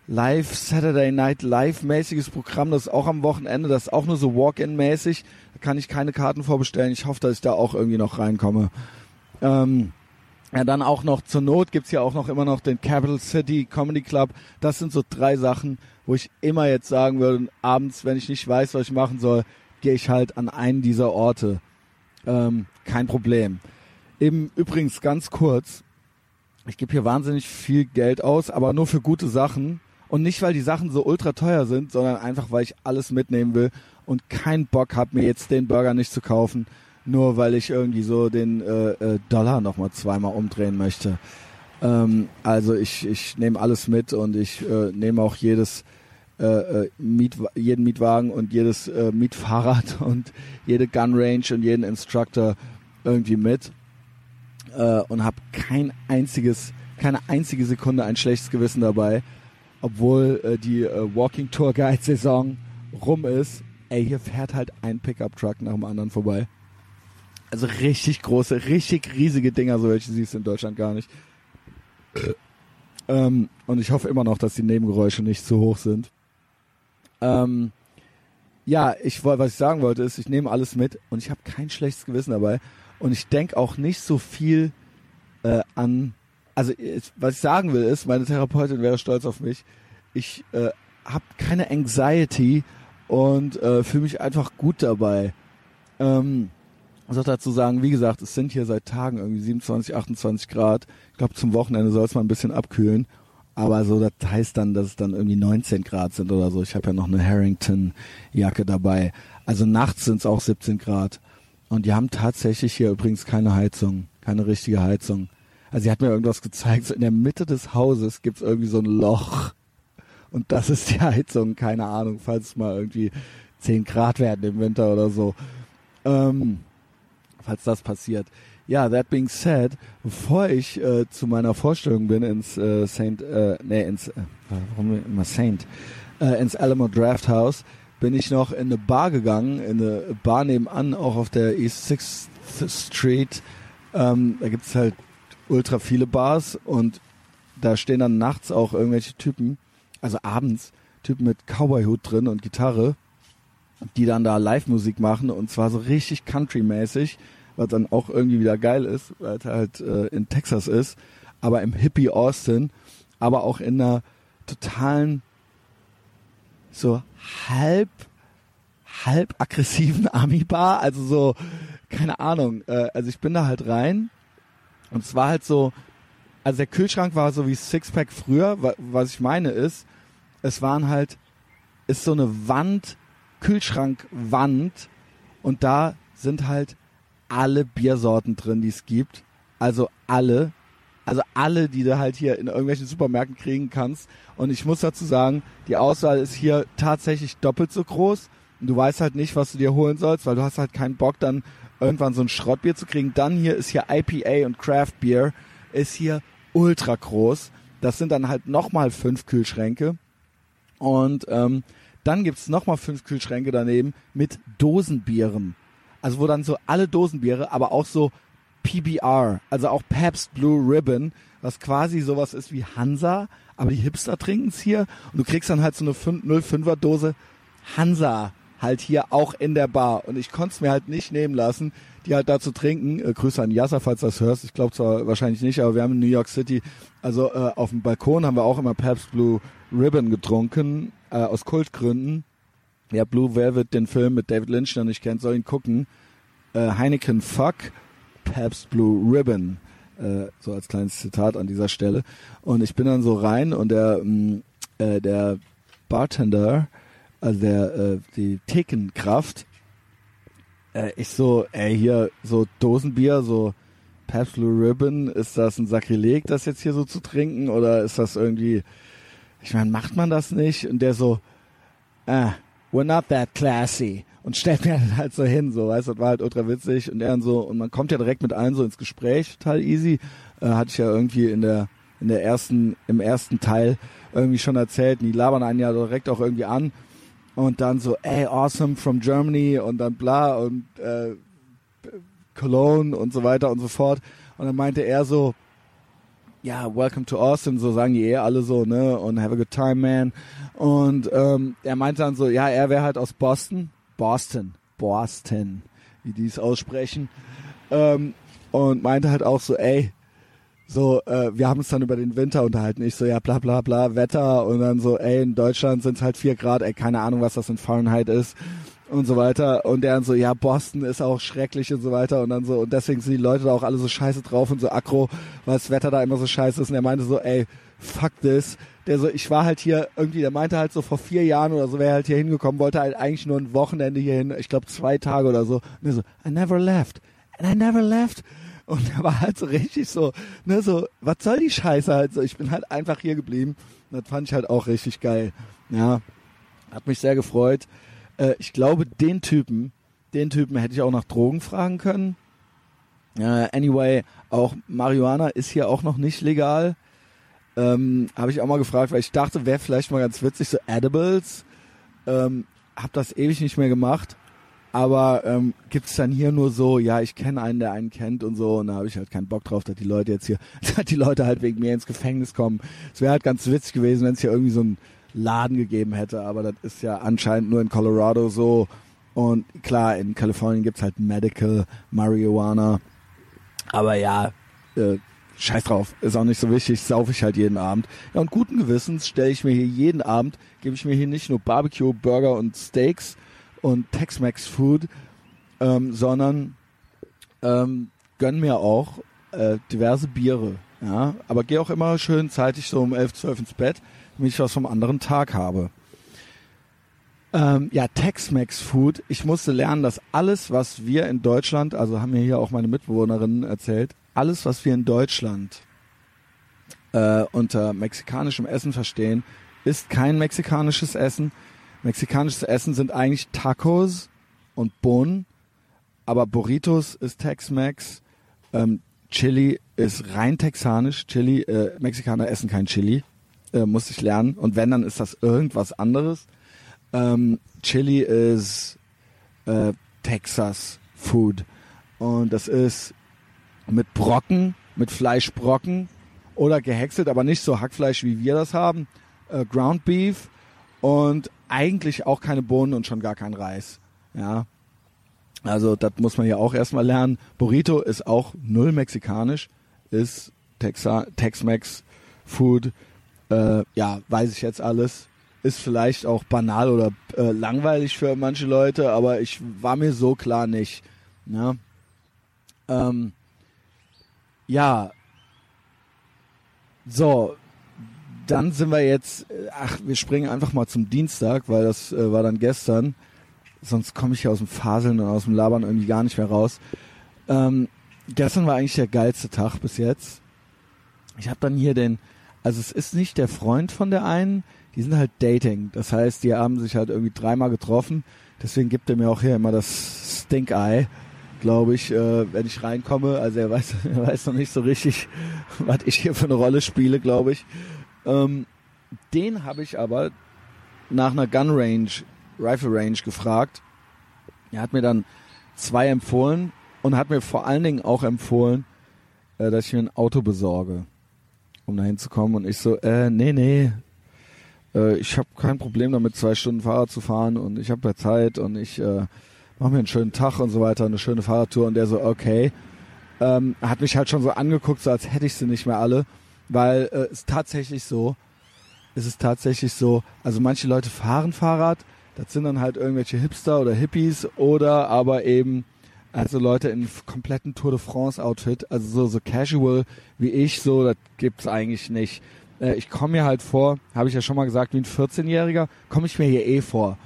live Saturday Night Live mäßiges Programm. Das ist auch am Wochenende. Das ist auch nur so Walk-in mäßig. Da kann ich keine Karten vorbestellen. Ich hoffe, dass ich da auch irgendwie noch reinkomme. Ähm, ja, dann auch noch zur Not gibt's ja auch noch immer noch den Capital City Comedy Club. Das sind so drei Sachen, wo ich immer jetzt sagen würde, abends, wenn ich nicht weiß, was ich machen soll, gehe ich halt an einen dieser Orte. Ähm, kein Problem. Eben übrigens ganz kurz, ich gebe hier wahnsinnig viel Geld aus, aber nur für gute Sachen. Und nicht, weil die Sachen so ultra teuer sind, sondern einfach, weil ich alles mitnehmen will und keinen Bock habe, mir jetzt den Burger nicht zu kaufen nur weil ich irgendwie so den äh, äh, Dollar nochmal zweimal umdrehen möchte. Ähm, also ich, ich nehme alles mit und ich äh, nehme auch jedes äh, äh Miet, jeden Mietwagen und jedes äh, Mietfahrrad und jede Gun Range und jeden Instructor irgendwie mit äh, und habe kein einziges, keine einzige Sekunde ein schlechtes Gewissen dabei, obwohl äh, die äh, Walking Tour Guide Saison rum ist. Ey, hier fährt halt ein Pickup Truck nach dem anderen vorbei. Also richtig große, richtig riesige Dinger, so welche siehst du in Deutschland gar nicht. ähm, und ich hoffe immer noch, dass die Nebengeräusche nicht zu hoch sind. Ähm, ja, ich was ich sagen wollte, ist, ich nehme alles mit und ich habe kein schlechtes Gewissen dabei. Und ich denke auch nicht so viel äh, an. Also was ich sagen will, ist, meine Therapeutin wäre stolz auf mich. Ich äh, habe keine Anxiety und äh, fühle mich einfach gut dabei. Ähm, muss auch dazu sagen, wie gesagt, es sind hier seit Tagen irgendwie 27, 28 Grad. Ich glaube, zum Wochenende soll es mal ein bisschen abkühlen. Aber so, das heißt dann, dass es dann irgendwie 19 Grad sind oder so. Ich habe ja noch eine Harrington-Jacke dabei. Also nachts sind es auch 17 Grad. Und die haben tatsächlich hier übrigens keine Heizung, keine richtige Heizung. Also sie hat mir irgendwas gezeigt, so in der Mitte des Hauses gibt's irgendwie so ein Loch. Und das ist die Heizung, keine Ahnung, falls es mal irgendwie 10 Grad werden im Winter oder so. Ähm, falls das passiert. Ja, that being said, bevor ich äh, zu meiner Vorstellung bin ins äh, Saint, äh, nee, ins, äh, warum immer Saint, äh, ins Alamo Draft House, bin ich noch in eine Bar gegangen, in eine Bar nebenan, auch auf der East Sixth Street. Ähm, da gibt's halt ultra viele Bars und da stehen dann nachts auch irgendwelche Typen, also abends, Typen mit Cowboy-Hut drin und Gitarre die dann da Live-Musik machen und zwar so richtig Country-mäßig, was dann auch irgendwie wieder geil ist, weil es halt äh, in Texas ist, aber im Hippie Austin, aber auch in einer totalen, so halb, halb aggressiven Ami-Bar. Also so, keine Ahnung. Äh, also ich bin da halt rein und es war halt so, also der Kühlschrank war so wie Sixpack früher. Was ich meine ist, es waren halt, ist so eine Wand, Kühlschrankwand und da sind halt alle Biersorten drin, die es gibt. Also alle. Also alle, die du halt hier in irgendwelchen Supermärkten kriegen kannst. Und ich muss dazu sagen, die Auswahl ist hier tatsächlich doppelt so groß. Und du weißt halt nicht, was du dir holen sollst, weil du hast halt keinen Bock, dann irgendwann so ein Schrottbier zu kriegen. Dann hier ist hier IPA und Craft Beer ist hier ultra groß. Das sind dann halt nochmal fünf Kühlschränke. Und ähm, dann gibt's nochmal fünf Kühlschränke daneben mit Dosenbieren. Also wo dann so alle Dosenbiere, aber auch so PBR, also auch Pabst Blue Ribbon, was quasi sowas ist wie Hansa, aber die Hipster trinken's hier und du kriegst dann halt so eine 05er Dose Hansa halt hier auch in der Bar und ich konnte es mir halt nicht nehmen lassen, die halt da zu trinken. Äh, Grüße an Yasser, falls du das hörst. Ich glaube zwar wahrscheinlich nicht, aber wir haben in New York City, also äh, auf dem Balkon haben wir auch immer Pabst Blue Ribbon getrunken, äh, aus Kultgründen. Ja, Blue Velvet, den Film mit David Lynch, der nicht kennt, soll ihn gucken. Äh, Heineken Fuck, Pabst Blue Ribbon. Äh, so als kleines Zitat an dieser Stelle. Und ich bin dann so rein und der, mh, mm, äh, der Bartender, also der, äh, die Thekenkraft, äh, ich so, ey, hier so Dosenbier, so Pabst Blue Ribbon, ist das ein Sakrileg, das jetzt hier so zu trinken oder ist das irgendwie, ich meine, macht man das nicht? Und der so, ah, we're not that classy. Und stellt mir halt so hin, so, weißt du, das war halt ultra witzig. Und er dann so, und man kommt ja direkt mit allen so ins Gespräch, total easy. Äh, hatte ich ja irgendwie in der, in der ersten, im ersten Teil irgendwie schon erzählt. Und die labern einen ja direkt auch irgendwie an. Und dann so, ey, awesome from Germany und dann bla und äh, Cologne und so weiter und so fort. Und dann meinte er so, ja, welcome to Austin, so sagen die eh alle so, ne, und have a good time, man. Und ähm, er meinte dann so, ja, er wäre halt aus Boston, Boston, Boston, wie die es aussprechen, ähm, und meinte halt auch so, ey, so, äh, wir haben uns dann über den Winter unterhalten. Ich so, ja, bla bla bla, Wetter und dann so, ey, in Deutschland sind es halt vier Grad, ey, keine Ahnung, was das in Fahrenheit ist und so weiter. Und der dann so, ja, Boston ist auch schrecklich und so weiter. Und dann so, und deswegen sind die Leute da auch alle so scheiße drauf und so aggro, weil das Wetter da immer so scheiße ist. Und er meinte so, ey, fuck this. Der so, ich war halt hier irgendwie, der meinte halt so vor vier Jahren oder so, wäre halt hier hingekommen, wollte halt eigentlich nur ein Wochenende hier hin, ich glaube zwei Tage oder so. Und er so, I never left. And I never left. Und er war halt so richtig so, ne, so, was soll die Scheiße halt so? Ich bin halt einfach hier geblieben. Und das fand ich halt auch richtig geil. Ja, hat mich sehr gefreut. Äh, ich glaube, den Typen, den Typen hätte ich auch nach Drogen fragen können. Äh, anyway, auch Marihuana ist hier auch noch nicht legal. Ähm, Habe ich auch mal gefragt, weil ich dachte, wäre vielleicht mal ganz witzig, so Edibles. Ähm, hab das ewig nicht mehr gemacht. Aber ähm, gibt es dann hier nur so, ja, ich kenne einen, der einen kennt und so, und da habe ich halt keinen Bock drauf, dass die Leute jetzt hier, dass die Leute halt wegen mir ins Gefängnis kommen. Es wäre halt ganz witzig gewesen, wenn es hier irgendwie so ein Laden gegeben hätte, aber das ist ja anscheinend nur in Colorado so. Und klar, in Kalifornien gibt's halt Medical Marihuana. Aber ja, äh, scheiß drauf, ist auch nicht so wichtig, saufe ich halt jeden Abend. Ja, und guten Gewissens stelle ich mir hier jeden Abend, gebe ich mir hier nicht nur Barbecue, Burger und Steaks und Tex-Mex Food, ähm, sondern ähm, gönn mir auch äh, diverse Biere. Ja, aber gehe auch immer schön zeitig so um 11, 12 ins Bett damit ich was vom anderen Tag habe. Ähm, ja, Tex-Mex Food. Ich musste lernen, dass alles, was wir in Deutschland, also haben mir hier auch meine Mitbewohnerinnen erzählt, alles, was wir in Deutschland äh, unter mexikanischem Essen verstehen, ist kein mexikanisches Essen. Mexikanisches Essen sind eigentlich Tacos und Bohnen, aber Burritos ist Tex-Mex. Ähm, Chili ist rein texanisch. Chili, äh, Mexikaner essen kein Chili äh, muss ich lernen. Und wenn, dann ist das irgendwas anderes. Ähm, Chili ist äh, Texas Food. Und das ist mit Brocken, mit Fleischbrocken oder gehäckselt, aber nicht so Hackfleisch, wie wir das haben. Äh, Ground Beef und eigentlich auch keine Bohnen und schon gar kein Reis. Ja. Also das muss man ja auch erstmal lernen. Burrito ist auch null mexikanisch, ist Tex-Mex Food Äh, ja, weiß ich jetzt alles. Ist vielleicht auch banal oder äh, langweilig für manche Leute, aber ich war mir so klar nicht. Ja, ähm, ja. so, dann sind wir jetzt, ach, wir springen einfach mal zum Dienstag, weil das äh, war dann gestern. Sonst komme ich ja aus dem Faseln und aus dem Labern irgendwie gar nicht mehr raus. Ähm, gestern war eigentlich der geilste Tag bis jetzt. Ich habe dann hier den, also es ist nicht der Freund von der einen, die sind halt Dating. Das heißt, die haben sich halt irgendwie dreimal getroffen. Deswegen gibt er mir auch hier immer das Stink Eye, glaube ich, äh, wenn ich reinkomme. Also er weiß, er weiß noch nicht so richtig, was ich hier für eine Rolle spiele, glaube ich. Ähm, den habe ich aber nach einer Gun Range, Rifle Range gefragt. Er hat mir dann zwei empfohlen und hat mir vor allen Dingen auch empfohlen, äh, dass ich mir ein Auto besorge, um da hinzukommen. Und ich so, äh, nee, nee, äh, ich habe kein Problem damit, zwei Stunden Fahrrad zu fahren und ich habe ja Zeit und ich äh, mache mir einen schönen Tag und so weiter, eine schöne Fahrradtour. Und der so, okay. Ähm, hat mich halt schon so angeguckt, so als hätte ich sie nicht mehr alle weil äh, es ist tatsächlich so, es ist tatsächlich so, also manche Leute fahren Fahrrad, das sind dann halt irgendwelche Hipster oder Hippies oder aber eben also Leute in kompletten Tour de France Outfit, also so, so casual wie ich, so, das gibt's eigentlich nicht. Äh, ich komme mir halt vor, habe ich ja schon mal gesagt, wie ein 14-Jähriger, komme ich mir hier eh vor,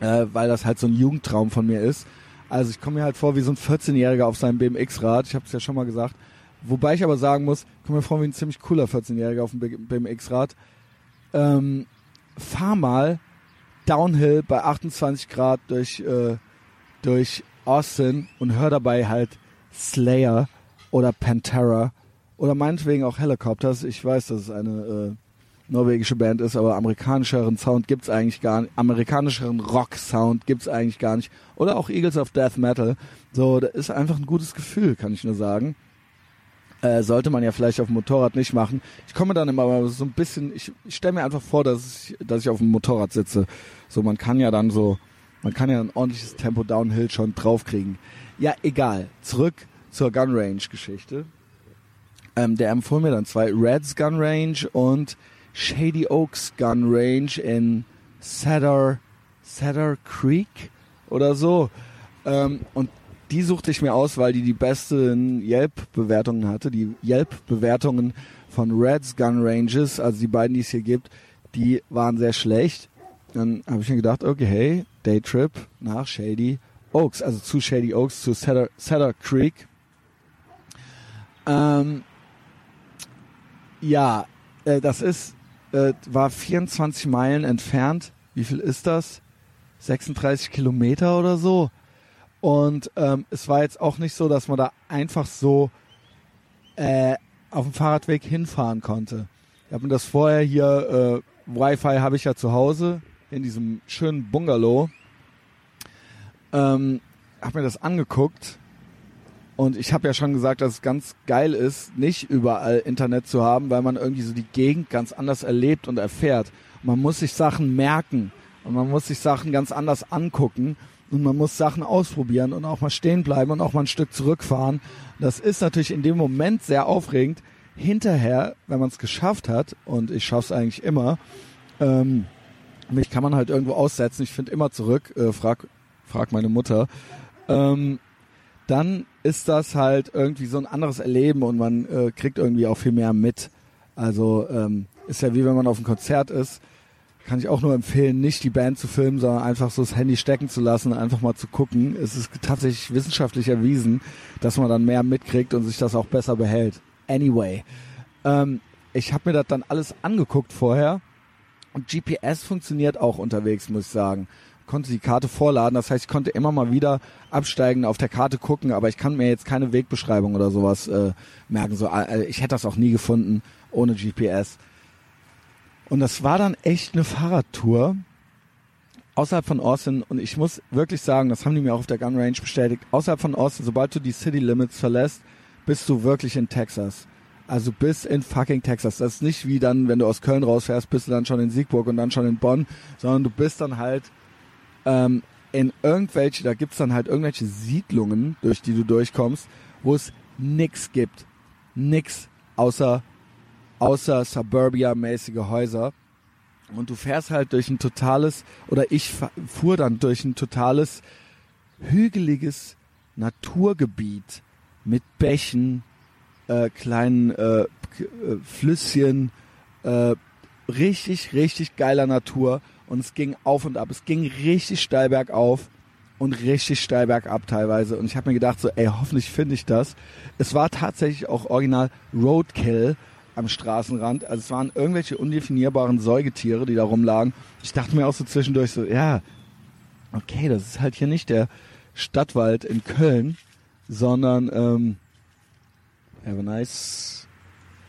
äh, weil das halt so ein Jugendtraum von mir ist. Also ich komme mir halt vor wie so ein 14-Jähriger auf seinem BMX-Rad, ich habe es ja schon mal gesagt. Wobei ich aber sagen muss, komm mir vor wie ein ziemlich cooler 14-Jähriger auf dem BMX-Rad. Ähm, fahr mal Downhill bei 28 Grad durch, äh, durch Austin und hör dabei halt Slayer oder Pantera oder meinetwegen auch Helicopters. Ich weiß, dass es eine äh, norwegische Band ist, aber amerikanischeren Sound gibt's eigentlich gar nicht. Amerikanischeren Rock-Sound gibt's eigentlich gar nicht. Oder auch Eagles of Death Metal. So, das ist einfach ein gutes Gefühl, kann ich nur sagen. Äh, sollte man ja vielleicht auf dem Motorrad nicht machen. Ich komme dann immer so ein bisschen, ich, ich stelle mir einfach vor, dass ich, dass ich auf dem Motorrad sitze. So, man kann ja dann so, man kann ja ein ordentliches Tempo Downhill schon draufkriegen. Ja, egal. Zurück zur Gun Range Geschichte. Ähm, der empfohlen mir dann zwei Reds Gun Range und Shady Oaks Gun Range in Cedar, Cedar Creek oder so. Ähm, und die suchte ich mir aus, weil die die besten Yelp-Bewertungen hatte. Die Yelp-Bewertungen von Reds Gun Ranges, also die beiden, die es hier gibt, die waren sehr schlecht. Dann habe ich mir gedacht, okay, hey, Daytrip nach Shady Oaks, also zu Shady Oaks, zu Cedar, Cedar Creek. Ähm, ja, äh, das ist, äh, war 24 Meilen entfernt. Wie viel ist das? 36 Kilometer oder so. Und ähm, es war jetzt auch nicht so, dass man da einfach so äh, auf dem Fahrradweg hinfahren konnte. Ich habe mir das vorher hier, äh, Wi-Fi habe ich ja zu Hause in diesem schönen Bungalow. Ähm, habe mir das angeguckt und ich habe ja schon gesagt, dass es ganz geil ist, nicht überall Internet zu haben, weil man irgendwie so die Gegend ganz anders erlebt und erfährt. Man muss sich Sachen merken und man muss sich Sachen ganz anders angucken und man muss Sachen ausprobieren und auch mal stehen bleiben und auch mal ein Stück zurückfahren. Das ist natürlich in dem Moment sehr aufregend. Hinterher, wenn man es geschafft hat, und ich schaffe es eigentlich immer, ähm, mich kann man halt irgendwo aussetzen, ich finde immer zurück, äh, frag, frag meine Mutter, ähm, dann ist das halt irgendwie so ein anderes Erleben und man äh, kriegt irgendwie auch viel mehr mit. Also ähm, ist ja wie wenn man auf einem Konzert ist kann ich auch nur empfehlen, nicht die Band zu filmen, sondern einfach so das Handy stecken zu lassen, einfach mal zu gucken. Es ist tatsächlich wissenschaftlich erwiesen, dass man dann mehr mitkriegt und sich das auch besser behält. Anyway, ähm, ich habe mir das dann alles angeguckt vorher und GPS funktioniert auch unterwegs, muss ich sagen. Konnte die Karte vorladen, das heißt, ich konnte immer mal wieder absteigen, auf der Karte gucken, aber ich kann mir jetzt keine Wegbeschreibung oder sowas äh, merken. So, äh, ich hätte das auch nie gefunden ohne GPS. Und das war dann echt eine Fahrradtour außerhalb von Austin. Und ich muss wirklich sagen, das haben die mir auch auf der Gun Range bestätigt. Außerhalb von Austin, sobald du die City Limits verlässt, bist du wirklich in Texas. Also bis in fucking Texas. Das ist nicht wie dann, wenn du aus Köln rausfährst, bist du dann schon in Siegburg und dann schon in Bonn, sondern du bist dann halt ähm, in irgendwelche, da gibt's dann halt irgendwelche Siedlungen, durch die du durchkommst, wo es nix gibt. Nix außer außer Suburbia-mäßige Häuser. Und du fährst halt durch ein totales, oder ich fuhr dann durch ein totales, hügeliges Naturgebiet mit Bächen, äh, kleinen äh, äh, Flüsschen, äh, richtig, richtig geiler Natur. Und es ging auf und ab. Es ging richtig steil bergauf und richtig steil bergab teilweise. Und ich habe mir gedacht, so, ey, hoffentlich finde ich das. Es war tatsächlich auch original Roadkill am Straßenrand. Also es waren irgendwelche undefinierbaren Säugetiere, die da rumlagen. Ich dachte mir auch so zwischendurch so, ja, okay, das ist halt hier nicht der Stadtwald in Köln, sondern ähm, have a nice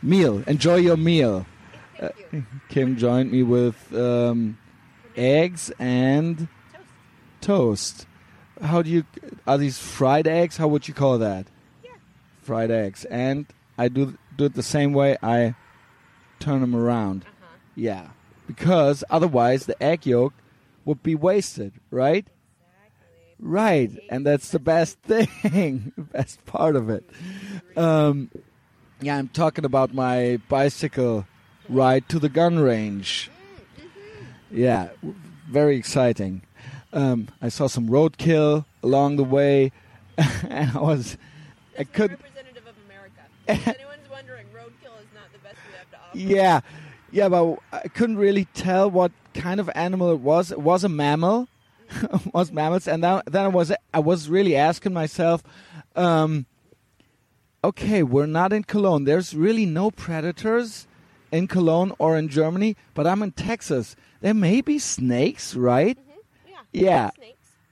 meal. Enjoy your meal. Uh, Kim joined me with um, eggs and toast. How do you are these fried eggs? How would you call that? Yeah. Fried eggs. And I do do it the same way. I turn them around. Uh-huh. Yeah, because otherwise the egg yolk would be wasted, right? Exactly. Right, and that's the best thing, the best part of it. Um, yeah, I'm talking about my bicycle ride to the gun range. Yeah, very exciting. Um, I saw some roadkill along the way, and I was, I couldn't. representative of America. If anyone's wondering, roadkill is not the best we have to offer. Yeah, yeah, but I couldn't really tell what kind of animal it was. It was a mammal, It was mammals, and then, then I was I was really asking myself, um, okay, we're not in Cologne. There's really no predators in Cologne or in Germany, but I'm in Texas. There may be snakes, right? Mm-hmm. Yeah. Yeah.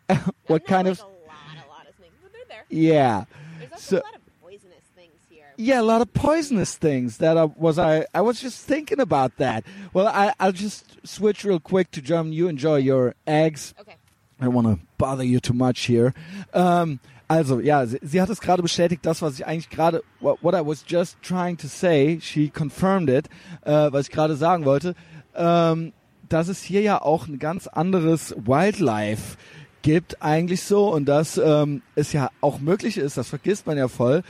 Snakes. what kind like of? a lot, a lot of snakes, but they're there. Yeah. There's also So- a lot of poisonous things here. Yeah, a lot of poisonous things. That I was I. I was just thinking about that. Well, I, I'll just switch real quick to German. You enjoy your eggs. Okay. I don't want to bother you too much here. Ähm, also, ja, sie, sie hat es gerade bestätigt, das, was ich eigentlich gerade, what, what I was just trying to say, she confirmed it, äh, was ich gerade sagen wollte, ähm, dass es hier ja auch ein ganz anderes Wildlife gibt eigentlich so und dass ähm, es ja auch möglich ist, das vergisst man ja voll,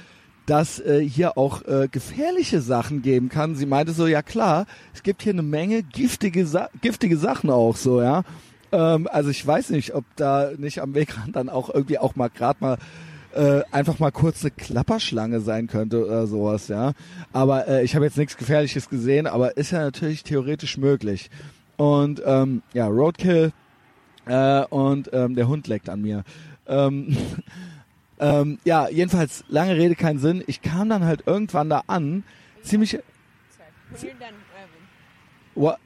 dass äh, hier auch äh, gefährliche Sachen geben kann. Sie meinte so, ja klar, es gibt hier eine Menge giftige, Sa giftige Sachen auch so, ja. Ähm, also ich weiß nicht, ob da nicht am Wegrand dann auch irgendwie auch mal gerade mal äh, einfach mal kurz eine Klapperschlange sein könnte oder sowas, ja. Aber äh, ich habe jetzt nichts Gefährliches gesehen, aber ist ja natürlich theoretisch möglich. Und ähm, ja, Roadkill äh, und ähm, der Hund leckt an mir. Ähm, ähm, ja, jedenfalls lange Rede keinen Sinn. Ich kam dann halt irgendwann da an, ziemlich. Sorry. What?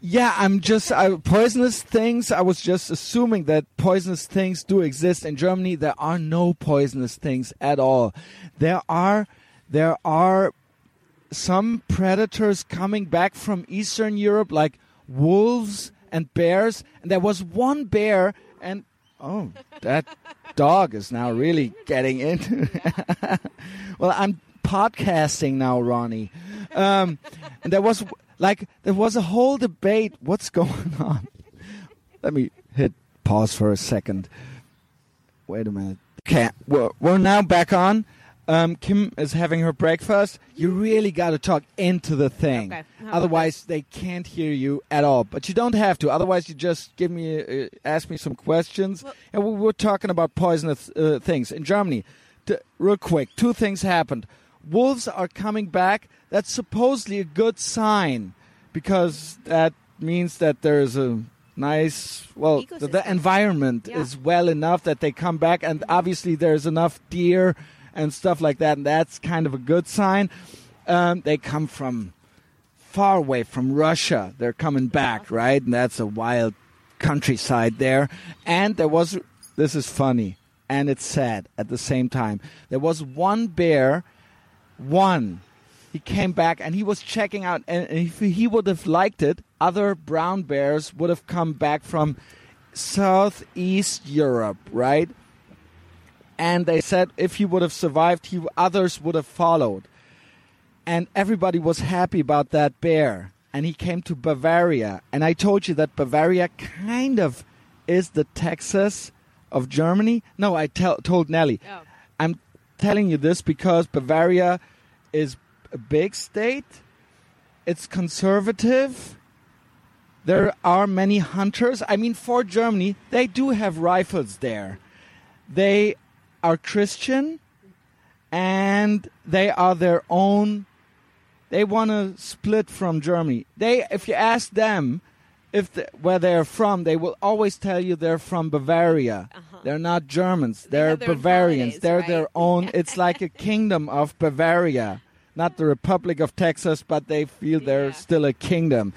Yeah, I'm just I, poisonous things. I was just assuming that poisonous things do exist in Germany. There are no poisonous things at all. There are there are some predators coming back from Eastern Europe, like wolves and bears. And there was one bear, and oh, that dog is now really getting into. well, I'm podcasting now, Ronnie. Um, and there was like there was a whole debate. What's going on? Let me hit pause for a second. Wait a minute. Okay, we're, we're now back on. Um, Kim is having her breakfast. You really got to talk into the thing. Okay, Otherwise, they can't hear you at all. But you don't have to. Otherwise, you just give me, uh, ask me some questions. Well- and we were talking about poisonous uh, things in Germany. T- real quick, two things happened. Wolves are coming back. That's supposedly a good sign because that means that there's a nice, well, the, the environment Yeah. is well enough that they come back, and obviously there's enough deer and stuff like that, and that's kind of a good sign. Um, they come from far away from Russia. They're coming back, right? And that's a wild countryside there. And there was, this is funny and it's sad at the same time. There was one bear, one. He came back and he was checking out, and if he would have liked it, other brown bears would have come back from Southeast Europe, right? And they said if he would have survived, he, others would have followed and everybody was happy about that bear. And he came to Bavaria, and I told you that Bavaria kind of is the Texas of Germany. No, I tell, told Nelly. Oh. I'm telling you this because Bavaria is a big state. It's conservative. There are many hunters. I mean, for Germany, they do have rifles there. They are Christian and they are their own. They want to split from Germany. They, if you ask them if the, where they're from, they will always tell you they're from Bavaria. Uh-huh. Uh-huh. They're not Germans. They're own Bavarians. holidays, they're right? their own. It's like a kingdom of Bavaria, not the Republic of Texas, but they feel they're Yeah. still a kingdom.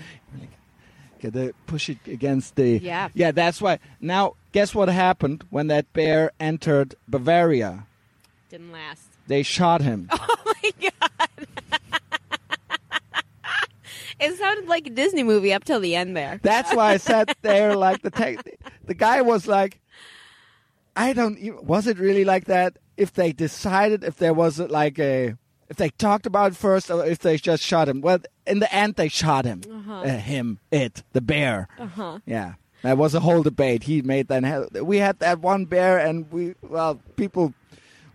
Gotta push it against the. Yeah. Yeah, that's why. Now, guess what happened when that bear entered Bavaria? Didn't last. They shot him. Oh my god. it sounded like a Disney movie up till the end there. That's why I sat there like the tech the guy was like, I don't. Even, was it really like that? If they decided, if there was like a, if they talked about it first, or if they just shot him. Well, in the end, they shot him. Uh, him, it, the bear. Uh-huh. Yeah, that was a whole debate. He made that. We had that one bear, and we well, people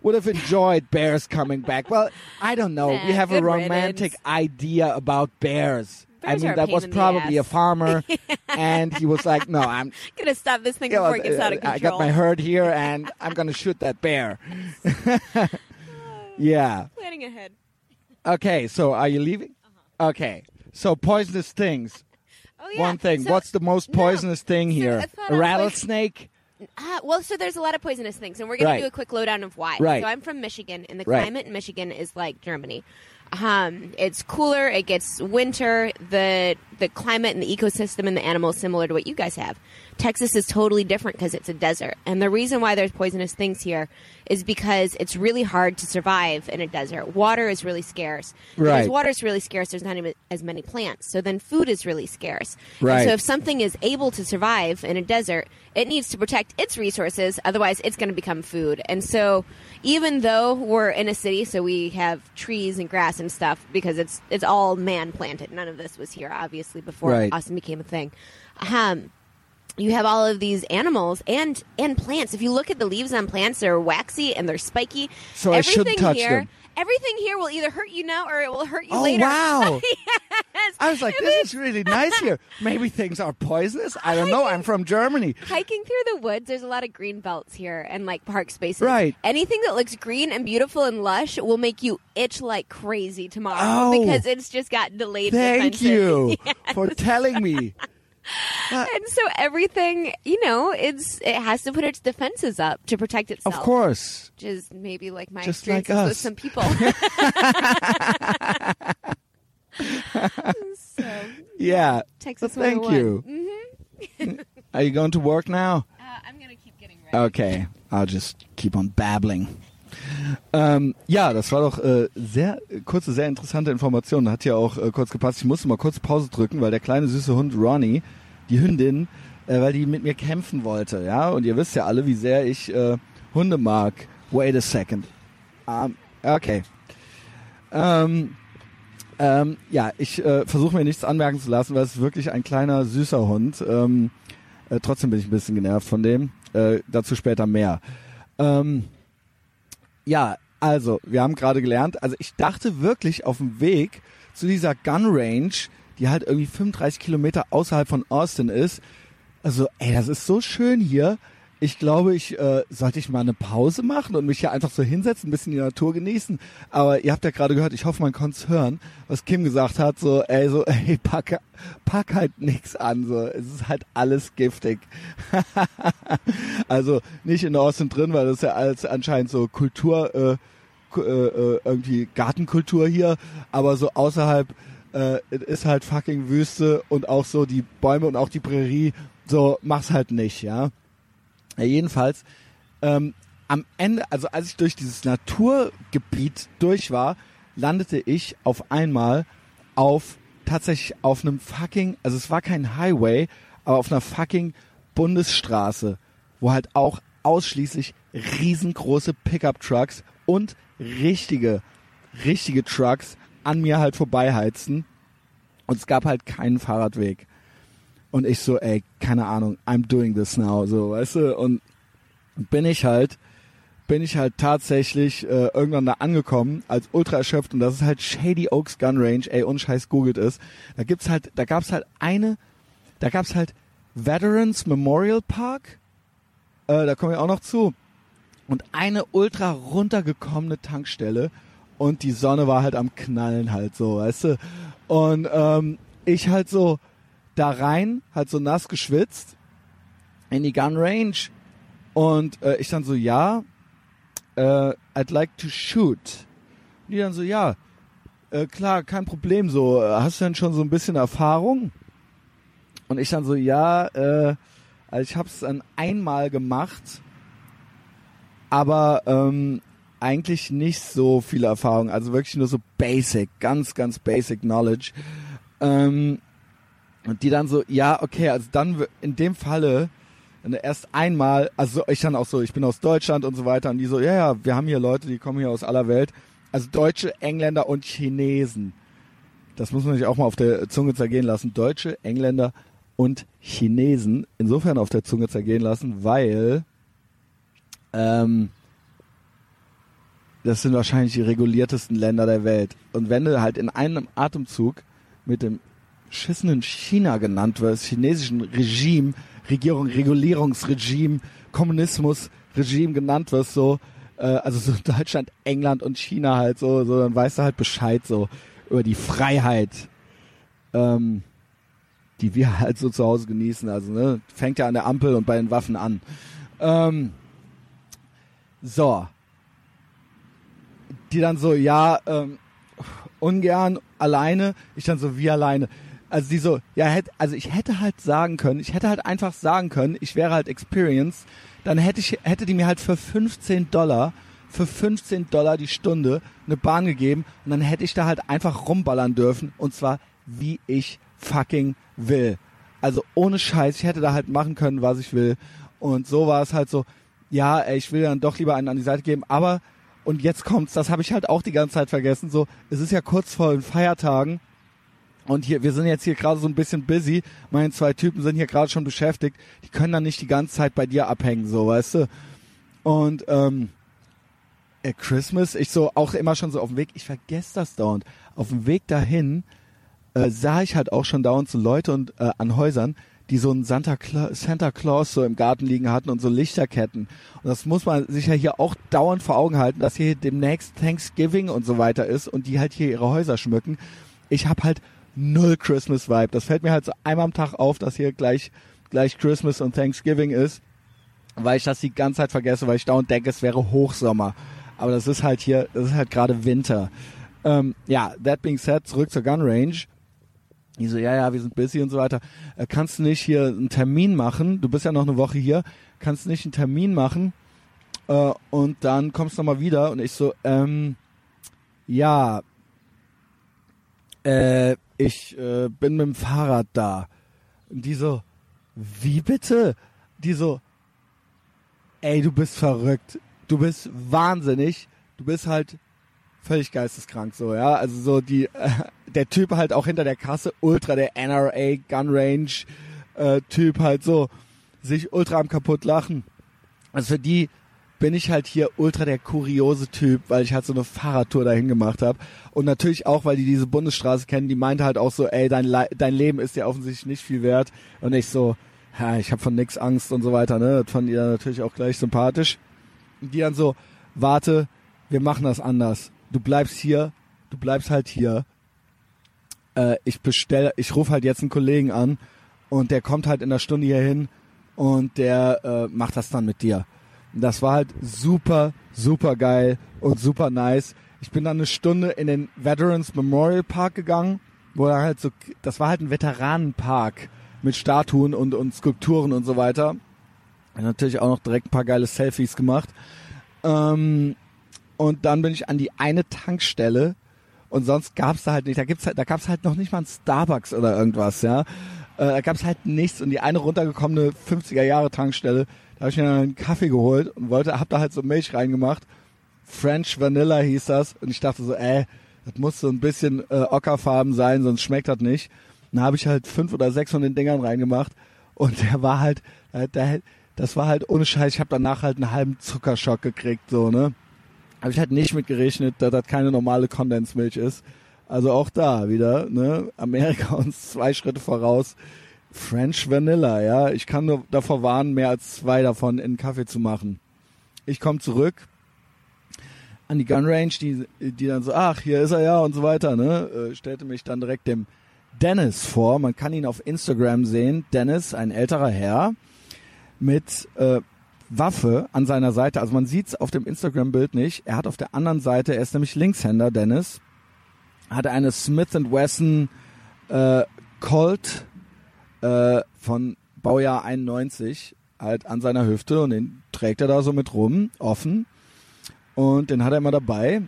would have enjoyed bears coming back. Well, I don't know. Nah, we have a romantic riddance. idea about bears. Bears I mean, that was probably a farmer, and he was like, "No, I'm Gonna stop this thing before well, it gets out of uh, control. I got my herd here, and I'm gonna shoot that bear." yeah. Planning ahead. Okay. So, are you leaving? Okay. So, poisonous things. Oh yeah. One thing. So- What's the most no. poisonous thing here? Thought A rattlesnake. Uh, well, so there's a lot of poisonous things, and we're going Right. to do a quick lowdown of why. Right. So I'm from Michigan, and the Right. climate in Michigan is like Germany. Um, it's cooler. It gets winter. The the climate and the ecosystem and the animals similar to what you guys have. Texas is totally different because it's a desert, and the reason why there's poisonous things here is because it's really hard to survive in a desert. Water is really scarce. Because Right. water is really scarce. There's not even as many plants, so then food is really scarce. And Right. so if something is able to survive in a desert, it needs to protect its resources. Otherwise, it's going to become food. And so, even though we're in a city, so we have trees and grass and stuff because it's it's all man planted. None of this was here, obviously, before Right. Austin became a thing. Um, you have all of these animals and and plants. If you look at the leaves on plants, they're waxy and they're spiky. So I shouldn't Everything touch here, them. Everything here will either hurt you now or it will hurt you Oh later. wow! yes. I was like, this is really nice here. Maybe things are poisonous. I don't know. I'm from Germany. hiking through the woods, there's a lot of green belts here and like park spaces. Right. Anything that looks green and beautiful and lush will make you itch like crazy tomorrow Oh. because it's just got delayed. Thank you for telling me. And so everything, you know, it's it has to put its defenses up to protect itself. Of course. Which is maybe like my Just like experiences with us. some people. so Yeah. Texas Well, thank 101. you. Are you going to work now? Uh, I'm gonna keep getting ready. Okay, I'll just keep on babbling. Ähm, ja, das war doch äh, sehr kurze, sehr interessante Information. Hat ja auch äh, kurz gepasst. Ich musste mal kurz Pause drücken, weil der kleine süße Hund Ronnie, die Hündin, äh, weil die mit mir kämpfen wollte. Ja, und ihr wisst ja alle, wie sehr ich äh, Hunde mag. Wait a second. Um, okay. Ähm, ähm, ja, ich äh, versuche mir nichts anmerken zu lassen, weil es ist wirklich ein kleiner süßer Hund. Ähm, äh, trotzdem bin ich ein bisschen genervt von dem. Äh, dazu später mehr. Ähm, ja, also, wir haben gerade gelernt, also ich dachte wirklich auf dem Weg zu dieser Gun Range, die halt irgendwie 35 Kilometer außerhalb von Austin ist. Also, ey, das ist so schön hier. Ich glaube, ich äh, sollte ich mal eine Pause machen und mich hier einfach so hinsetzen, ein bisschen die Natur genießen. Aber ihr habt ja gerade gehört, ich hoffe, man konnte hören, was Kim gesagt hat, so, ey, so, ey, pack, pack halt nix an, so, es ist halt alles giftig. also nicht in Austin drin, weil das ist ja alles anscheinend so Kultur, äh, äh, äh, irgendwie Gartenkultur hier, aber so außerhalb äh, ist halt fucking Wüste und auch so die Bäume und auch die Prärie, so mach's halt nicht, ja. Ja jedenfalls, ähm, am Ende, also als ich durch dieses Naturgebiet durch war, landete ich auf einmal auf tatsächlich auf einem fucking, also es war kein Highway, aber auf einer fucking Bundesstraße, wo halt auch ausschließlich riesengroße Pickup-Trucks und richtige, richtige Trucks an mir halt vorbeiheizen. Und es gab halt keinen Fahrradweg. Und ich so, ey, keine Ahnung, I'm doing this now, so, weißt du, und bin ich halt bin ich halt tatsächlich äh, irgendwann da angekommen als ultra erschöpft. Und das ist halt Shady Oaks Gun Range, ey, unscheiß googelt es. Da gibt's halt, da gab's halt eine, da gab's halt Veterans Memorial Park, äh, da kommen wir auch noch zu. Und eine ultra runtergekommene Tankstelle. Und die Sonne war halt am Knallen halt so, weißt du. Und ähm, ich halt so da rein, halt so nass geschwitzt in die Gun Range und äh, ich dann so, ja, äh, I'd like to shoot. Und die dann so, ja, äh, klar, kein Problem, so, äh, hast du denn schon so ein bisschen Erfahrung? Und ich dann so, ja, äh, also ich habe es dann einmal gemacht, aber ähm, eigentlich nicht so viel Erfahrung, also wirklich nur so basic, ganz, ganz basic Knowledge. Ähm, und die dann so, ja, okay, also dann in dem Falle du erst einmal, also ich dann auch so, ich bin aus Deutschland und so weiter und die so, ja, ja, wir haben hier Leute, die kommen hier aus aller Welt, also Deutsche, Engländer und Chinesen. Das muss man sich auch mal auf der Zunge zergehen lassen. Deutsche, Engländer und Chinesen insofern auf der Zunge zergehen lassen, weil ähm, das sind wahrscheinlich die reguliertesten Länder der Welt. Und wenn du halt in einem Atemzug mit dem schissenen China genannt wirst, chinesischen Regime, Regierung, Regulierungsregime, Kommunismusregime genannt wirst, so, äh, also so Deutschland, England und China halt so, so, dann weißt du halt Bescheid so über die Freiheit, ähm, die wir halt so zu Hause genießen. Also, ne, fängt ja an der Ampel und bei den Waffen an. Ähm, so. Die dann so, ja, ähm, ungern, alleine. Ich dann so, wie alleine? Also die so, ja, hätte, also ich hätte halt sagen können, ich hätte halt einfach sagen können, ich wäre halt experienced, dann hätte ich, hätte die mir halt für 15 Dollar, für 15 Dollar die Stunde eine Bahn gegeben und dann hätte ich da halt einfach rumballern dürfen und zwar wie ich fucking will. Also ohne Scheiß, ich hätte da halt machen können, was ich will und so war es halt so, ja, ey, ich will dann doch lieber einen an die Seite geben, aber und jetzt kommt's, das habe ich halt auch die ganze Zeit vergessen, so, es ist ja kurz vor den Feiertagen und hier, wir sind jetzt hier gerade so ein bisschen busy. Meine zwei Typen sind hier gerade schon beschäftigt. Die können dann nicht die ganze Zeit bei dir abhängen, so, weißt du? Und ähm, äh, Christmas, ich so auch immer schon so auf dem Weg, ich vergesse das dauernd. Auf dem Weg dahin äh, sah ich halt auch schon dauernd so Leute und äh, an Häusern, die so einen Santa, Cla Santa Claus so im Garten liegen hatten und so Lichterketten. Und das muss man sich ja hier auch dauernd vor Augen halten, dass hier demnächst Thanksgiving und so weiter ist und die halt hier ihre Häuser schmücken. Ich hab halt null Christmas Vibe. Das fällt mir halt so einmal am Tag auf, dass hier gleich gleich Christmas und Thanksgiving ist, weil ich das die ganze Zeit vergesse, weil ich dauernd denke, es wäre Hochsommer. Aber das ist halt hier, das ist halt gerade Winter. Ähm, ja, that being said, zurück zur Gun Range. Die so, ja, ja, wir sind busy und so weiter. Äh, kannst du nicht hier einen Termin machen? Du bist ja noch eine Woche hier. Kannst du nicht einen Termin machen? Äh, und dann kommst du nochmal wieder. Und ich so, ähm, ja, äh, ich äh, bin mit dem Fahrrad da. Und die so, wie bitte? Die so, ey, du bist verrückt. Du bist wahnsinnig. Du bist halt völlig geisteskrank so, ja. Also so die, äh, der Typ halt auch hinter der Kasse, ultra der NRA Gun Range äh, Typ halt so, sich ultra am kaputt lachen. Also für die bin ich halt hier ultra der kuriose Typ, weil ich halt so eine Fahrradtour dahin gemacht habe. Und natürlich auch, weil die diese Bundesstraße kennen, die meinte halt auch so, ey, dein, Le dein Leben ist ja offensichtlich nicht viel wert. Und ich so, ja, ich habe von nix Angst und so weiter, ne? Das fand ihr natürlich auch gleich sympathisch. Und die dann so, warte, wir machen das anders. Du bleibst hier, du bleibst halt hier. Äh, ich bestell, ich rufe halt jetzt einen Kollegen an und der kommt halt in der Stunde hier hin und der äh, macht das dann mit dir. Das war halt super, super geil und super nice. Ich bin dann eine Stunde in den Veterans Memorial Park gegangen, wo dann halt so, das war halt ein Veteranenpark mit Statuen und, und Skulpturen und so weiter. Und natürlich auch noch direkt ein paar geile Selfies gemacht. Ähm, und dann bin ich an die eine Tankstelle und sonst gab's da halt nicht. Da gibt's halt, da gab's halt noch nicht mal ein Starbucks oder irgendwas, ja. Äh, da gab's halt nichts und die eine runtergekommene 50er Jahre Tankstelle, da habe ich mir einen Kaffee geholt und wollte, hab da halt so Milch reingemacht. French Vanilla hieß das und ich dachte so, ey, das muss so ein bisschen äh, ockerfarben sein, sonst schmeckt das nicht. Dann habe ich halt fünf oder sechs von den Dingern reingemacht und der war halt, äh, der, das war halt ohne Scheiß, ich habe danach halt einen halben Zuckerschock gekriegt, so, ne? Habe ich halt nicht mit gerechnet, dass das keine normale Kondensmilch ist. Also auch da wieder, ne? Amerika uns zwei Schritte voraus. French Vanilla, ja. Ich kann nur davor warnen, mehr als zwei davon in Kaffee zu machen. Ich komme zurück an die Gun Range, die, die dann so, ach, hier ist er ja und so weiter, ne? Äh, stellte mich dann direkt dem Dennis vor. Man kann ihn auf Instagram sehen. Dennis, ein älterer Herr mit äh, Waffe an seiner Seite. Also man sieht's auf dem Instagram-Bild nicht. Er hat auf der anderen Seite, er ist nämlich Linkshänder, Dennis, hat eine Smith Wesson äh, Colt äh, von Baujahr 91 halt an seiner Hüfte und den trägt er da so mit rum, offen. Und den hat er immer dabei.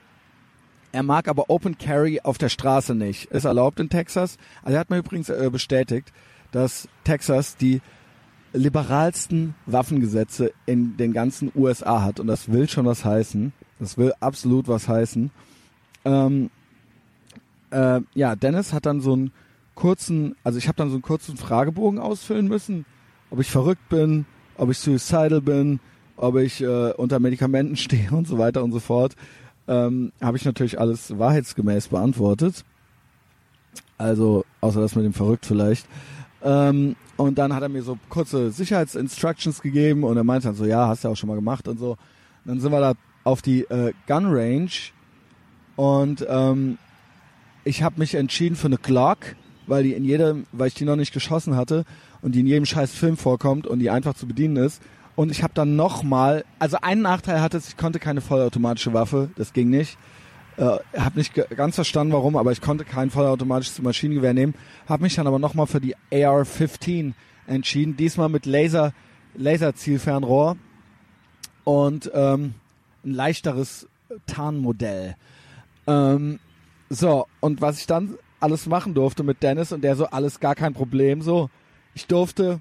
Er mag aber Open Carry auf der Straße nicht. Ist erlaubt in Texas. Also er hat mir übrigens äh, bestätigt, dass Texas die liberalsten Waffengesetze in den ganzen USA hat. Und das will schon was heißen. Das will absolut was heißen. Ähm, äh, ja, Dennis hat dann so einen kurzen, also ich habe dann so einen kurzen Fragebogen ausfüllen müssen, ob ich verrückt bin, ob ich suicidal bin, ob ich äh, unter Medikamenten stehe und so weiter und so fort. Ähm, habe ich natürlich alles wahrheitsgemäß beantwortet. Also, außer das mit dem Verrückt vielleicht. Ähm, und dann hat er mir so kurze Sicherheitsinstructions gegeben und er meinte dann so, ja, hast du ja auch schon mal gemacht und so. Und dann sind wir da auf die äh, Gun Range und ähm, ich habe mich entschieden für eine Glock, weil die in jedem, weil ich die noch nicht geschossen hatte und die in jedem scheiß Film vorkommt und die einfach zu bedienen ist. Und ich habe dann nochmal, also einen Nachteil hatte es, ich konnte keine vollautomatische Waffe, das ging nicht. Äh, habe nicht ganz verstanden, warum, aber ich konnte kein vollautomatisches Maschinengewehr nehmen. Habe mich dann aber nochmal für die AR-15 entschieden. Diesmal mit Laser, Laserzielfernrohr und ähm, ein leichteres Tarnmodell. Ähm, so, und was ich dann alles machen durfte mit Dennis und der so alles gar kein Problem so. Ich durfte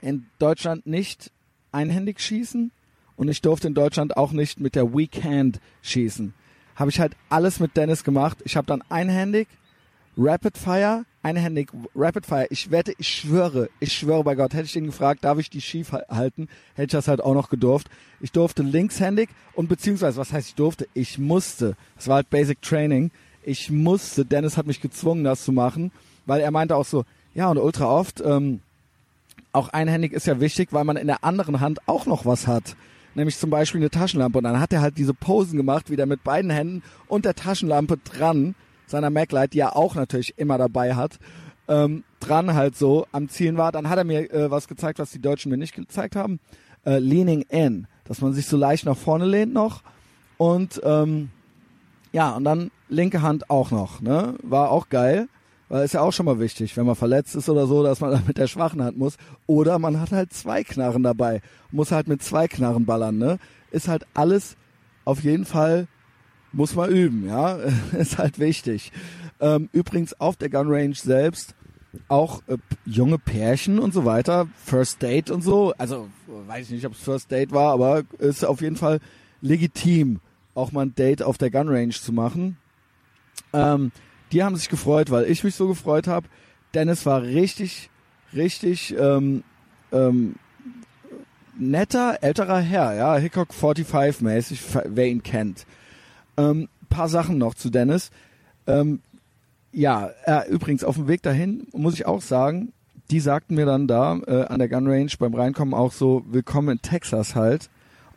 in Deutschland nicht einhändig schießen und ich durfte in Deutschland auch nicht mit der Weak Hand schießen habe ich halt alles mit Dennis gemacht. Ich habe dann einhändig Rapid Fire, einhändig Rapid Fire. Ich wette, ich schwöre, ich schwöre bei Gott, hätte ich ihn gefragt, darf ich die schief halten, hätte ich das halt auch noch gedurft. Ich durfte linkshändig und beziehungsweise, was heißt ich durfte? Ich musste. Das war halt Basic Training. Ich musste. Dennis hat mich gezwungen, das zu machen, weil er meinte auch so, ja und ultra oft, ähm, auch einhändig ist ja wichtig, weil man in der anderen Hand auch noch was hat nämlich zum Beispiel eine Taschenlampe. Und dann hat er halt diese Posen gemacht, wieder mit beiden Händen und der Taschenlampe dran, seiner Maglite, die er auch natürlich immer dabei hat, ähm, dran halt so am Zielen war. Dann hat er mir äh, was gezeigt, was die Deutschen mir nicht gezeigt haben. Äh, leaning in, dass man sich so leicht nach vorne lehnt noch. Und ähm, ja, und dann linke Hand auch noch, ne? War auch geil. Weil ist ja auch schon mal wichtig, wenn man verletzt ist oder so, dass man dann mit der schwachen Hand muss. Oder man hat halt zwei Knarren dabei. Muss halt mit zwei Knarren ballern, ne? Ist halt alles auf jeden Fall, muss man üben, ja? ist halt wichtig. Ähm, übrigens auf der Gun Range selbst auch äh, junge Pärchen und so weiter, First Date und so. Also weiß ich nicht, ob es First Date war, aber ist auf jeden Fall legitim, auch mal ein Date auf der Gun Range zu machen. Ähm, die haben sich gefreut, weil ich mich so gefreut habe. Dennis war richtig, richtig ähm, ähm, netter, älterer Herr, ja, Hickok 45 mäßig, wer ihn kennt. Ähm, paar Sachen noch zu Dennis. Ähm, ja, äh, übrigens auf dem Weg dahin muss ich auch sagen, die sagten mir dann da äh, an der Gun Range beim Reinkommen auch so, willkommen in Texas halt.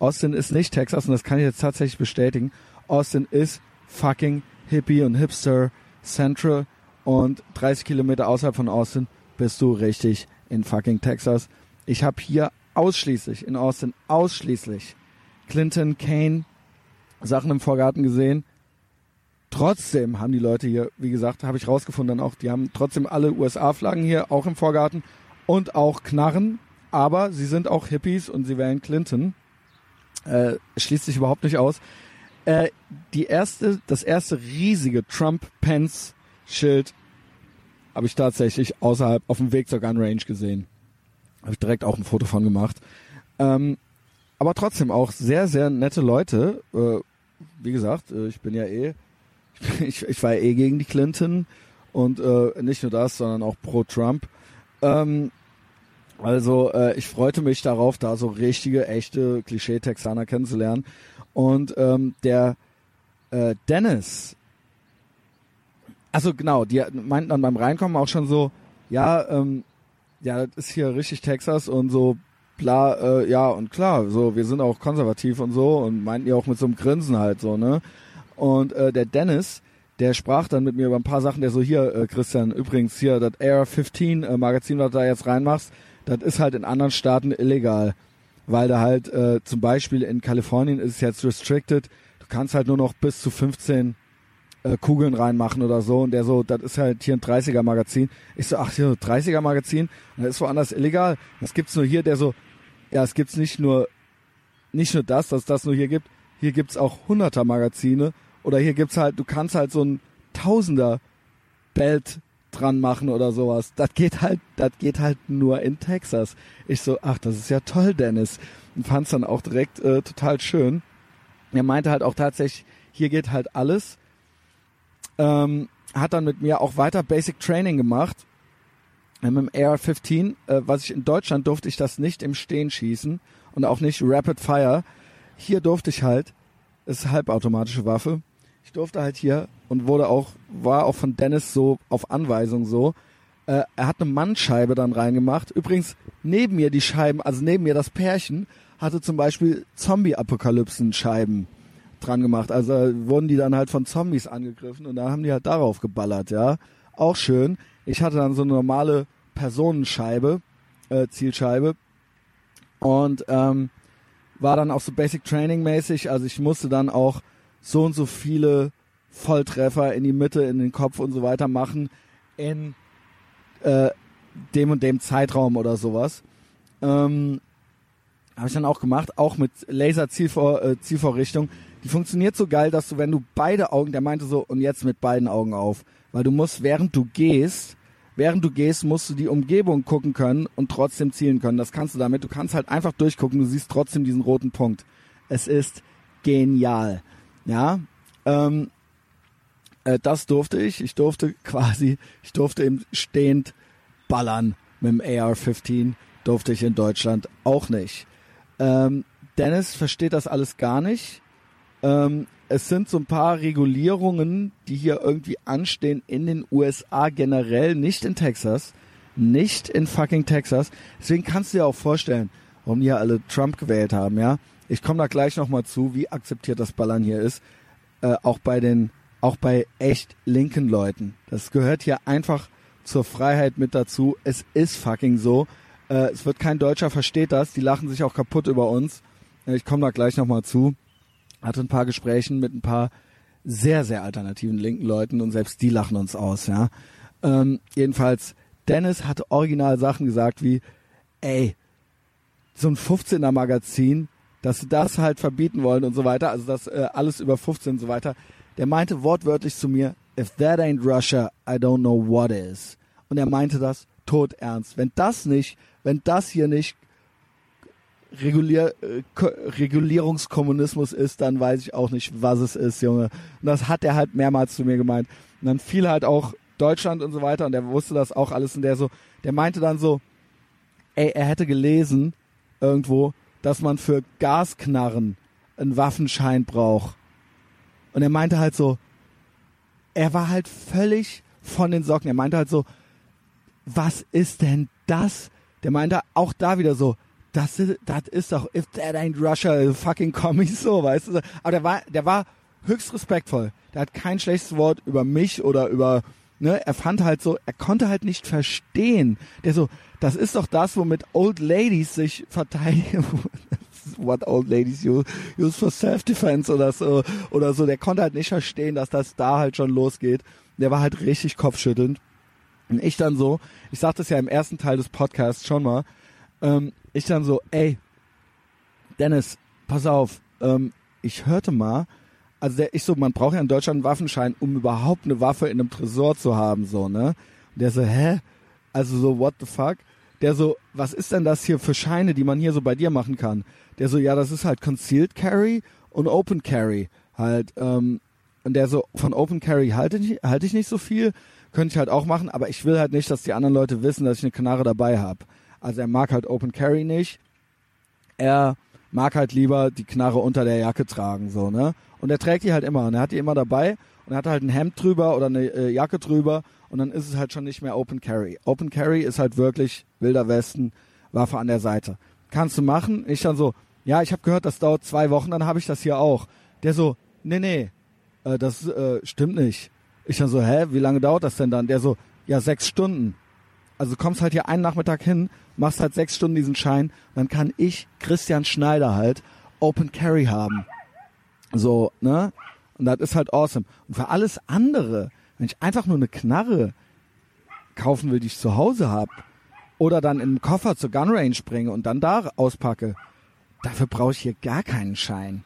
Austin ist nicht Texas und das kann ich jetzt tatsächlich bestätigen. Austin ist fucking Hippie und Hipster Central und 30 Kilometer außerhalb von Austin bist du richtig in fucking Texas. Ich habe hier ausschließlich in Austin ausschließlich Clinton, Kane Sachen im Vorgarten gesehen. Trotzdem haben die Leute hier, wie gesagt, habe ich rausgefunden dann auch, die haben trotzdem alle USA-Flaggen hier auch im Vorgarten und auch Knarren, aber sie sind auch Hippies und sie wählen Clinton. Äh, schließt sich überhaupt nicht aus. Äh, die erste, das erste riesige Trump-Pence-Schild habe ich tatsächlich außerhalb auf dem Weg zur Gun Range gesehen. Habe ich direkt auch ein Foto von gemacht. Ähm, aber trotzdem auch sehr, sehr nette Leute. Äh, wie gesagt, äh, ich bin ja eh, ich, ich war ja eh gegen die Clinton und äh, nicht nur das, sondern auch pro Trump. Ähm, Also äh, ich freute mich darauf, da so richtige, echte Klischee-Texaner kennenzulernen. Und ähm, der äh, Dennis, also genau, die meinten dann beim Reinkommen auch schon so, ja, ähm, ja, das ist hier richtig Texas und so bla, äh, ja und klar, so wir sind auch konservativ und so und meinten ja auch mit so einem Grinsen halt so, ne? Und äh, der Dennis, der sprach dann mit mir über ein paar Sachen, der so hier, äh, Christian, übrigens hier, das Air 15 äh, Magazin, was du da jetzt reinmachst, das ist halt in anderen Staaten illegal. Weil da halt, äh, zum Beispiel in Kalifornien ist es jetzt restricted, du kannst halt nur noch bis zu 15 äh, Kugeln reinmachen oder so. Und der so, das ist halt hier ein 30er Magazin. Ich so, ach hier, 30er Magazin, das ist woanders illegal. Das gibt's nur hier, der so, ja, es gibt's nicht nur, nicht nur das, dass das nur hier gibt, hier gibt's auch 100er Magazine oder hier gibt's halt, du kannst halt so ein Tausender Belt dran machen oder sowas. Das geht halt, das geht halt nur in Texas. Ich so, ach, das ist ja toll, Dennis. Und fand's dann auch direkt äh, total schön. Er meinte halt auch tatsächlich, hier geht halt alles. Ähm, hat dann mit mir auch weiter Basic Training gemacht. Mit dem AR-15, äh, was ich in Deutschland durfte ich das nicht im Stehen schießen und auch nicht Rapid Fire. Hier durfte ich halt, ist halbautomatische Waffe. Durfte halt hier und wurde auch, war auch von Dennis so auf Anweisung so. Äh, er hat eine Mannscheibe dann reingemacht. Übrigens, neben mir die Scheiben, also neben mir das Pärchen, hatte zum Beispiel Zombie-Apokalypsen-Scheiben dran gemacht. Also wurden die dann halt von Zombies angegriffen und dann haben die halt darauf geballert, ja. Auch schön. Ich hatte dann so eine normale Personenscheibe, äh, Zielscheibe und ähm, war dann auch so Basic Training mäßig. Also ich musste dann auch so und so viele Volltreffer in die Mitte, in den Kopf und so weiter machen in äh, dem und dem Zeitraum oder sowas. Ähm, Habe ich dann auch gemacht, auch mit Laser-Zielvor äh. Die funktioniert so geil, dass du, wenn du beide Augen, der meinte so, und jetzt mit beiden Augen auf, weil du musst, während du gehst, während du gehst, musst du die Umgebung gucken können und trotzdem zielen können. Das kannst du damit. Du kannst halt einfach durchgucken, du siehst trotzdem diesen roten Punkt. Es ist genial. Ja, ähm, äh, das durfte ich. Ich durfte quasi, ich durfte im stehend ballern mit dem AR-15. Durfte ich in Deutschland auch nicht. Ähm, Dennis versteht das alles gar nicht. Ähm, es sind so ein paar Regulierungen, die hier irgendwie anstehen in den USA generell, nicht in Texas. Nicht in fucking Texas. Deswegen kannst du dir auch vorstellen, warum die ja alle Trump gewählt haben, ja. Ich komme da gleich nochmal zu, wie akzeptiert das Ballern hier ist. Äh, auch bei den, auch bei echt linken Leuten. Das gehört hier einfach zur Freiheit mit dazu. Es ist fucking so. Äh, es wird kein Deutscher versteht das. Die lachen sich auch kaputt über uns. Äh, ich komme da gleich nochmal zu. Hatte ein paar Gesprächen mit ein paar sehr, sehr alternativen linken Leuten und selbst die lachen uns aus, ja. Ähm, jedenfalls, Dennis hatte original Sachen gesagt wie, ey, so ein 15er Magazin, dass sie das halt verbieten wollen und so weiter, also das äh, alles über 15 und so weiter. Der meinte wortwörtlich zu mir, if that ain't Russia, I don't know what is. Und er meinte das tot ernst. Wenn das nicht, wenn das hier nicht Regulier, äh, Ko- Regulierungskommunismus ist, dann weiß ich auch nicht, was es ist, Junge. Und das hat er halt mehrmals zu mir gemeint. Und dann fiel halt auch Deutschland und so weiter und der wusste das auch alles und der so, der meinte dann so, ey, er hätte gelesen irgendwo, dass man für Gasknarren einen Waffenschein braucht. Und er meinte halt so, er war halt völlig von den Socken. Er meinte halt so, was ist denn das? Der meinte auch da wieder so, das ist, das ist doch, if that ain't Russia, fucking Commies so, weißt du. Aber der war, der war höchst respektvoll. Der hat kein schlechtes Wort über mich oder über, ne, er fand halt so, er konnte halt nicht verstehen. Der so, das ist doch das, womit Old Ladies sich verteidigen. What old ladies use, use for self-defense oder so, oder so. Der konnte halt nicht verstehen, dass das da halt schon losgeht. Der war halt richtig kopfschüttelnd. Und ich dann so, ich sagte es ja im ersten Teil des Podcasts schon mal, ähm, ich dann so, ey, Dennis, pass auf, ähm, ich hörte mal, also der, ich so, man braucht ja in Deutschland einen Waffenschein, um überhaupt eine Waffe in einem Tresor zu haben, so, ne? Und der so, hä? Also so, what the fuck? Der so, was ist denn das hier für Scheine, die man hier so bei dir machen kann? Der so, ja, das ist halt Concealed Carry und Open Carry. Halt, ähm, und der so, von Open Carry halte ich, halte ich nicht so viel, könnte ich halt auch machen, aber ich will halt nicht, dass die anderen Leute wissen, dass ich eine Knarre dabei habe. Also er mag halt Open Carry nicht. Er mag halt lieber die Knarre unter der Jacke tragen, so, ne? Und er trägt die halt immer. Und er hat die immer dabei und hat halt ein Hemd drüber oder eine äh, Jacke drüber und dann ist es halt schon nicht mehr Open Carry. Open Carry ist halt wirklich Wilder Westen, Waffe an der Seite. Kannst du machen? Ich dann so, ja, ich habe gehört, das dauert zwei Wochen, dann habe ich das hier auch. Der so, nee, nee, äh, das äh, stimmt nicht. Ich dann so, hä, wie lange dauert das denn dann? Der so, ja, sechs Stunden. Also kommst halt hier einen Nachmittag hin, machst halt sechs Stunden diesen Schein, dann kann ich, Christian Schneider halt, Open Carry haben. So, ne? Und das ist halt awesome. Und für alles andere, wenn ich einfach nur eine Knarre kaufen will, die ich zu Hause habe, oder dann in den Koffer zur Gun Range bringe und dann da auspacke, dafür brauche ich hier gar keinen Schein.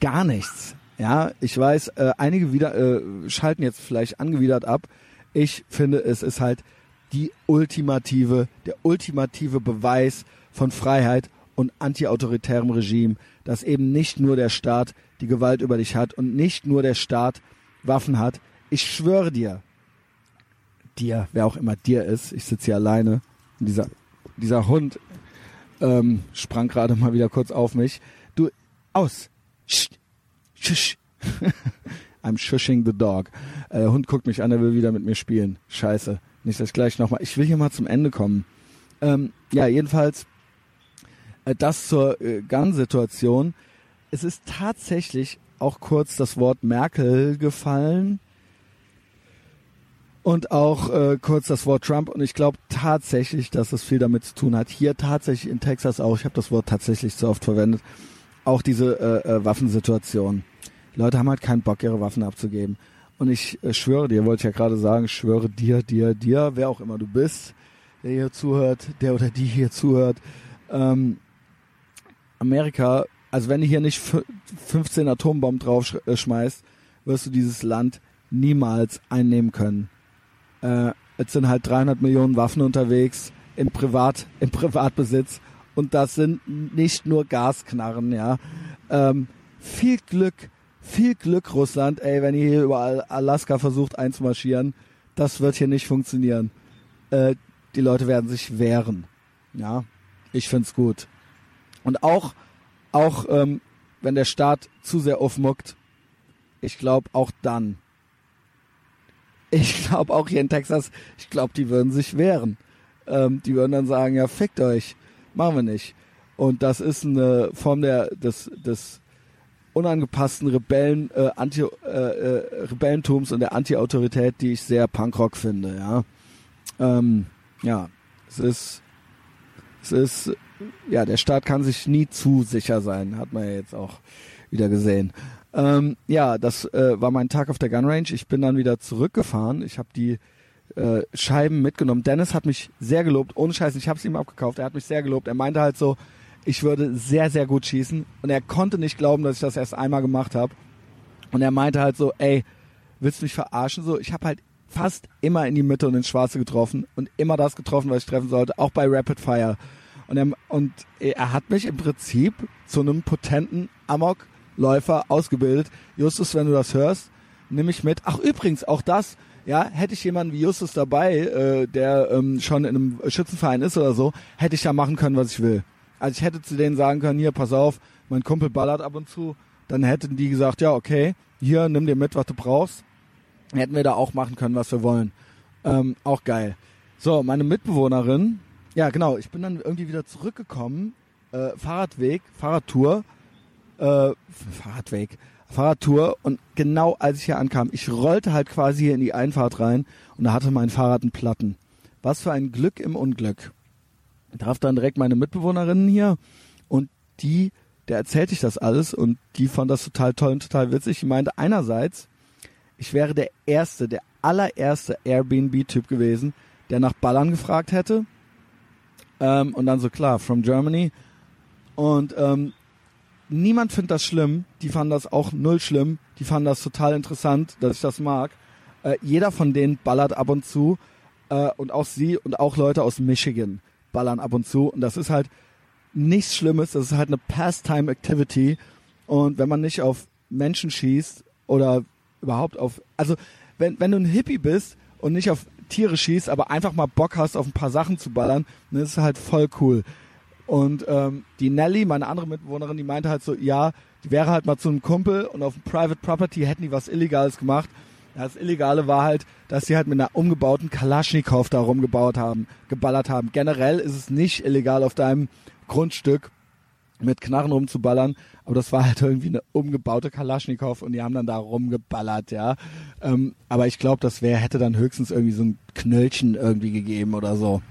Gar nichts. Ja, ich weiß, äh, einige wieder äh, schalten jetzt vielleicht angewidert ab. Ich finde, es ist halt die ultimative, der ultimative Beweis von Freiheit und antiautoritärem Regime, dass eben nicht nur der Staat die Gewalt über dich hat und nicht nur der Staat Waffen hat. Ich schwöre dir, dir, wer auch immer dir ist, ich sitze hier alleine, und dieser, dieser Hund ähm, sprang gerade mal wieder kurz auf mich. Du, aus. Scht. Shush. I'm shushing the dog. Äh, Hund guckt mich an, er will wieder mit mir spielen. Scheiße. Nicht das gleich nochmal. Ich will hier mal zum Ende kommen. Ähm, ja, jedenfalls äh, das zur äh, Gun-Situation. Es ist tatsächlich auch kurz das Wort Merkel gefallen und auch äh, kurz das Wort Trump. Und ich glaube tatsächlich, dass es viel damit zu tun hat. Hier tatsächlich in Texas auch. Ich habe das Wort tatsächlich zu oft verwendet. Auch diese äh, äh, Waffensituation. Die Leute haben halt keinen Bock, ihre Waffen abzugeben. Und ich äh, schwöre dir, wollte ich ja gerade sagen, ich schwöre dir, dir, dir, wer auch immer du bist, der hier zuhört, der oder die hier zuhört. Ähm, Amerika, also wenn du hier nicht 15 Atombomben drauf äh, schmeißt, wirst du dieses Land niemals einnehmen können. Äh, jetzt sind halt 300 Millionen Waffen unterwegs im Privat, im Privatbesitz und das sind nicht nur Gasknarren, ja. Ähm, viel Glück, viel Glück, Russland, ey, wenn ihr hier über Alaska versucht einzumarschieren, das wird hier nicht funktionieren. Äh, die Leute werden sich wehren. Ja, ich find's gut. Und auch, auch ähm, wenn der Staat zu sehr aufmuckt, ich glaube auch dann ich glaube auch hier in Texas, ich glaube, die würden sich wehren. Ähm, die würden dann sagen, ja, fickt euch, machen wir nicht. Und das ist eine Form der, des, des unangepassten Rebellen, äh, Anti, äh, äh, Rebellentums und der Anti-Autorität, die ich sehr Punkrock finde, ja. Ähm, ja, es ist, es ist, ja, der Staat kann sich nie zu sicher sein, hat man ja jetzt auch wieder gesehen. Ähm, ja, das äh, war mein Tag auf der Gun Range. Ich bin dann wieder zurückgefahren. Ich habe die äh, Scheiben mitgenommen. Dennis hat mich sehr gelobt, ohne Scheiß, ich habe es ihm abgekauft. Er hat mich sehr gelobt. Er meinte halt so, ich würde sehr, sehr gut schießen. Und er konnte nicht glauben, dass ich das erst einmal gemacht habe. Und er meinte halt so, ey, willst du mich verarschen? So, ich habe halt fast immer in die Mitte und ins Schwarze getroffen und immer das getroffen, was ich treffen sollte, auch bei Rapid Fire. Und er, und er hat mich im Prinzip zu einem potenten Amok Läufer ausgebildet. Justus, wenn du das hörst, nimm mich mit. Ach übrigens, auch das, ja, hätte ich jemanden wie Justus dabei, äh, der ähm, schon in einem Schützenverein ist oder so, hätte ich ja machen können, was ich will. Also ich hätte zu denen sagen können, hier, pass auf, mein Kumpel ballert ab und zu. Dann hätten die gesagt, ja, okay, hier, nimm dir mit, was du brauchst. Hätten wir da auch machen können, was wir wollen. Ähm, auch geil. So, meine Mitbewohnerin, ja genau, ich bin dann irgendwie wieder zurückgekommen, äh, Fahrradweg, Fahrradtour, äh, Fahrradweg, Fahrradtour und genau als ich hier ankam, ich rollte halt quasi hier in die Einfahrt rein und da hatte mein Fahrrad einen Platten. Was für ein Glück im Unglück. Traf dann direkt meine Mitbewohnerinnen hier und die, der erzählte ich das alles und die fand das total toll und total witzig. Ich meinte einerseits, ich wäre der erste, der allererste Airbnb-Typ gewesen, der nach Ballern gefragt hätte. Ähm, und dann so klar, from Germany. Und ähm, niemand findet das schlimm. Die fanden das auch null schlimm. Die fanden das total interessant, dass ich das mag. Äh, jeder von denen ballert ab und zu. Äh, und auch sie und auch Leute aus Michigan ballern ab und zu. Und das ist halt nichts Schlimmes. Das ist halt eine Pastime Activity. Und wenn man nicht auf Menschen schießt oder überhaupt auf, also wenn, wenn du ein Hippie bist und nicht auf Tiere schießt, aber einfach mal Bock hast, auf ein paar Sachen zu ballern, dann ist es halt voll cool. Und ähm, die Nelly, meine andere Mitbewohnerin, die meinte halt so, ja, die wäre halt mal zu einem Kumpel und auf dem Private Property hätten die was Illegales gemacht. Das Illegale war halt, dass sie halt mit einer umgebauten Kalaschnikow da rumgebaut haben, geballert haben. Generell ist es nicht illegal auf deinem Grundstück mit Knarren rumzuballern, aber das war halt irgendwie eine umgebaute Kalaschnikow und die haben dann da rumgeballert, ja. Ähm, aber ich glaube, das wäre, hätte dann höchstens irgendwie so ein Knöllchen irgendwie gegeben oder so.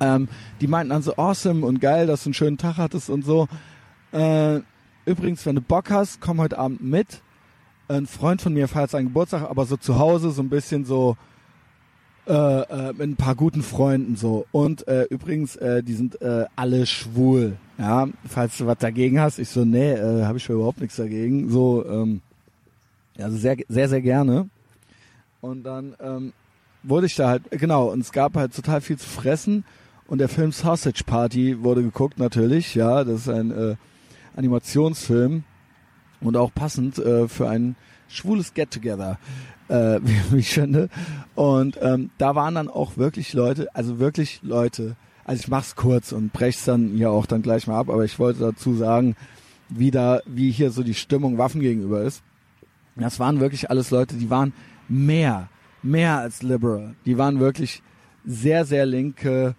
Ähm, die meinten dann so awesome und geil, dass du einen schönen Tag hattest und so. Äh, übrigens, wenn du Bock hast, komm heute Abend mit. Ein Freund von mir feiert seinen Geburtstag, aber so zu Hause, so ein bisschen so äh, äh, mit ein paar guten Freunden so. Und äh, übrigens, äh, die sind äh, alle schwul. Ja, falls du was dagegen hast, ich so, nee, äh, habe ich überhaupt nichts dagegen. So, ähm, also sehr, sehr, sehr gerne. Und dann ähm, wurde ich da halt, genau, und es gab halt total viel zu fressen. Und der Film Sausage Party wurde geguckt natürlich, ja, das ist ein äh, Animationsfilm und auch passend äh, für ein schwules Get-Together, äh, wie, wie ich finde. Und ähm, da waren dann auch wirklich Leute, also wirklich Leute, also ich mach's kurz und brech's dann ja auch dann gleich mal ab, aber ich wollte dazu sagen, wie da, wie hier so die Stimmung Waffen gegenüber ist. Das waren wirklich alles Leute, die waren mehr, mehr als liberal. Die waren wirklich sehr, sehr linke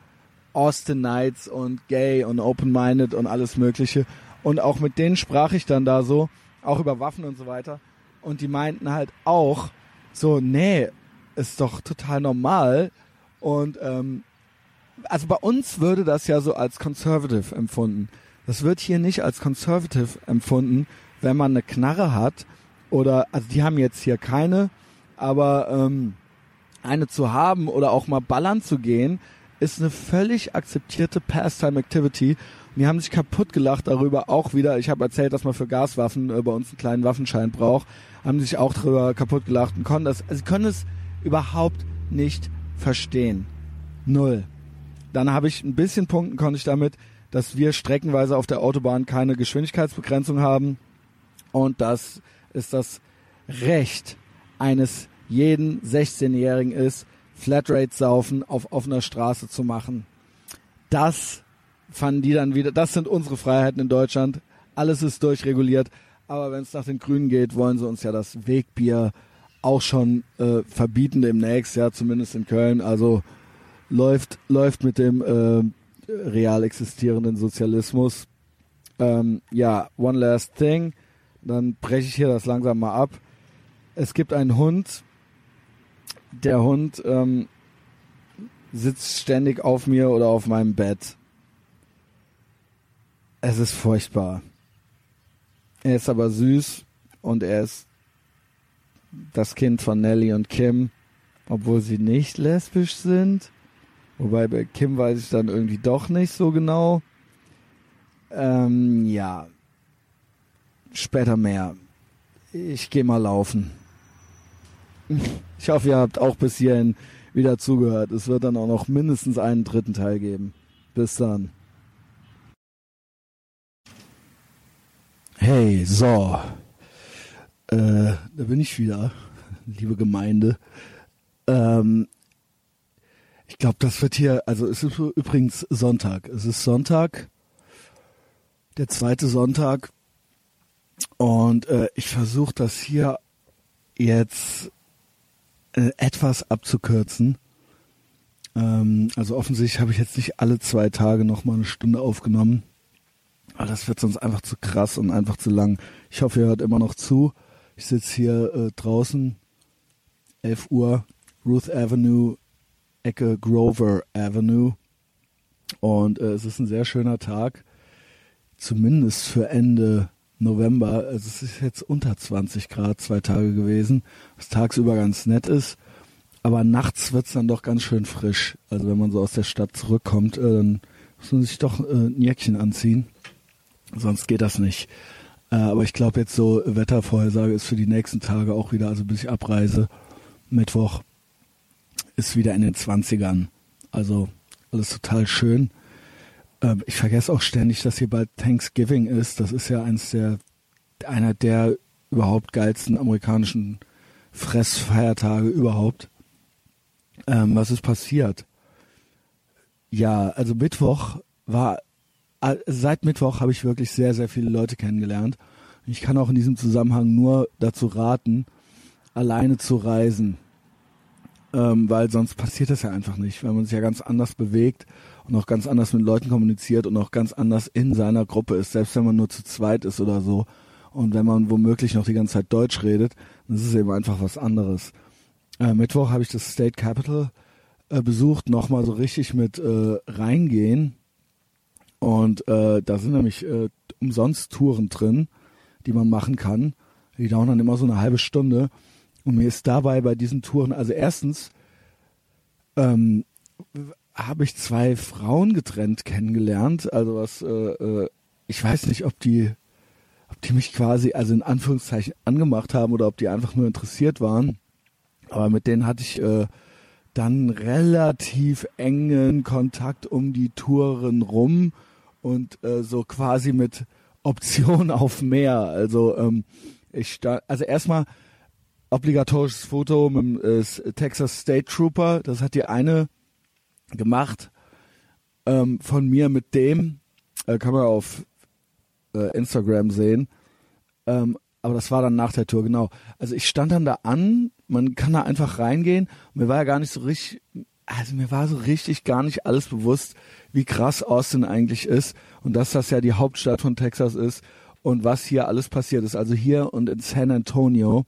Austin Knights und gay und open-minded und alles mögliche. Und auch mit denen sprach ich dann da so, auch über Waffen und so weiter. Und die meinten halt auch so, nee, ist doch total normal. Und ähm, also bei uns würde das ja so als conservative empfunden. Das wird hier nicht als conservative empfunden, wenn man eine Knarre hat oder, also die haben jetzt hier keine, aber ähm, eine zu haben oder auch mal ballern zu gehen, ist eine völlig akzeptierte Pastime Activity. Die haben sich kaputt gelacht darüber auch wieder. Ich habe erzählt, dass man für Gaswaffen äh, bei uns einen kleinen Waffenschein braucht. Haben sich auch darüber kaputt gelacht und konnten das, also sie können es überhaupt nicht verstehen. Null. Dann habe ich ein bisschen punkten konnte ich damit, dass wir streckenweise auf der Autobahn keine Geschwindigkeitsbegrenzung haben und dass es das Recht eines jeden 16-Jährigen ist, Flatrate-Saufen auf offener Straße zu machen. Das fanden die dann wieder, das sind unsere Freiheiten in Deutschland. Alles ist durchreguliert. Aber wenn es nach den Grünen geht, wollen sie uns ja das Wegbier auch schon äh, verbieten demnächst, ja, zumindest in Köln. Also läuft, läuft mit dem äh, real existierenden Sozialismus. Ähm, ja, one last thing. Dann breche ich hier das langsam mal ab. Es gibt einen Hund. Der Hund ähm, sitzt ständig auf mir oder auf meinem Bett. Es ist furchtbar. Er ist aber süß und er ist das Kind von Nelly und Kim, obwohl sie nicht lesbisch sind. Wobei bei Kim weiß ich dann irgendwie doch nicht so genau. Ähm, ja. Später mehr. Ich gehe mal laufen. Ich hoffe, ihr habt auch bis hierhin wieder zugehört. Es wird dann auch noch mindestens einen dritten Teil geben. Bis dann. Hey, so. Äh, da bin ich wieder, liebe Gemeinde. Ähm, ich glaube, das wird hier, also es ist übrigens Sonntag. Es ist Sonntag, der zweite Sonntag. Und äh, ich versuche das hier jetzt äh, etwas abzukürzen. Ähm, also offensichtlich habe ich jetzt nicht alle zwei Tage nochmal eine Stunde aufgenommen. Aber das wird sonst einfach zu krass und einfach zu lang. Ich hoffe, ihr hört immer noch zu. Ich sitze hier äh, draußen, 11 Uhr, Ruth Avenue, Ecke Grover Avenue. Und äh, es ist ein sehr schöner Tag, zumindest für Ende November. Also es ist jetzt unter 20 Grad, zwei Tage gewesen, was tagsüber ganz nett ist. Aber nachts wird es dann doch ganz schön frisch. Also wenn man so aus der Stadt zurückkommt, äh, dann muss man sich doch äh, ein Jäckchen anziehen. Sonst geht das nicht. Äh, aber ich glaube jetzt so Wettervorhersage ist für die nächsten Tage auch wieder, also bis ich abreise, Mittwoch ist wieder in den 20ern. Also alles total schön. Ähm, ich vergesse auch ständig, dass hier bald Thanksgiving ist. Das ist ja eins der, einer der überhaupt geilsten amerikanischen Fressfeiertage überhaupt. Ähm, was ist passiert? Ja, also Mittwoch war, äh, seit Mittwoch habe ich wirklich sehr, sehr viele Leute kennengelernt. Ich kann auch in diesem Zusammenhang nur dazu raten, alleine zu reisen. Ähm, weil sonst passiert das ja einfach nicht, weil man sich ja ganz anders bewegt und auch ganz anders mit Leuten kommuniziert und auch ganz anders in seiner Gruppe ist, selbst wenn man nur zu zweit ist oder so. Und wenn man womöglich noch die ganze Zeit Deutsch redet, dann ist es eben einfach was anderes. Äh, Mittwoch habe ich das State Capitol äh, besucht, nochmal so richtig mit äh, reingehen. Und äh, da sind nämlich äh, umsonst Touren drin, die man machen kann. Die dauern dann immer so eine halbe Stunde. Und mir ist dabei bei diesen Touren, also erstens ähm, habe ich zwei Frauen getrennt kennengelernt. Also was, äh, äh, ich weiß nicht, ob die, ob die mich quasi, also in Anführungszeichen angemacht haben oder ob die einfach nur interessiert waren. Aber mit denen hatte ich äh, dann relativ engen Kontakt um die Touren rum und äh, so quasi mit Option auf mehr. Also ähm, ich stand, also erstmal obligatorisches Foto mit dem äh, Texas State Trooper. Das hat die eine gemacht ähm, von mir mit dem. Äh, kann man auf äh, Instagram sehen. Ähm, aber das war dann nach der Tour, genau. Also ich stand dann da an, man kann da einfach reingehen. mir war ja gar nicht so richtig, also mir war so richtig gar nicht alles bewusst, wie krass Austin eigentlich ist und dass das ja die Hauptstadt von Texas ist und was hier alles passiert ist. Also hier und in San Antonio,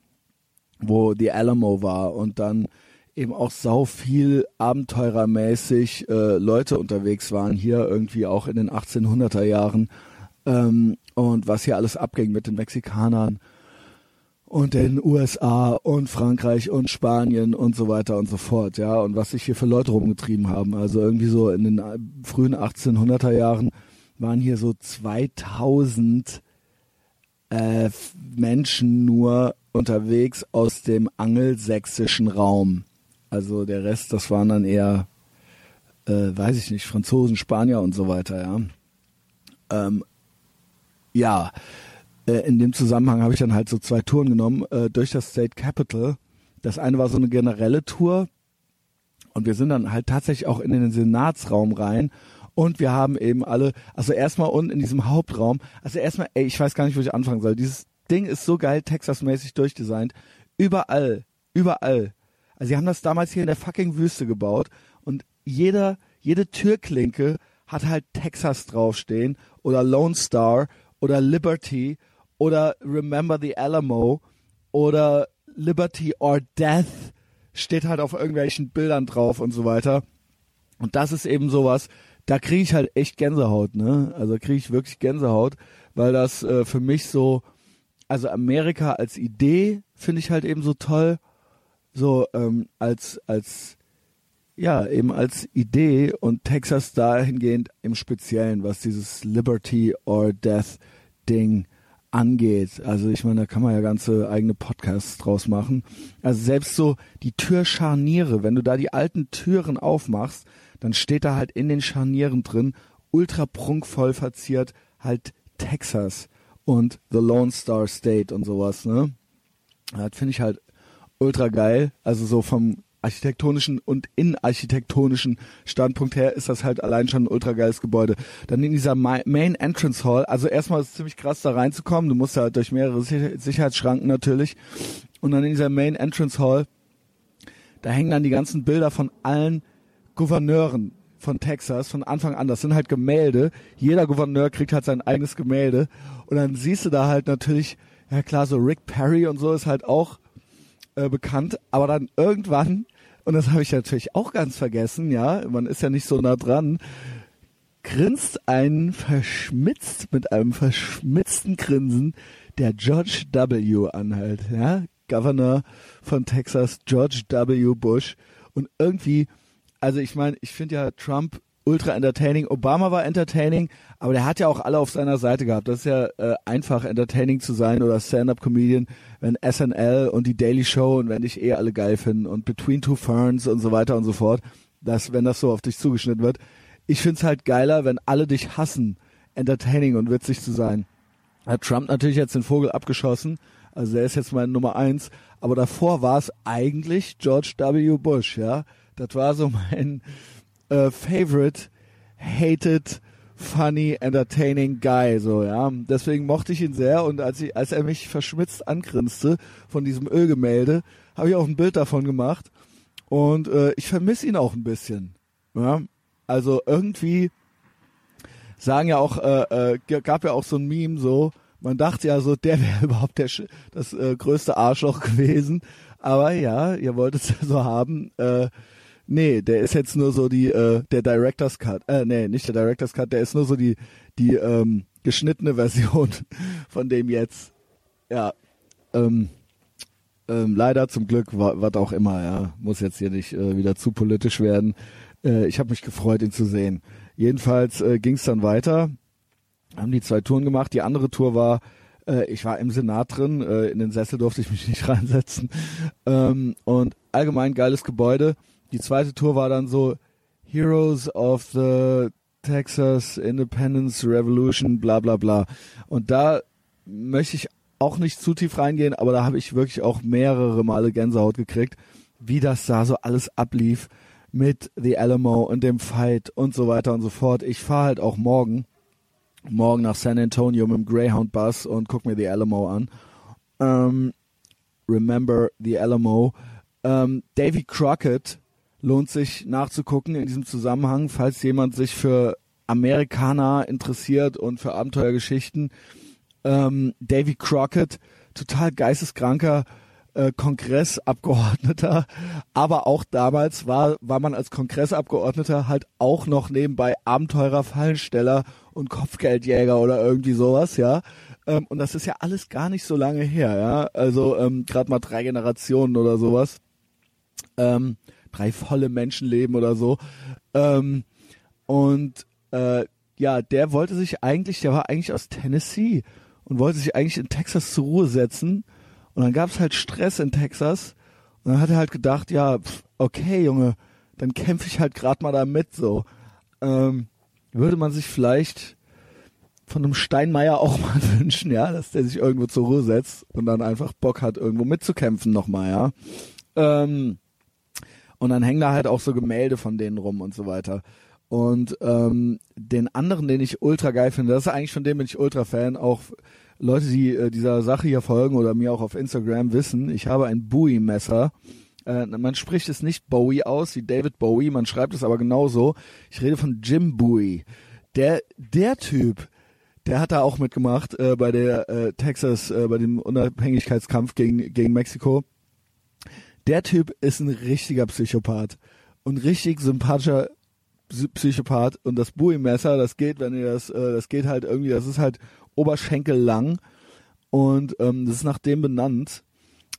wo die Alamo war und dann eben auch sau viel abenteurermäßig äh, Leute unterwegs waren, hier irgendwie auch in den 1800er Jahren ähm, und was hier alles abging mit den Mexikanern und den USA und Frankreich und Spanien und so weiter und so fort, ja, und was sich hier für Leute rumgetrieben haben. Also irgendwie so in den äh, frühen 1800er Jahren waren hier so 2000 äh, Menschen nur unterwegs aus dem angelsächsischen Raum. Also der Rest, das waren dann eher, äh, weiß ich nicht, Franzosen, Spanier und so weiter, ja. Ähm, ja, äh, in dem Zusammenhang habe ich dann halt so zwei Touren genommen äh, durch das State Capitol. Das eine war so eine generelle Tour und wir sind dann halt tatsächlich auch in den Senatsraum rein und wir haben eben alle, also erstmal unten in diesem Hauptraum, also erstmal, ey, ich weiß gar nicht, wo ich anfangen soll. Dieses Ding ist so geil Texas-mäßig durchdesignt. Überall, überall. Also sie haben das damals hier in der fucking Wüste gebaut und jeder, jede Türklinke hat halt Texas draufstehen oder Lone Star oder Liberty oder Remember the Alamo oder Liberty or Death steht halt auf irgendwelchen Bildern drauf und so weiter. Und das ist eben sowas, da kriege ich halt echt Gänsehaut, ne? Also kriege ich wirklich Gänsehaut, weil das äh, für mich so, also Amerika als Idee finde ich halt eben so toll, so ähm, als als ja, eben als Idee und Texas dahingehend im Speziellen, was dieses Liberty or Death Ding angeht. Also ich meine, da kann man ja ganze eigene Podcasts draus machen. Also selbst so die Türscharniere, wenn du da die alten Türen aufmachst, dann steht da halt in den Scharnieren drin, ultra prunkvoll verziert, halt Texas und The Lone Star State und sowas, ne? Das finde ich halt ultra geil. Also so vom architektonischen und innenarchitektonischen Standpunkt her ist das halt allein schon ein ultra geiles Gebäude. Dann in dieser Main Entrance Hall, also erstmal ist es ziemlich krass da reinzukommen, du musst halt durch mehrere Sicherheitsschranken natürlich und dann in dieser Main Entrance Hall, da hängen dann die ganzen Bilder von allen Gouverneuren von Texas von Anfang an. Das sind halt Gemälde. Jeder Gouverneur kriegt halt sein eigenes Gemälde und dann siehst du da halt natürlich, ja klar, so Rick Perry und so ist halt auch äh, bekannt, aber dann irgendwann, und das habe ich natürlich auch ganz vergessen, ja, man ist ja nicht so nah dran, grinst ein verschmitzt, mit einem verschmitzten Grinsen der George W. an halt, ja, Governor von Texas, George W. Bush. Und irgendwie, also ich meine, ich finde ja Trump ultra entertaining. Obama war entertaining, aber der hat ja auch alle auf seiner Seite gehabt. Das ist ja äh, einfach entertaining zu sein oder Stand-up-Comedian, wenn SNL und die Daily Show und wenn dich eh alle geil finden und Between Two Ferns und so weiter und so fort, dass wenn das so auf dich zugeschnitten wird. Ich find's halt geiler, wenn alle dich hassen, entertaining und witzig zu sein. Hat Trump natürlich jetzt den Vogel abgeschossen, also der ist jetzt mein Nummer eins, aber davor war es eigentlich George W. Bush, ja Das war so mein äh, favorite, hated, funny, entertaining guy, so, ja. Deswegen mochte ich ihn sehr und als ich, als er mich verschmitzt angrinste von diesem Ölgemälde, habe ich auch ein Bild davon gemacht und äh, ich vermisse ihn auch ein bisschen, ja. Also irgendwie sagen ja auch, äh, äh, gab ja auch so ein Meme so, man dachte ja so, der wäre überhaupt der, das äh, größte Arschloch gewesen. Aber ja, ihr wollt es ja so haben. Äh, nee, der ist jetzt nur so die, äh, der Director's Cut. Äh, nee, nicht der Director's Cut, der ist nur so die, die ähm, geschnittene Version von dem jetzt. Ja. Ähm, ähm, leider zum Glück, was auch immer, ja. Muss jetzt hier nicht äh, wieder zu politisch werden. Äh, ich habe mich gefreut, ihn zu sehen. Jedenfalls äh, ging es dann weiter haben die zwei Touren gemacht. Die andere Tour war, äh, ich war im Senat drin, äh, in den Sessel durfte ich mich nicht reinsetzen. Ähm, und allgemein geiles Gebäude. Die zweite Tour war dann so Heroes of the Texas Independence Revolution, bla bla bla. Und da möchte ich auch nicht zu tief reingehen, aber da habe ich wirklich auch mehrere Male Gänsehaut gekriegt, wie das da so alles ablief mit The Alamo und dem Fight und so weiter und so fort. Ich fahre halt auch morgen morgen nach San Antonio mit dem Greyhound Bus und guck mir The Alamo an. Ähm, remember The Alamo. Ähm, Davy Crockett lohnt sich nachzugucken in diesem Zusammenhang, falls jemand sich für Amerikaner interessiert und für Abenteuergeschichten. Ähm, Davy Crockett, total geisteskranker äh, Kongressabgeordneter, aber auch damals war, war man als Kongressabgeordneter halt auch noch nebenbei Abenteurer, Fallensteller und Kopfgeldjäger oder irgendwie sowas, ja. Ähm, und das ist ja alles gar nicht so lange her, ja. Also ähm, gerade mal drei Generationen oder sowas. Ähm, drei volle Menschenleben oder so. Ähm, und äh, ja, der wollte sich eigentlich, der war eigentlich aus Tennessee und wollte sich eigentlich in Texas zur Ruhe setzen. Und dann gab es halt Stress in Texas. Und dann hat er halt gedacht, ja, pf, okay, Junge, dann kämpfe ich halt gerade mal da mit so. Ähm, würde man sich vielleicht von einem Steinmeier auch mal wünschen, ja, dass der sich irgendwo zur Ruhe setzt und dann einfach Bock hat, irgendwo mitzukämpfen nochmal, ja. Ähm, und dann hängen da halt auch so Gemälde von denen rum und so weiter. Und ähm, den anderen, den ich ultra geil finde, das ist eigentlich von dem bin ich ultra Fan, auch Leute, die äh, dieser Sache hier folgen oder mir auch auf Instagram wissen, ich habe ein Bowie-Messer. Äh, man spricht es nicht Bowie aus wie David Bowie, man schreibt es aber genauso. Ich rede von Jim Bowie. Der, der Typ, der hat da auch mitgemacht äh, bei der äh, Texas, äh, bei dem Unabhängigkeitskampf gegen, gegen Mexiko. Der Typ ist ein richtiger Psychopath und richtig sympathischer Psy- Psychopath und das Bowie-Messer, das geht, wenn ihr das, äh, das geht halt irgendwie, das ist halt Oberschenkel lang und ähm, das ist nach dem benannt,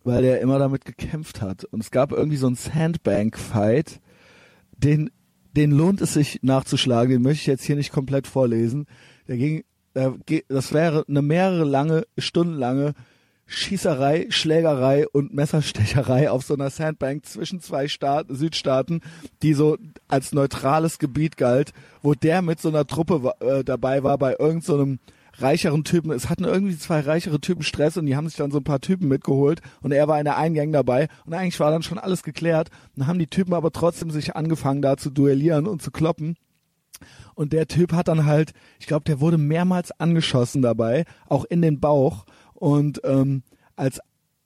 weil er immer damit gekämpft hat. Und es gab irgendwie so einen Sandbank-Fight, den, den lohnt es sich nachzuschlagen, den möchte ich jetzt hier nicht komplett vorlesen. Der ging, der, das wäre eine mehrere lange, stundenlange Schießerei, Schlägerei und Messerstecherei auf so einer Sandbank zwischen zwei Staaten, Südstaaten, die so als neutrales Gebiet galt, wo der mit so einer Truppe äh, dabei war bei irgendeinem so reicheren Typen. Es hatten irgendwie zwei reichere Typen Stress und die haben sich dann so ein paar Typen mitgeholt und er war in der einen Gang dabei und eigentlich war dann schon alles geklärt. Dann haben die Typen aber trotzdem sich angefangen da zu duellieren und zu kloppen. Und der Typ hat dann halt, ich glaube, der wurde mehrmals angeschossen dabei, auch in den Bauch. Und ähm, als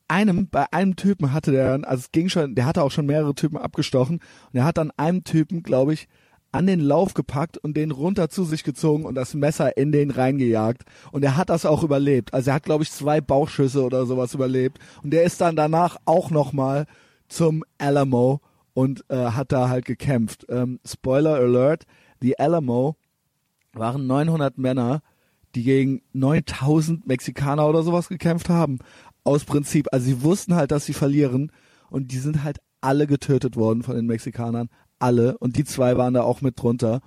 einem, bei einem Typen hatte der also es ging schon, der hatte auch schon mehrere Typen abgestochen und er hat dann einem Typen, glaube ich, an den Lauf gepackt und den runter zu sich gezogen und das Messer in den reingejagt. Und er hat das auch überlebt. Also er hat, glaube ich, zwei Bauchschüsse oder sowas überlebt. Und der ist dann danach auch nochmal zum Alamo und äh, hat da halt gekämpft. Ähm, Spoiler Alert, die Alamo waren 900 Männer, die gegen 9000 Mexikaner oder sowas gekämpft haben. Aus Prinzip. Also sie wussten halt, dass sie verlieren und die sind halt alle getötet worden von den Mexikanern. Alle. Und die zwei waren da auch mit drunter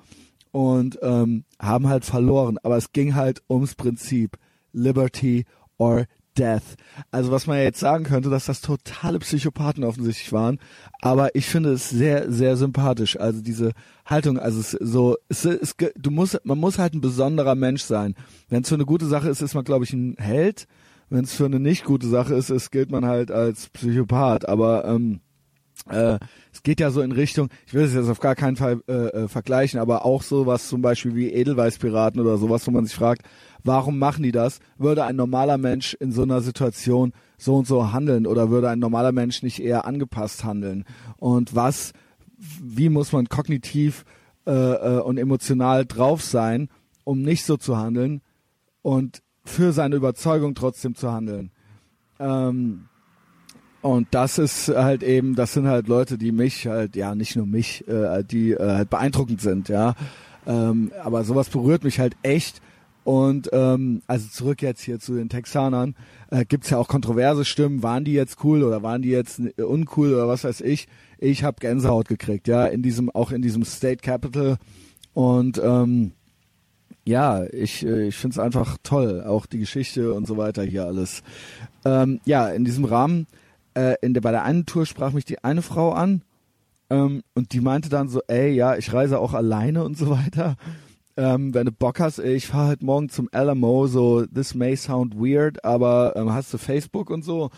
und ähm, haben halt verloren. Aber es ging halt ums Prinzip. Liberty or Death. Also was man ja jetzt sagen könnte, dass das totale Psychopathen offensichtlich waren, aber ich finde es sehr, sehr sympathisch. Also diese Haltung, also es so, es ist, du musst, man muss halt ein besonderer Mensch sein. Wenn es für eine gute Sache ist, ist man glaube ich ein Held. Wenn es für eine nicht gute Sache ist, ist gilt man halt als Psychopath. Aber ähm, äh, es geht ja so in Richtung, ich will es jetzt auf gar keinen Fall äh, äh, vergleichen, aber auch sowas zum Beispiel wie Edelweißpiraten oder sowas, wo man sich fragt, warum machen die das? Würde ein normaler Mensch in so einer Situation so und so handeln oder würde ein normaler Mensch nicht eher angepasst handeln? Und was, wie muss man kognitiv äh, äh, und emotional drauf sein, um nicht so zu handeln und für seine Überzeugung trotzdem zu handeln? Ähm, und das ist halt eben, das sind halt Leute, die mich halt, ja, nicht nur mich, äh, die äh, halt beeindruckend sind, ja. Ähm, aber sowas berührt mich halt echt. Und ähm, also zurück jetzt hier zu den Texanern, äh, gibt's ja auch kontroverse Stimmen, waren die jetzt cool oder waren die jetzt uncool oder was weiß ich. Ich habe Gänsehaut gekriegt, ja, in diesem, auch in diesem State Capital. Und ähm, ja, ich, äh, ich finde es einfach toll, auch die Geschichte und so weiter hier alles. Ähm, ja, in diesem Rahmen äh, in der, bei der einen Tour sprach mich die eine Frau an ähm, und die meinte dann so, ey, ja, ich reise auch alleine und so weiter. Ähm, wenn du Bock hast, ich fahre halt morgen zum Alamo, so, this may sound weird, aber ähm, hast du Facebook und so?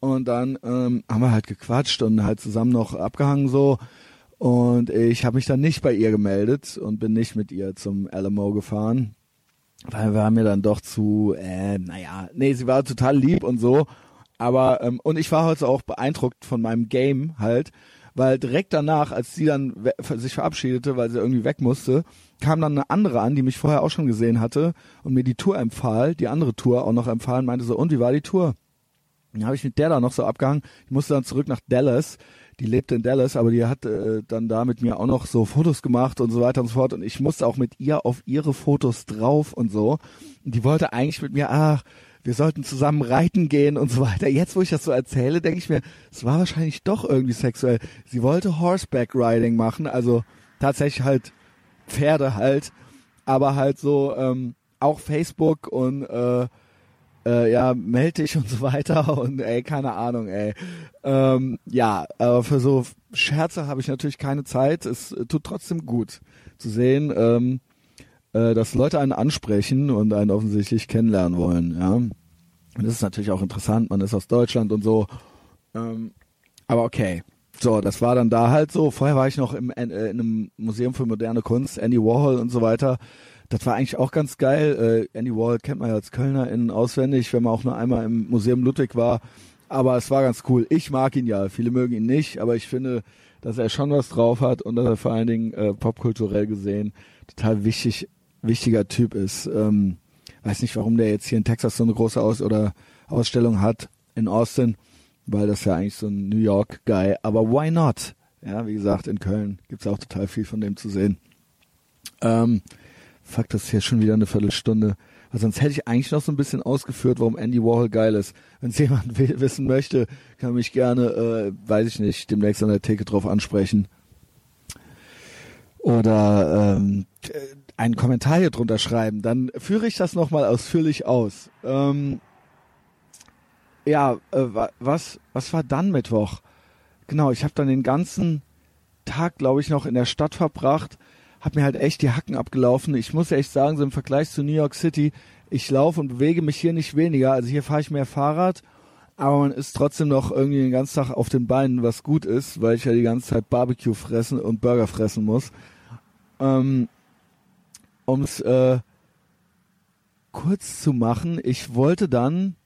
Und dann ähm, haben wir halt gequatscht und halt zusammen noch abgehangen so. Und ich habe mich dann nicht bei ihr gemeldet und bin nicht mit ihr zum Alamo gefahren. Weil wir haben mir dann doch zu, äh, naja, nee, sie war total lieb und so. Aber ähm, und ich war heute auch beeindruckt von meinem Game halt, weil direkt danach, als sie dann sich verabschiedete, weil sie irgendwie weg musste, kam dann eine andere an, die mich vorher auch schon gesehen hatte und mir die Tour empfahl, die andere Tour auch noch empfahlen, meinte so, und wie war die Tour? Dann habe ich mit der da noch so abgehangen. Ich musste dann zurück nach Dallas. Die lebte in Dallas, aber die hat äh, dann da mit mir auch noch so Fotos gemacht und so weiter und so fort. Und ich musste auch mit ihr auf ihre Fotos drauf und so. Und die wollte eigentlich mit mir, ach, wir sollten zusammen reiten gehen und so weiter. Jetzt, wo ich das so erzähle, denke ich mir, es war wahrscheinlich doch irgendwie sexuell. Sie wollte Horseback Riding machen, also tatsächlich halt Pferde halt, aber halt so ähm, auch Facebook und äh, äh, ja, melde dich und so weiter und ey, keine Ahnung, ey. Ähm, ja, aber für so Scherze habe ich natürlich keine Zeit. Es tut trotzdem gut zu sehen, ähm, äh, dass Leute einen ansprechen und einen offensichtlich kennenlernen wollen, ja. Und das ist natürlich auch interessant, man ist aus Deutschland und so. Ähm, aber okay. So, das war dann da halt so. Vorher war ich noch im, äh, in einem Museum für moderne Kunst, Andy Warhol und so weiter. Das war eigentlich auch ganz geil. Äh, Andy Warhol kennt man ja als Kölner innen auswendig, wenn man auch nur einmal im Museum Ludwig war. Aber es war ganz cool. Ich mag ihn ja. Viele mögen ihn nicht, aber ich finde, dass er schon was drauf hat und dass er vor allen Dingen äh, popkulturell gesehen total wichtig wichtiger Typ ist. Ähm, weiß nicht, warum der jetzt hier in Texas so eine große Aus oder Ausstellung hat in Austin, weil das ja eigentlich so ein New York Guy. Aber why not? Ja, wie gesagt, in Köln gibt's auch total viel von dem zu sehen. Ähm, fuck, das ist hier schon wieder eine Viertelstunde. Weil sonst hätte ich eigentlich noch so ein bisschen ausgeführt, warum Andy Warhol geil ist. Wenn es jemand wissen möchte, kann mich gerne, äh, weiß ich nicht, demnächst an der Theke drauf ansprechen. Oder ähm, einen Kommentar hier drunter schreiben, dann führe ich das nochmal ausführlich aus. Ähm, ja, äh, was, was war dann Mittwoch? Genau, ich habe dann den ganzen Tag, glaube ich, noch in der Stadt verbracht, habe mir halt echt die Hacken abgelaufen. Ich muss echt sagen, so im Vergleich zu New York City, ich laufe und bewege mich hier nicht weniger. Also hier fahre ich mehr Fahrrad, aber man ist trotzdem noch irgendwie den ganzen Tag auf den Beinen, was gut ist, weil ich ja die ganze Zeit Barbecue fressen und Burger fressen muss. Ähm, um es äh, kurz zu machen, ich wollte dann,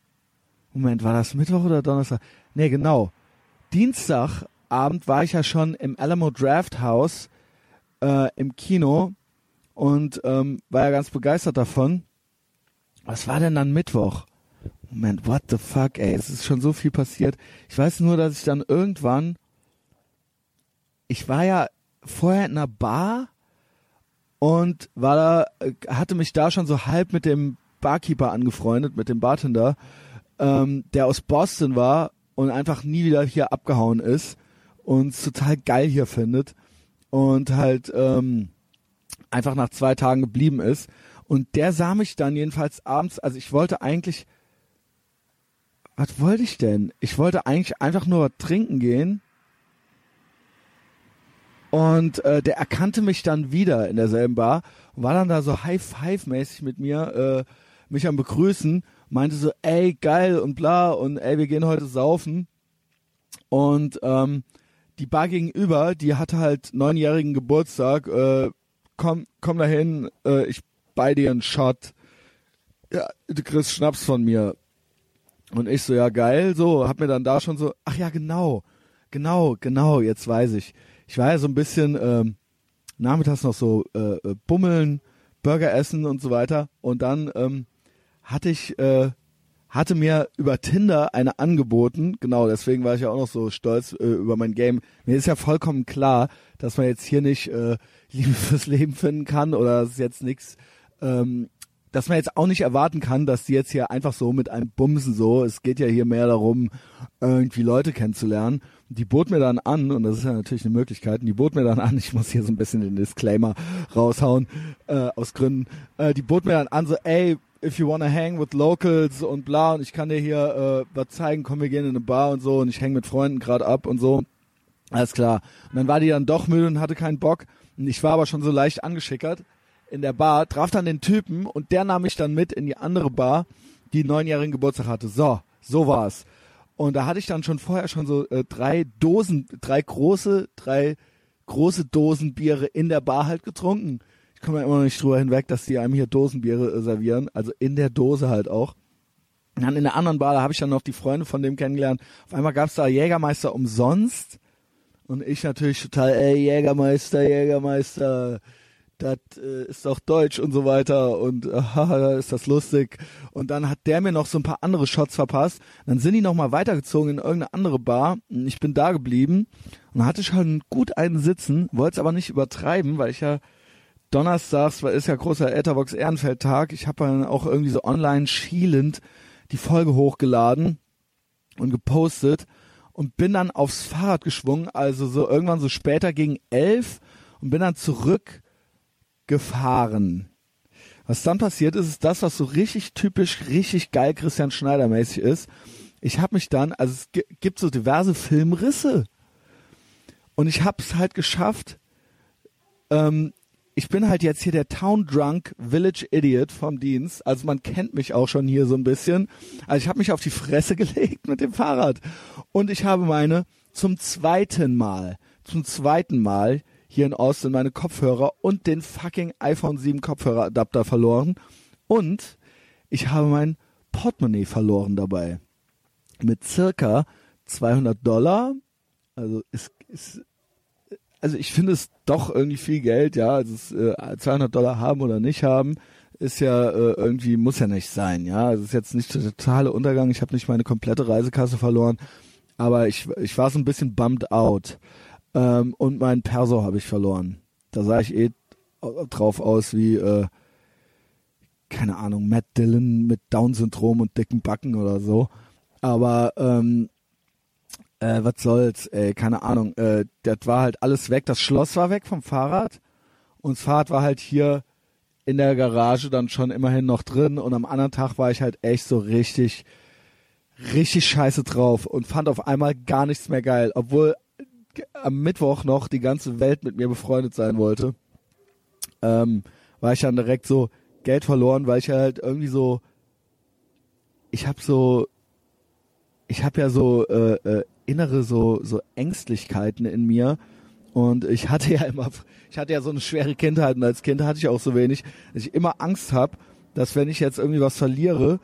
Moment, war das Mittwoch oder Donnerstag? Nee, genau. Dienstagabend war ich ja schon im Alamo Draft House äh, im Kino und ähm, war ja ganz begeistert davon. Was war denn dann Mittwoch? Moment, what the fuck, ey, es ist schon so viel passiert. Ich weiß nur, dass ich dann irgendwann, ich war ja vorher in einer Bar und war da, äh, hatte mich da schon so halb mit dem Barkeeper angefreundet, mit dem Bartender, ähm, der aus Boston war und einfach nie wieder hier abgehauen ist und total geil hier findet und halt ähm, einfach nach zwei Tagen geblieben ist. Und der sah mich dann jedenfalls abends, also ich wollte eigentlich, was wollte ich denn? Ich wollte eigentlich einfach nur trinken gehen und äh, der erkannte mich dann wieder in derselben Bar und war dann da so High-Five-mäßig mit mir, äh, mich am Begrüßen, meinte so, ey, geil und bla und ey, wir gehen heute saufen. Und ähm, die Bar gegenüber, die hatte halt neunjährigen Geburtstag. Äh, komm, komm dahin, äh, ich bei dir einen Shot. Ja, du kriegst Schnaps von mir. Und ich so, ja geil, so, hab mir dann da schon so, ach ja, genau, genau, genau, jetzt weiß ich. Ich war ja so ein bisschen ähm, nachmittags noch so äh, äh, bummeln, Burger essen und so weiter. Und dann ähm, hatte ich, äh, hatte mir über Tinder eine angeboten, genau, deswegen war ich ja auch noch so stolz äh, über mein Game. Mir ist ja vollkommen klar, dass man jetzt hier nicht äh, Liebe fürs Leben finden kann oder es jetzt nichts ähm, dass man jetzt auch nicht erwarten kann, dass die jetzt hier einfach so mit einem Bumsen so, es geht ja hier mehr darum, irgendwie Leute kennenzulernen. Die bot mir dann an, und das ist ja natürlich eine Möglichkeit, die bot mir dann an, ich muss hier so ein bisschen den Disclaimer raushauen, äh, aus Gründen, äh, die bot mir dann an, so, ey, if you wanna hang with locals und bla, und ich kann dir hier äh, was zeigen, komm, wir gehen in eine Bar und so, und ich hänge mit Freunden gerade ab und so. Alles klar. Und dann war die dann doch müde und hatte keinen Bock. Und ich war aber schon so leicht angeschickert in der Bar, traf dann den Typen und der nahm mich dann mit in die andere Bar, die neunjährigen Geburtstag hatte. So, so war's. Und da hatte ich dann schon vorher schon so äh, drei Dosen, drei große, drei große Dosen Biere in der Bar halt getrunken. Ich komme ja immer noch nicht drüber hinweg, dass die einem hier Dosenbiere äh, servieren, also in der Dose halt auch. Und dann in der anderen Bar, da habe ich dann noch die Freunde von dem kennengelernt. Auf einmal gab's da Jägermeister umsonst. Und ich natürlich total, ey, Jägermeister, Jägermeister, das äh, ist doch Deutsch und so weiter und äh, haha, ist das lustig. Und dann hat der mir noch so ein paar andere Shots verpasst. Dann sind die nochmal weitergezogen in irgendeine andere Bar. Und ich bin da geblieben und hatte schon gut einen sitzen, wollte es aber nicht übertreiben, weil ich ja donnerstags, weil ist ja großer Etherbox Ehrenfeld-Tag, ich habe dann auch irgendwie so online schielend die Folge hochgeladen und gepostet und bin dann aufs Fahrrad geschwungen, also so irgendwann so später gegen elf und bin dann zurück gefahren. Was dann passiert ist, ist das, was so richtig typisch, richtig geil Christian Schneider mäßig ist. Ich habe mich dann, also es gibt so diverse Filmrisse und ich habe es halt geschafft. Ähm, ich bin halt jetzt hier der Town Drunk Village Idiot vom Dienst. Also man kennt mich auch schon hier so ein bisschen. Also ich habe mich auf die Fresse gelegt mit dem Fahrrad und ich habe meine zum zweiten Mal, zum zweiten Mal hier in Austin meine Kopfhörer und den fucking iPhone 7 Kopfhöreradapter verloren. Und ich habe mein Portemonnaie verloren dabei. Mit circa 200 Dollar. Also ist, ist also ich finde es doch irgendwie viel Geld, ja. Also es, äh, 200 Dollar haben oder nicht haben, ist ja äh, irgendwie, muss ja nicht sein, ja. Also es ist jetzt nicht der totale Untergang. Ich habe nicht meine komplette Reisekasse verloren, aber ich, ich war so ein bisschen bummed out. Ähm, und mein Perso habe ich verloren. Da sah ich eh drauf aus wie, äh, keine Ahnung, Matt Dillon mit Down-Syndrom und dicken Backen oder so. Aber ähm, äh, was soll's, ey, keine Ahnung. Äh, das war halt alles weg. Das Schloss war weg vom Fahrrad. Und das Fahrrad war halt hier in der Garage dann schon immerhin noch drin. Und am anderen Tag war ich halt echt so richtig, richtig scheiße drauf und fand auf einmal gar nichts mehr geil. Obwohl am Mittwoch noch die ganze Welt mit mir befreundet sein wollte, ähm, war ich dann direkt so Geld verloren, weil ich halt irgendwie so, ich habe so, ich habe ja so äh, äh, innere so so Ängstlichkeiten in mir und ich hatte ja immer, ich hatte ja so eine schwere Kindheit und als Kind hatte ich auch so wenig, dass ich immer Angst habe, dass wenn ich jetzt irgendwie was verliere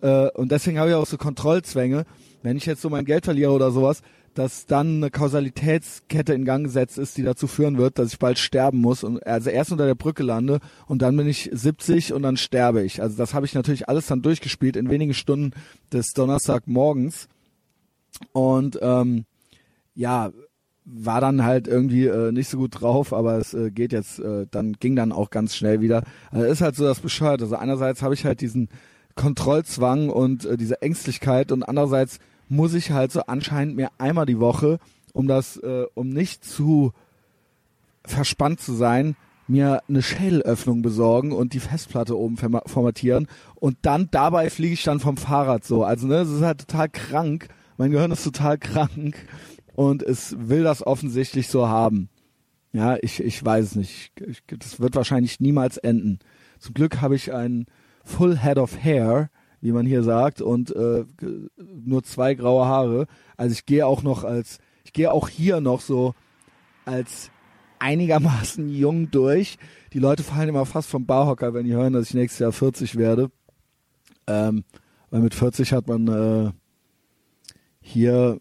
äh, und deswegen habe ich auch so Kontrollzwänge, wenn ich jetzt so mein Geld verliere oder sowas, dass dann eine Kausalitätskette in Gang gesetzt ist, die dazu führen wird, dass ich bald sterben muss und also erst unter der Brücke lande und dann bin ich 70 und dann sterbe ich. Also das habe ich natürlich alles dann durchgespielt in wenigen Stunden des Donnerstagmorgens und ähm, ja war dann halt irgendwie äh, nicht so gut drauf, aber es äh, geht jetzt, äh, dann ging dann auch ganz schnell wieder. Also ist halt so das bescheuert. Also einerseits habe ich halt diesen Kontrollzwang und äh, diese Ängstlichkeit und andererseits muss ich halt so anscheinend mir einmal die Woche, um das, äh, um nicht zu verspannt zu sein, mir eine Schädelöffnung besorgen und die Festplatte oben formatieren und dann dabei fliege ich dann vom Fahrrad so. Also ne, das ist halt total krank. Mein Gehirn ist total krank und es will das offensichtlich so haben. Ja, ich, ich weiß es nicht. Ich, das wird wahrscheinlich niemals enden. Zum Glück habe ich einen Full Head of Hair, wie man hier sagt, und äh, nur zwei graue Haare. Also ich gehe auch noch als ich gehe auch hier noch so als einigermaßen jung durch. Die Leute fallen immer fast vom Barhocker, wenn die hören, dass ich nächstes Jahr 40 werde. Ähm, weil mit 40 hat man äh, hier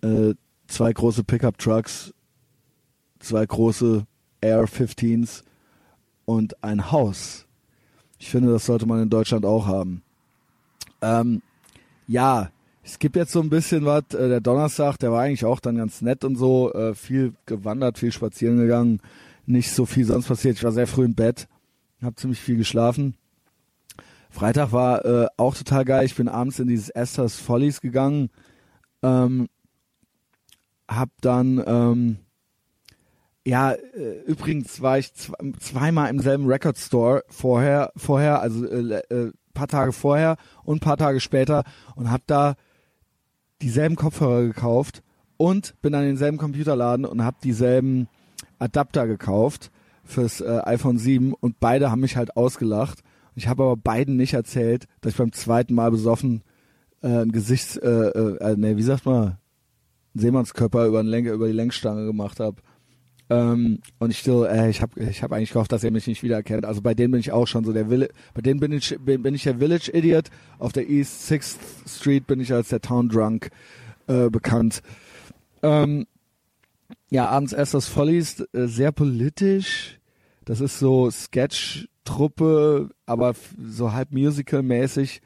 äh, zwei große Pickup-Trucks, zwei große Air-15s und ein Haus. Ich finde, das sollte man in Deutschland auch haben. Ähm, ja, es gibt jetzt so ein bisschen was. Äh, der Donnerstag, der war eigentlich auch dann ganz nett und so. Äh, viel gewandert, viel spazieren gegangen. Nicht so viel sonst passiert. Ich war sehr früh im Bett, habe ziemlich viel geschlafen. Freitag war äh, auch total geil. Ich bin abends in dieses Esther's Follies gegangen. Ähm, hab dann, ähm, ja, äh, übrigens war ich zw zweimal im selben Record Store vorher, vorher, also äh, äh, paar Tage vorher und paar Tage später und hab da dieselben Kopfhörer gekauft und bin an denselben Computerladen und hab dieselben Adapter gekauft fürs äh, iPhone 7 und beide haben mich halt ausgelacht. Ich habe aber beiden nicht erzählt, dass ich beim zweiten Mal besoffen äh, ein Gesichts, äh, äh, äh ne, wie sagt man, einen Seemannskörper über, den Lenk, über die Lenkstange gemacht habe. Ähm, und ich so, äh, ich habe ich hab eigentlich gehofft, dass er mich nicht wiedererkennt. Also bei denen bin ich auch schon so der Village, bei denen bin ich, bin, bin ich der Village Idiot. Auf der East Sixth Street bin ich als der Town Drunk äh, bekannt. Ähm, ja, abends erst das Follies, äh, sehr politisch. Das ist so Sketch-Truppe, aber so halb Musical-mäßig,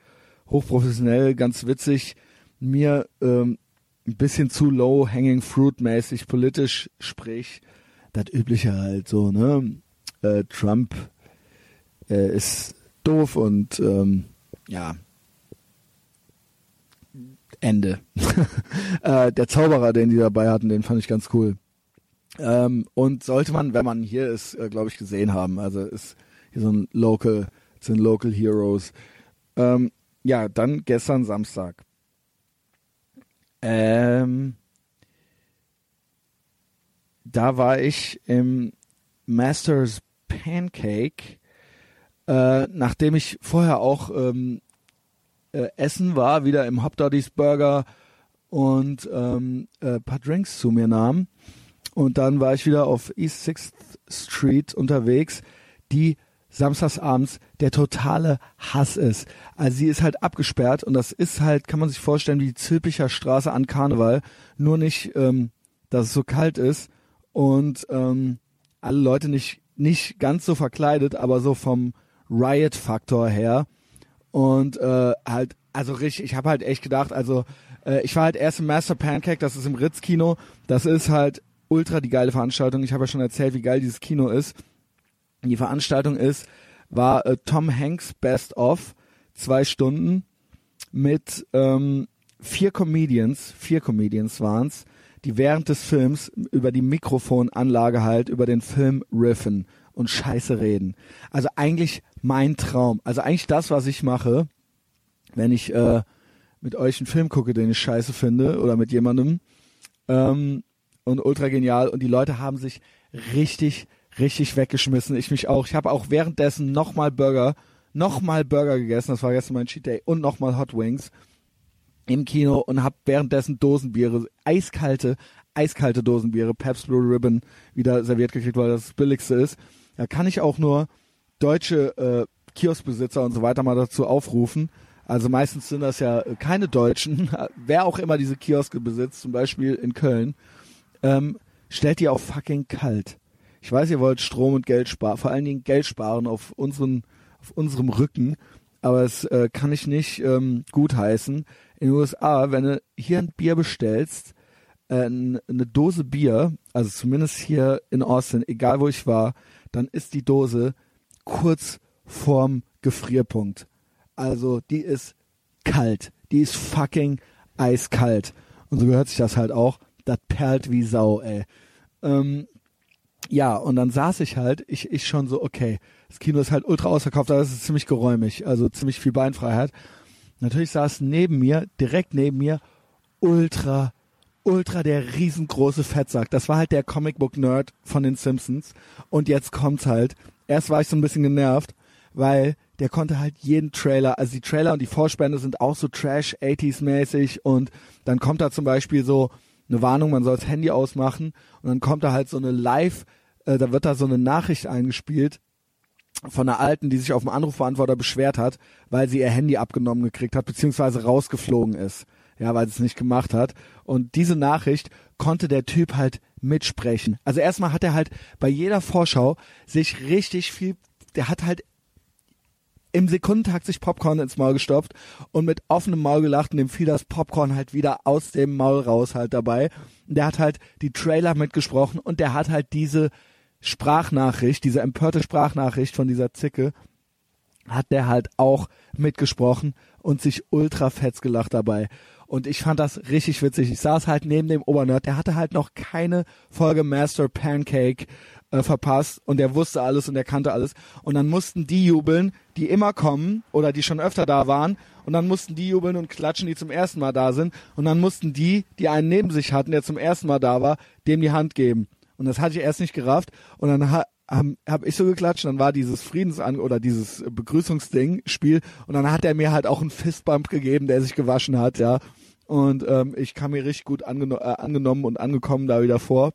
hochprofessionell, ganz witzig. Mir ähm, ein bisschen zu low hanging fruit mäßig politisch, sprich das übliche halt so, ne? Äh, Trump äh, ist doof und ähm, ja, Ende. äh, der Zauberer, den die dabei hatten, den fand ich ganz cool. Ähm, und sollte man, wenn man hier ist, äh, glaube ich, gesehen haben. Also ist hier so ein Local, sind Local Heroes. Ähm, ja, dann gestern Samstag. Ähm, da war ich im Masters Pancake, äh, nachdem ich vorher auch ähm, äh, essen war, wieder im Hop Doddy's Burger und ähm, äh, paar Drinks zu mir nahm. Und dann war ich wieder auf East Sixth Street unterwegs, die samstagsabends der totale Hass ist. Also sie ist halt abgesperrt und das ist halt, kann man sich vorstellen, wie die Zülpicher Straße an Karneval. Nur nicht, ähm, dass es so kalt ist und ähm, alle Leute nicht nicht ganz so verkleidet, aber so vom Riot-Faktor her und äh, halt also richtig, ich habe halt echt gedacht, also äh, ich war halt erst im Master Pancake, das ist im Ritz Kino, das ist halt ultra die geile Veranstaltung. Ich habe ja schon erzählt, wie geil dieses Kino ist. Die Veranstaltung ist war äh, Tom Hanks Best of zwei Stunden mit ähm, vier Comedians, vier Comedians waren's die während des Films über die Mikrofonanlage halt über den Film riffen und Scheiße reden. Also eigentlich mein Traum. Also eigentlich das, was ich mache, wenn ich äh, mit euch einen Film gucke, den ich scheiße finde oder mit jemandem ähm, und ultra genial und die Leute haben sich richtig, richtig weggeschmissen. Ich mich auch. Ich habe auch währenddessen nochmal Burger, nochmal Burger gegessen. Das war gestern mein Cheat Day und nochmal Hot Wings im Kino und habe währenddessen Dosenbiere, eiskalte, eiskalte Dosenbiere, Pabst Blue Ribbon wieder serviert gekriegt, weil das, das billigste ist. Da kann ich auch nur deutsche äh, Kioskbesitzer und so weiter mal dazu aufrufen. Also meistens sind das ja keine Deutschen, wer auch immer diese Kioske besitzt, zum Beispiel in Köln, ähm, stellt die auf fucking kalt. Ich weiß, ihr wollt Strom und Geld sparen, vor allen Dingen Geld sparen auf unseren, auf unserem Rücken, aber es äh, kann ich nicht ähm, gutheißen in den USA, wenn du hier ein Bier bestellst, äh, eine Dose Bier, also zumindest hier in Austin, egal wo ich war, dann ist die Dose kurz vorm Gefrierpunkt. Also die ist kalt. Die ist fucking eiskalt. Und so gehört sich das halt auch. Das perlt wie Sau, ey. Ähm, ja, und dann saß ich halt, ich, ich schon so, okay, das Kino ist halt ultra ausverkauft, aber es ist ziemlich geräumig, also ziemlich viel Beinfreiheit. Natürlich saß neben mir, direkt neben mir, ultra, ultra der riesengroße Fettsack. Das war halt der Comicbook-Nerd von den Simpsons. Und jetzt kommt's halt. Erst war ich so ein bisschen genervt, weil der konnte halt jeden Trailer, also die Trailer und die Vorspende sind auch so Trash 80s mäßig und dann kommt da zum Beispiel so eine Warnung, man soll das Handy ausmachen und dann kommt da halt so eine Live, äh, da wird da so eine Nachricht eingespielt von einer Alten, die sich auf dem Anrufbeantworter beschwert hat, weil sie ihr Handy abgenommen gekriegt hat, beziehungsweise rausgeflogen ist. Ja, weil sie es nicht gemacht hat. Und diese Nachricht konnte der Typ halt mitsprechen. Also erstmal hat er halt bei jeder Vorschau sich richtig viel, der hat halt im Sekundentakt sich Popcorn ins Maul gestopft und mit offenem Maul gelacht und dem fiel das Popcorn halt wieder aus dem Maul raus halt dabei. Der hat halt die Trailer mitgesprochen und der hat halt diese Sprachnachricht, diese empörte Sprachnachricht von dieser Zicke, hat der halt auch mitgesprochen und sich ultra fetz gelacht dabei. Und ich fand das richtig witzig. Ich saß halt neben dem Obernerd, der hatte halt noch keine Folge Master Pancake äh, verpasst und der wusste alles und der kannte alles. Und dann mussten die jubeln, die immer kommen oder die schon öfter da waren. Und dann mussten die jubeln und klatschen, die zum ersten Mal da sind. Und dann mussten die, die einen neben sich hatten, der zum ersten Mal da war, dem die Hand geben. Und das hatte ich erst nicht gerafft. Und dann ha habe hab ich so geklatscht, dann war dieses Friedensan oder dieses Begrüßungsding Spiel und dann hat er mir halt auch einen Fistbump gegeben, der sich gewaschen hat, ja. Und ähm, ich kam mir richtig gut angeno äh, angenommen und angekommen da wieder vor.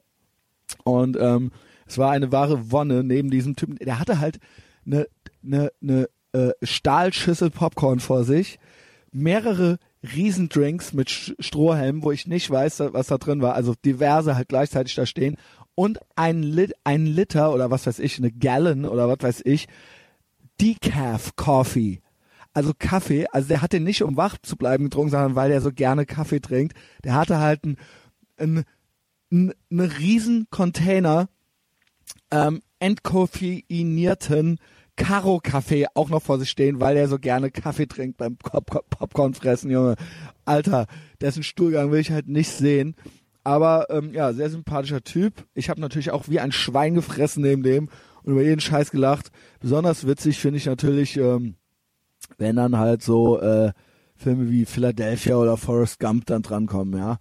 Und ähm, es war eine wahre Wonne neben diesem Typen. Der hatte halt eine ne, ne, äh, Stahlschüssel Popcorn vor sich, mehrere Riesendrinks mit Strohhelmen, wo ich nicht weiß, was da drin war. Also diverse halt gleichzeitig da stehen und ein, Lit ein Liter oder was weiß ich, eine Gallon oder was weiß ich, Decaf Coffee. Also Kaffee, also der hat den nicht um wach zu bleiben getrunken, sondern weil er so gerne Kaffee trinkt. Der hatte halt einen, einen, einen riesen Container ähm, entkoffeinierten Karo-Kaffee auch noch vor sich stehen, weil er so gerne Kaffee trinkt beim Pop Popcorn fressen, Junge. Alter, dessen Stuhlgang will ich halt nicht sehen. Aber ähm, ja, sehr sympathischer Typ. Ich habe natürlich auch wie ein Schwein gefressen neben dem und über jeden Scheiß gelacht. Besonders witzig finde ich natürlich, ähm, wenn dann halt so äh, Filme wie Philadelphia oder Forrest Gump dann drankommen, ja.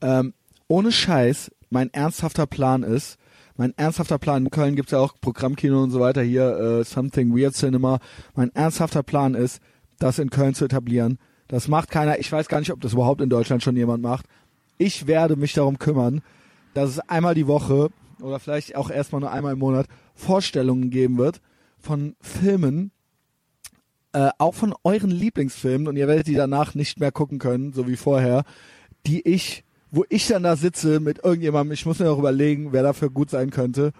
Ähm, ohne Scheiß, mein ernsthafter Plan ist, mein ernsthafter Plan, in Köln gibt's ja auch Programmkino und so weiter, hier äh, Something Weird Cinema. Mein ernsthafter Plan ist, das in Köln zu etablieren. Das macht keiner, ich weiß gar nicht, ob das überhaupt in Deutschland schon jemand macht, ich werde mich darum kümmern, dass es einmal die Woche oder vielleicht auch erstmal nur einmal im Monat Vorstellungen geben wird von Filmen, äh, auch von euren Lieblingsfilmen und ihr werdet die danach nicht mehr gucken können, so wie vorher, die ich, wo ich dann da sitze mit irgendjemandem, ich muss mir auch überlegen, wer dafür gut sein könnte,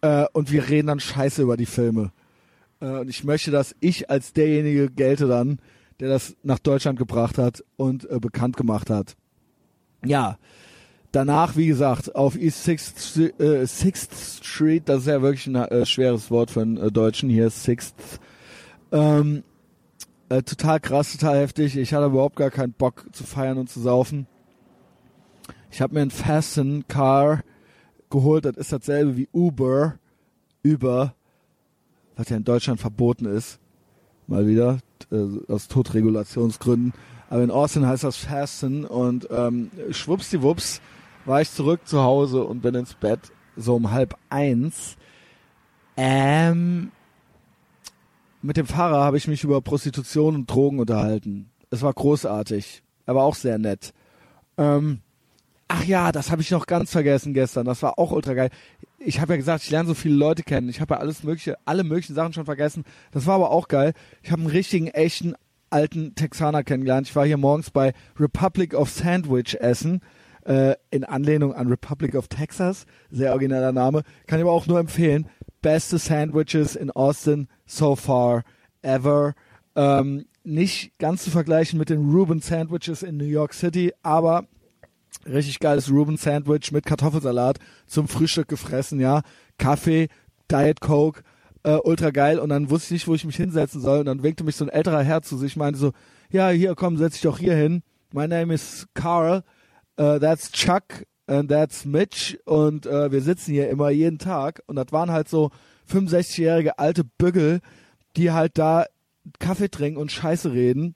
äh, und wir reden dann scheiße über die Filme. Äh, und ich möchte, dass ich als derjenige gelte dann, der das nach Deutschland gebracht hat und äh, bekannt gemacht hat ja, danach, wie gesagt, auf East Sixth, äh, Sixth Street, das ist ja wirklich ein äh, schweres Wort für einen äh, Deutschen, hier Sixth. Ähm, äh, total krass, total heftig. Ich hatte überhaupt gar keinen Bock zu feiern und zu saufen. Ich habe mir ein Fasten Car geholt, das ist dasselbe wie Uber, Uber, was ja in Deutschland verboten ist. Mal wieder, äh, aus Todregulationsgründen. Aber in Austin heißt das Fasten und ähm, schwuppsdiwupps war ich zurück zu Hause und bin ins Bett so um halb eins. Ähm, mit dem Fahrer habe ich mich über Prostitution und Drogen unterhalten. Es war großartig, aber auch sehr nett. Ähm, ach ja, das habe ich noch ganz vergessen gestern. Das war auch ultra geil. Ich habe ja gesagt, ich lerne so viele Leute kennen. Ich habe ja alles mögliche, alle möglichen Sachen schon vergessen. Das war aber auch geil. Ich habe einen richtigen, echten alten Texaner kennengelernt. Ich war hier morgens bei Republic of Sandwich essen, äh, in Anlehnung an Republic of Texas. Sehr origineller Name. Kann ich aber auch nur empfehlen. Beste Sandwiches in Austin so far ever. Ähm, nicht ganz zu vergleichen mit den Reuben Sandwiches in New York City, aber richtig geiles Reuben Sandwich mit Kartoffelsalat zum Frühstück gefressen, ja. Kaffee, Diet Coke, äh, ultra geil. Und dann wusste ich nicht, wo ich mich hinsetzen soll. Und dann winkte mich so ein älterer Herr zu sich, meinte so, ja, hier, komm, setz dich doch hier hin. My name is Carl, uh, that's Chuck and that's Mitch. Und uh, wir sitzen hier immer jeden Tag. Und das waren halt so 65-jährige alte Bügel, die halt da Kaffee trinken und Scheiße reden.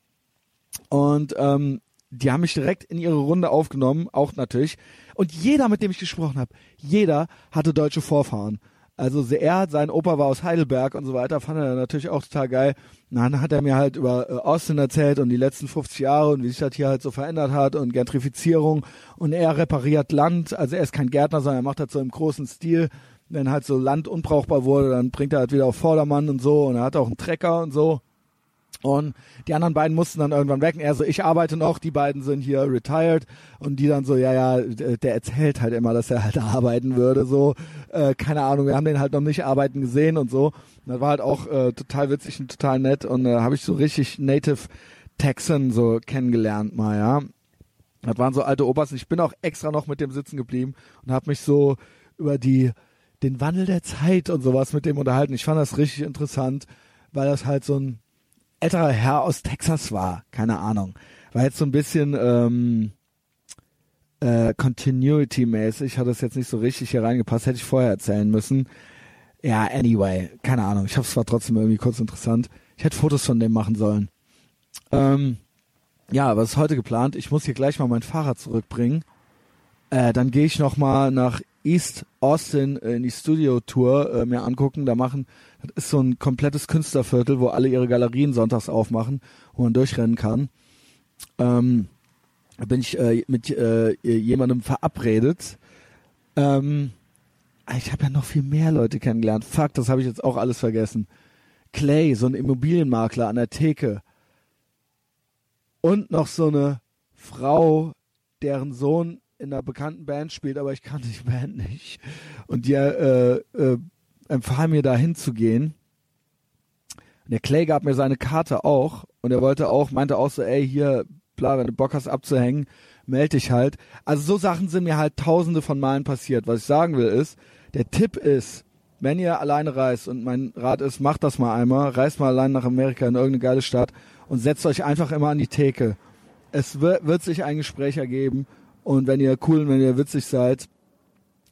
Und ähm, die haben mich direkt in ihre Runde aufgenommen, auch natürlich. Und jeder, mit dem ich gesprochen habe, jeder hatte deutsche Vorfahren. Also er sein Opa war aus Heidelberg und so weiter, fand er natürlich auch total geil. Und dann hat er mir halt über äh, Austin erzählt und die letzten 50 Jahre und wie sich das hier halt so verändert hat und Gentrifizierung und er repariert Land, also er ist kein Gärtner, sondern er macht das so im großen Stil. Wenn halt so Land unbrauchbar wurde, dann bringt er halt wieder auf Vordermann und so und er hat auch einen Trecker und so. Und die anderen beiden mussten dann irgendwann weg. Und er so, ich arbeite noch, die beiden sind hier retired. Und die dann so, ja, ja, d- der erzählt halt immer, dass er halt arbeiten würde. So, äh, keine Ahnung, wir haben den halt noch nicht arbeiten gesehen und so. Und das war halt auch äh, total witzig und total nett. Und äh, habe ich so richtig Native Texan so kennengelernt mal, ja. Das waren so alte Opas. Und ich bin auch extra noch mit dem sitzen geblieben und habe mich so über die den Wandel der Zeit und sowas mit dem unterhalten. Ich fand das richtig interessant, weil das halt so ein älterer Herr aus Texas war. Keine Ahnung. War jetzt so ein bisschen ähm, äh, Continuity-mäßig, hat das jetzt nicht so richtig hier reingepasst. Hätte ich vorher erzählen müssen. Ja, anyway, keine Ahnung. Ich hoffe, es war trotzdem irgendwie kurz interessant. Ich hätte Fotos von dem machen sollen. Ähm, ja, was ist heute geplant? Ich muss hier gleich mal mein Fahrrad zurückbringen. Äh, dann gehe ich noch mal nach East Austin in die Studio-Tour äh, mir angucken. Da machen, das ist so ein komplettes Künstlerviertel, wo alle ihre Galerien sonntags aufmachen, wo man durchrennen kann. Ähm, da bin ich äh, mit äh, jemandem verabredet. Ähm, ich habe ja noch viel mehr Leute kennengelernt. Fuck, das habe ich jetzt auch alles vergessen. Clay, so ein Immobilienmakler an der Theke. Und noch so eine Frau, deren Sohn in einer bekannten Band spielt, aber ich kannte die Band nicht. Und die äh, äh, empfahl mir da hinzugehen. Der Clay gab mir seine Karte auch und er wollte auch, meinte auch so, ey, hier, bla, wenn du Bock hast abzuhängen, melde dich halt. Also so Sachen sind mir halt tausende von Malen passiert. Was ich sagen will ist, der Tipp ist, wenn ihr alleine reist und mein Rat ist, macht das mal einmal, reist mal allein nach Amerika in irgendeine geile Stadt und setzt euch einfach immer an die Theke. Es wird, wird sich ein Gespräch ergeben und wenn ihr cool und wenn ihr witzig seid,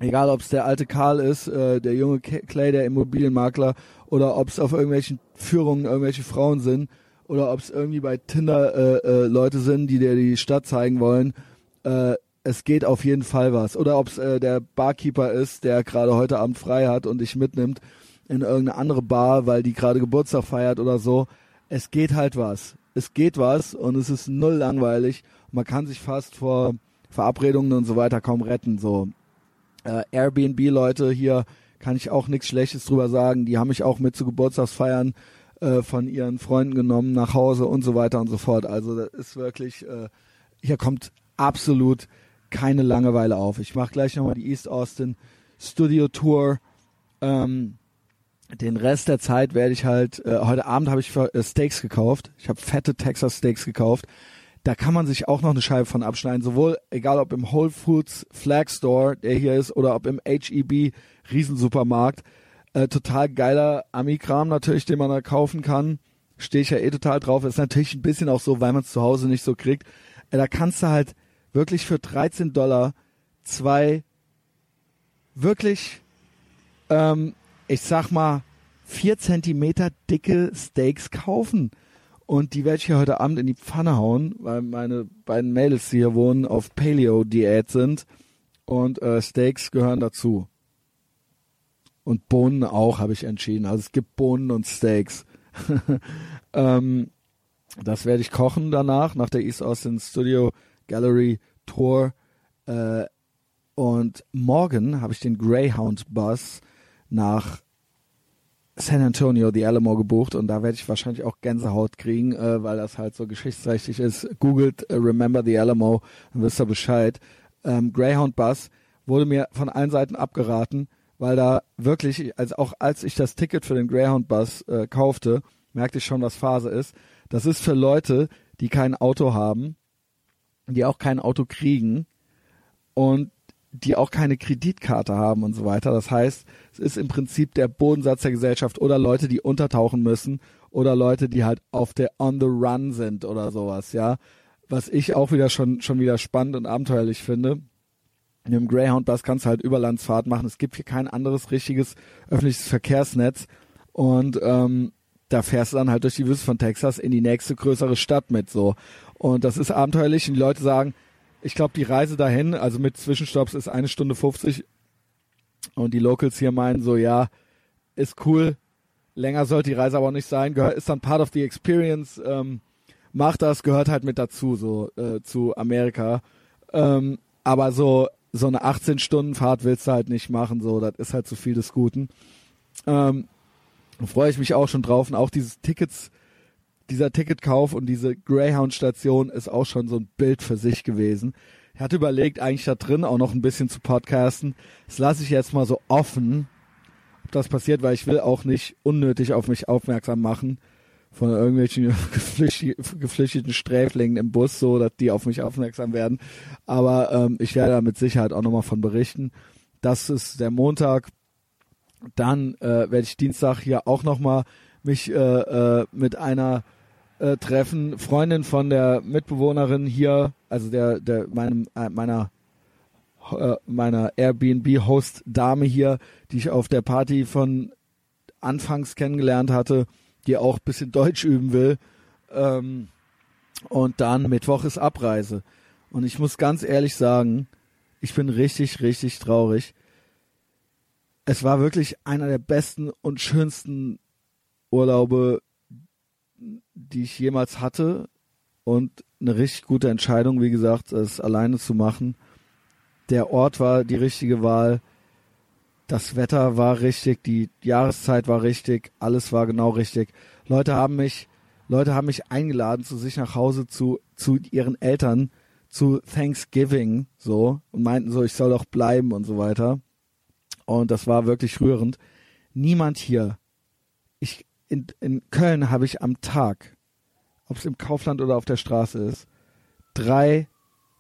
egal ob es der alte Karl ist, äh, der junge Clay, der Immobilienmakler, oder ob es auf irgendwelchen Führungen irgendwelche Frauen sind, oder ob es irgendwie bei Tinder äh, äh, Leute sind, die dir die Stadt zeigen wollen, äh, es geht auf jeden Fall was. Oder ob es äh, der Barkeeper ist, der gerade heute Abend frei hat und dich mitnimmt in irgendeine andere Bar, weil die gerade Geburtstag feiert oder so. Es geht halt was. Es geht was und es ist null langweilig. Man kann sich fast vor Verabredungen und so weiter kaum retten. So äh, Airbnb-Leute hier kann ich auch nichts Schlechtes drüber sagen. Die haben mich auch mit zu Geburtstagsfeiern äh, von ihren Freunden genommen nach Hause und so weiter und so fort. Also das ist wirklich, äh, hier kommt absolut keine Langeweile auf. Ich mache gleich nochmal die East Austin Studio Tour. Ähm, den Rest der Zeit werde ich halt, äh, heute Abend habe ich äh, Steaks gekauft. Ich habe fette Texas Steaks gekauft. Da kann man sich auch noch eine Scheibe von abschneiden. Sowohl, egal ob im Whole Foods Flag Store, der hier ist, oder ob im HEB Riesensupermarkt. Äh, total geiler Ami-Kram natürlich, den man da kaufen kann. Stehe ich ja eh total drauf. Ist natürlich ein bisschen auch so, weil man es zu Hause nicht so kriegt. Äh, da kannst du halt wirklich für 13 Dollar zwei wirklich, ähm, ich sag mal, vier Zentimeter dicke Steaks kaufen. Und die werde ich hier heute Abend in die Pfanne hauen, weil meine beiden Mädels, die hier wohnen, auf Paleo-Diät sind. Und äh, Steaks gehören dazu. Und Bohnen auch, habe ich entschieden. Also es gibt Bohnen und Steaks. ähm, das werde ich kochen danach, nach der East Austin Studio Gallery Tour. Äh, und morgen habe ich den Greyhound Bus nach San Antonio, die Alamo gebucht und da werde ich wahrscheinlich auch Gänsehaut kriegen, äh, weil das halt so geschichtsträchtig ist. Googelt äh, Remember the Alamo, dann wisst ihr Bescheid. Ähm, Greyhound Bus wurde mir von allen Seiten abgeraten, weil da wirklich, also auch als ich das Ticket für den Greyhound Bus äh, kaufte, merkte ich schon, was Phase ist. Das ist für Leute, die kein Auto haben, die auch kein Auto kriegen und die auch keine Kreditkarte haben und so weiter. Das heißt, es ist im Prinzip der Bodensatz der Gesellschaft oder Leute, die untertauchen müssen oder Leute, die halt auf der on the run sind oder sowas, ja. Was ich auch wieder schon, schon wieder spannend und abenteuerlich finde. In dem Greyhound Bus kannst du halt Überlandsfahrt machen. Es gibt hier kein anderes richtiges öffentliches Verkehrsnetz und ähm, da fährst du dann halt durch die Wüste von Texas in die nächste größere Stadt mit so. Und das ist abenteuerlich und die Leute sagen, ich glaube, die Reise dahin, also mit Zwischenstopps, ist eine Stunde 50. Und die Locals hier meinen so, ja, ist cool, länger sollte die Reise aber nicht sein, gehört, ist dann part of the experience, ähm, macht das, gehört halt mit dazu, so äh, zu Amerika. Ähm, aber so, so eine 18-Stunden-Fahrt willst du halt nicht machen, so, das ist halt zu viel des Guten. Ähm, freue ich mich auch schon drauf und auch dieses Tickets, dieser Ticketkauf und diese Greyhound-Station ist auch schon so ein Bild für sich gewesen. Ich hatte überlegt, eigentlich da drin auch noch ein bisschen zu podcasten. Das lasse ich jetzt mal so offen, ob das passiert, weil ich will auch nicht unnötig auf mich aufmerksam machen von irgendwelchen geflücht- geflüchteten Sträflingen im Bus, so dass die auf mich aufmerksam werden. Aber ähm, ich werde da mit Sicherheit auch nochmal von berichten. Das ist der Montag. Dann äh, werde ich Dienstag hier auch nochmal mich äh, äh, mit einer äh, treffen, Freundin von der Mitbewohnerin hier, also der, der meinem, äh, meiner äh, meiner Airbnb-Host-Dame hier, die ich auf der Party von anfangs kennengelernt hatte, die auch ein bisschen Deutsch üben will. Ähm, und dann Mittwoch ist Abreise. Und ich muss ganz ehrlich sagen, ich bin richtig, richtig traurig. Es war wirklich einer der besten und schönsten Urlaube, die ich jemals hatte. Und eine richtig gute Entscheidung, wie gesagt, es alleine zu machen. Der Ort war die richtige Wahl. Das Wetter war richtig, die Jahreszeit war richtig, alles war genau richtig. Leute haben mich, Leute haben mich eingeladen zu sich nach Hause zu, zu ihren Eltern zu Thanksgiving, so, und meinten so, ich soll doch bleiben und so weiter. Und das war wirklich rührend. Niemand hier. Ich, in, in Köln habe ich am Tag, ob es im Kaufland oder auf der Straße ist, drei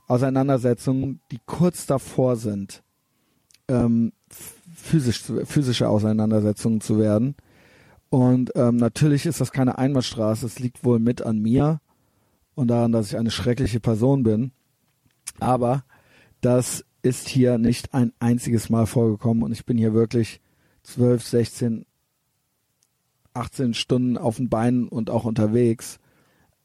Auseinandersetzungen, die kurz davor sind, ähm, physisch, physische Auseinandersetzungen zu werden. Und ähm, natürlich ist das keine Einbahnstraße. Es liegt wohl mit an mir und daran, dass ich eine schreckliche Person bin. Aber das ist hier nicht ein einziges Mal vorgekommen und ich bin hier wirklich 12, 16, 18 Stunden auf den Beinen und auch unterwegs.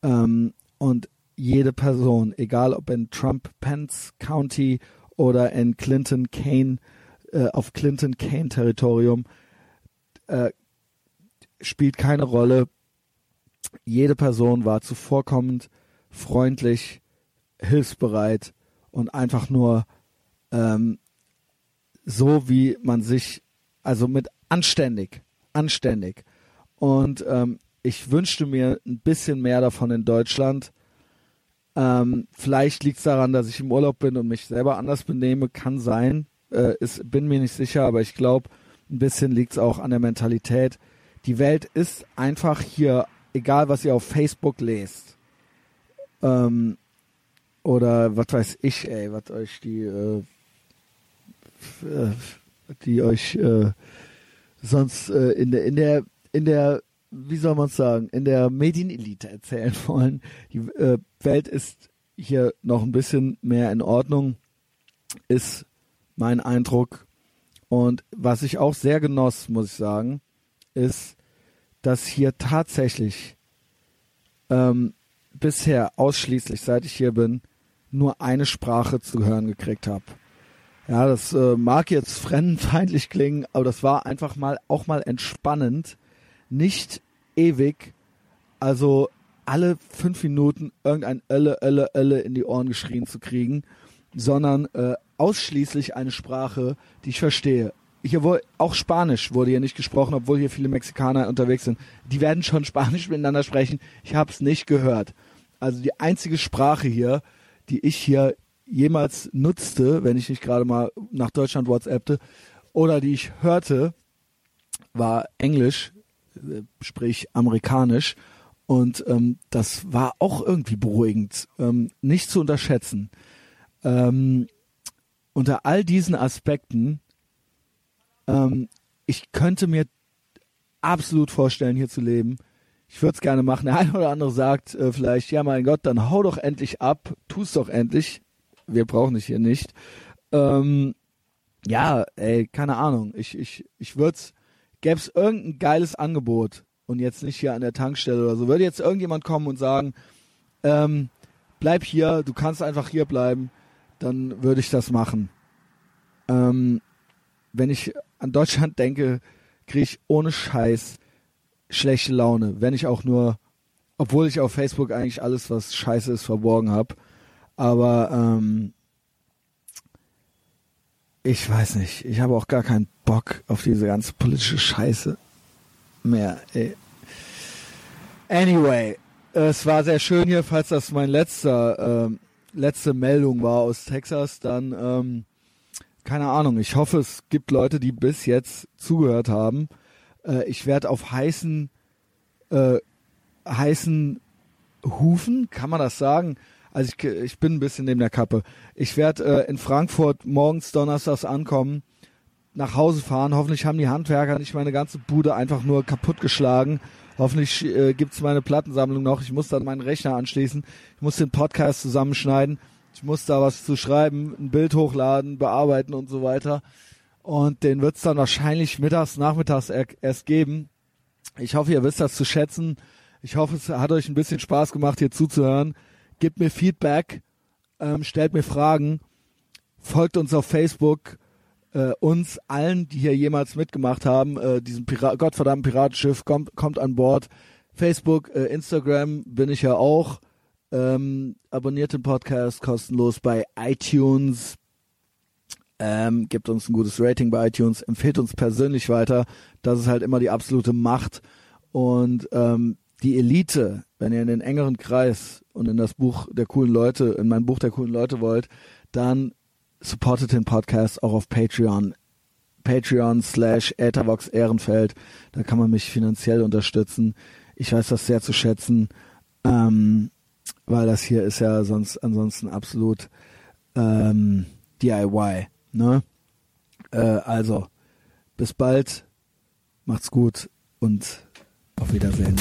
Ähm, und jede Person, egal ob in Trump-Pence County oder in Clinton-Kane, äh, auf Clinton-Kane-Territorium, äh, spielt keine Rolle. Jede Person war zuvorkommend, freundlich, hilfsbereit und einfach nur ähm, so, wie man sich, also mit anständig, anständig. Und ähm, ich wünschte mir ein bisschen mehr davon in Deutschland. Ähm, vielleicht liegt es daran, dass ich im Urlaub bin und mich selber anders benehme, kann sein. Äh, ist, bin mir nicht sicher, aber ich glaube, ein bisschen liegt es auch an der Mentalität. Die Welt ist einfach hier, egal was ihr auf Facebook lest. Ähm, oder was weiß ich, ey, was euch die, äh, äh, die euch äh, sonst äh, in der, in der, in der, wie soll man sagen, in der Medienelite erzählen wollen. Die äh, Welt ist hier noch ein bisschen mehr in Ordnung, ist mein Eindruck. Und was ich auch sehr genoss, muss ich sagen, ist, dass hier tatsächlich ähm, bisher ausschließlich, seit ich hier bin, nur eine Sprache zu hören gekriegt habe. Ja, das äh, mag jetzt fremdenfeindlich klingen, aber das war einfach mal auch mal entspannend, nicht ewig, also alle fünf Minuten irgendein Ölle, Ölle, Ölle in die Ohren geschrien zu kriegen, sondern äh, ausschließlich eine Sprache, die ich verstehe. Hier wohl auch Spanisch wurde hier nicht gesprochen, obwohl hier viele Mexikaner unterwegs sind. Die werden schon Spanisch miteinander sprechen. Ich habe es nicht gehört. Also die einzige Sprache hier, die ich hier jemals nutzte, wenn ich nicht gerade mal nach Deutschland WhatsAppte, oder die ich hörte, war Englisch, sprich amerikanisch. Und ähm, das war auch irgendwie beruhigend, ähm, nicht zu unterschätzen. Ähm, unter all diesen Aspekten, ähm, ich könnte mir absolut vorstellen, hier zu leben. Ich würde es gerne machen. Der eine oder andere sagt äh, vielleicht, ja mein Gott, dann hau doch endlich ab, tu's doch endlich. Wir brauchen dich hier nicht. Ähm, ja, ey, keine Ahnung. Ich, ich, ich würde es, gäbe es irgendein geiles Angebot und jetzt nicht hier an der Tankstelle oder so, würde jetzt irgendjemand kommen und sagen, ähm, bleib hier, du kannst einfach hier bleiben, dann würde ich das machen. Ähm, wenn ich an Deutschland denke, kriege ich ohne Scheiß schlechte Laune, wenn ich auch nur, obwohl ich auf Facebook eigentlich alles, was scheiße ist, verborgen habe. Aber ähm, ich weiß nicht, ich habe auch gar keinen Bock auf diese ganze politische Scheiße mehr. Ey. Anyway, es war sehr schön hier, falls das mein letzter ähm, letzte Meldung war aus Texas, dann ähm, keine Ahnung. Ich hoffe, es gibt Leute, die bis jetzt zugehört haben. Äh, ich werde auf heißen äh, heißen Hufen, kann man das sagen? Also ich, ich bin ein bisschen neben der Kappe. Ich werde äh, in Frankfurt morgens donnerstags ankommen, nach Hause fahren. Hoffentlich haben die Handwerker nicht meine ganze Bude einfach nur kaputtgeschlagen. Hoffentlich äh, gibt's meine Plattensammlung noch. Ich muss dann meinen Rechner anschließen. Ich muss den Podcast zusammenschneiden. Ich muss da was zu schreiben, ein Bild hochladen, bearbeiten und so weiter. Und den wird's dann wahrscheinlich mittags, nachmittags erst geben. Ich hoffe, ihr wisst das zu schätzen. Ich hoffe, es hat euch ein bisschen Spaß gemacht, hier zuzuhören. Gebt mir Feedback, ähm, stellt mir Fragen, folgt uns auf Facebook, äh, uns allen, die hier jemals mitgemacht haben, äh, diesem Pira gottverdammten Piratenschiff, kommt, kommt an Bord. Facebook, äh, Instagram bin ich ja auch. Ähm, abonniert den Podcast kostenlos bei iTunes. Ähm, gibt uns ein gutes Rating bei iTunes, empfiehlt uns persönlich weiter. Das ist halt immer die absolute Macht. Und ähm, die Elite, wenn ihr in den engeren Kreis und in das Buch der coolen Leute, in mein Buch der coolen Leute wollt, dann supportet den Podcast auch auf Patreon. Patreon slash Ethervox Ehrenfeld. Da kann man mich finanziell unterstützen. Ich weiß das sehr zu schätzen, ähm, weil das hier ist ja sonst ansonsten absolut ähm, DIY. Ne? Äh, also, bis bald, macht's gut und auf Wiedersehen.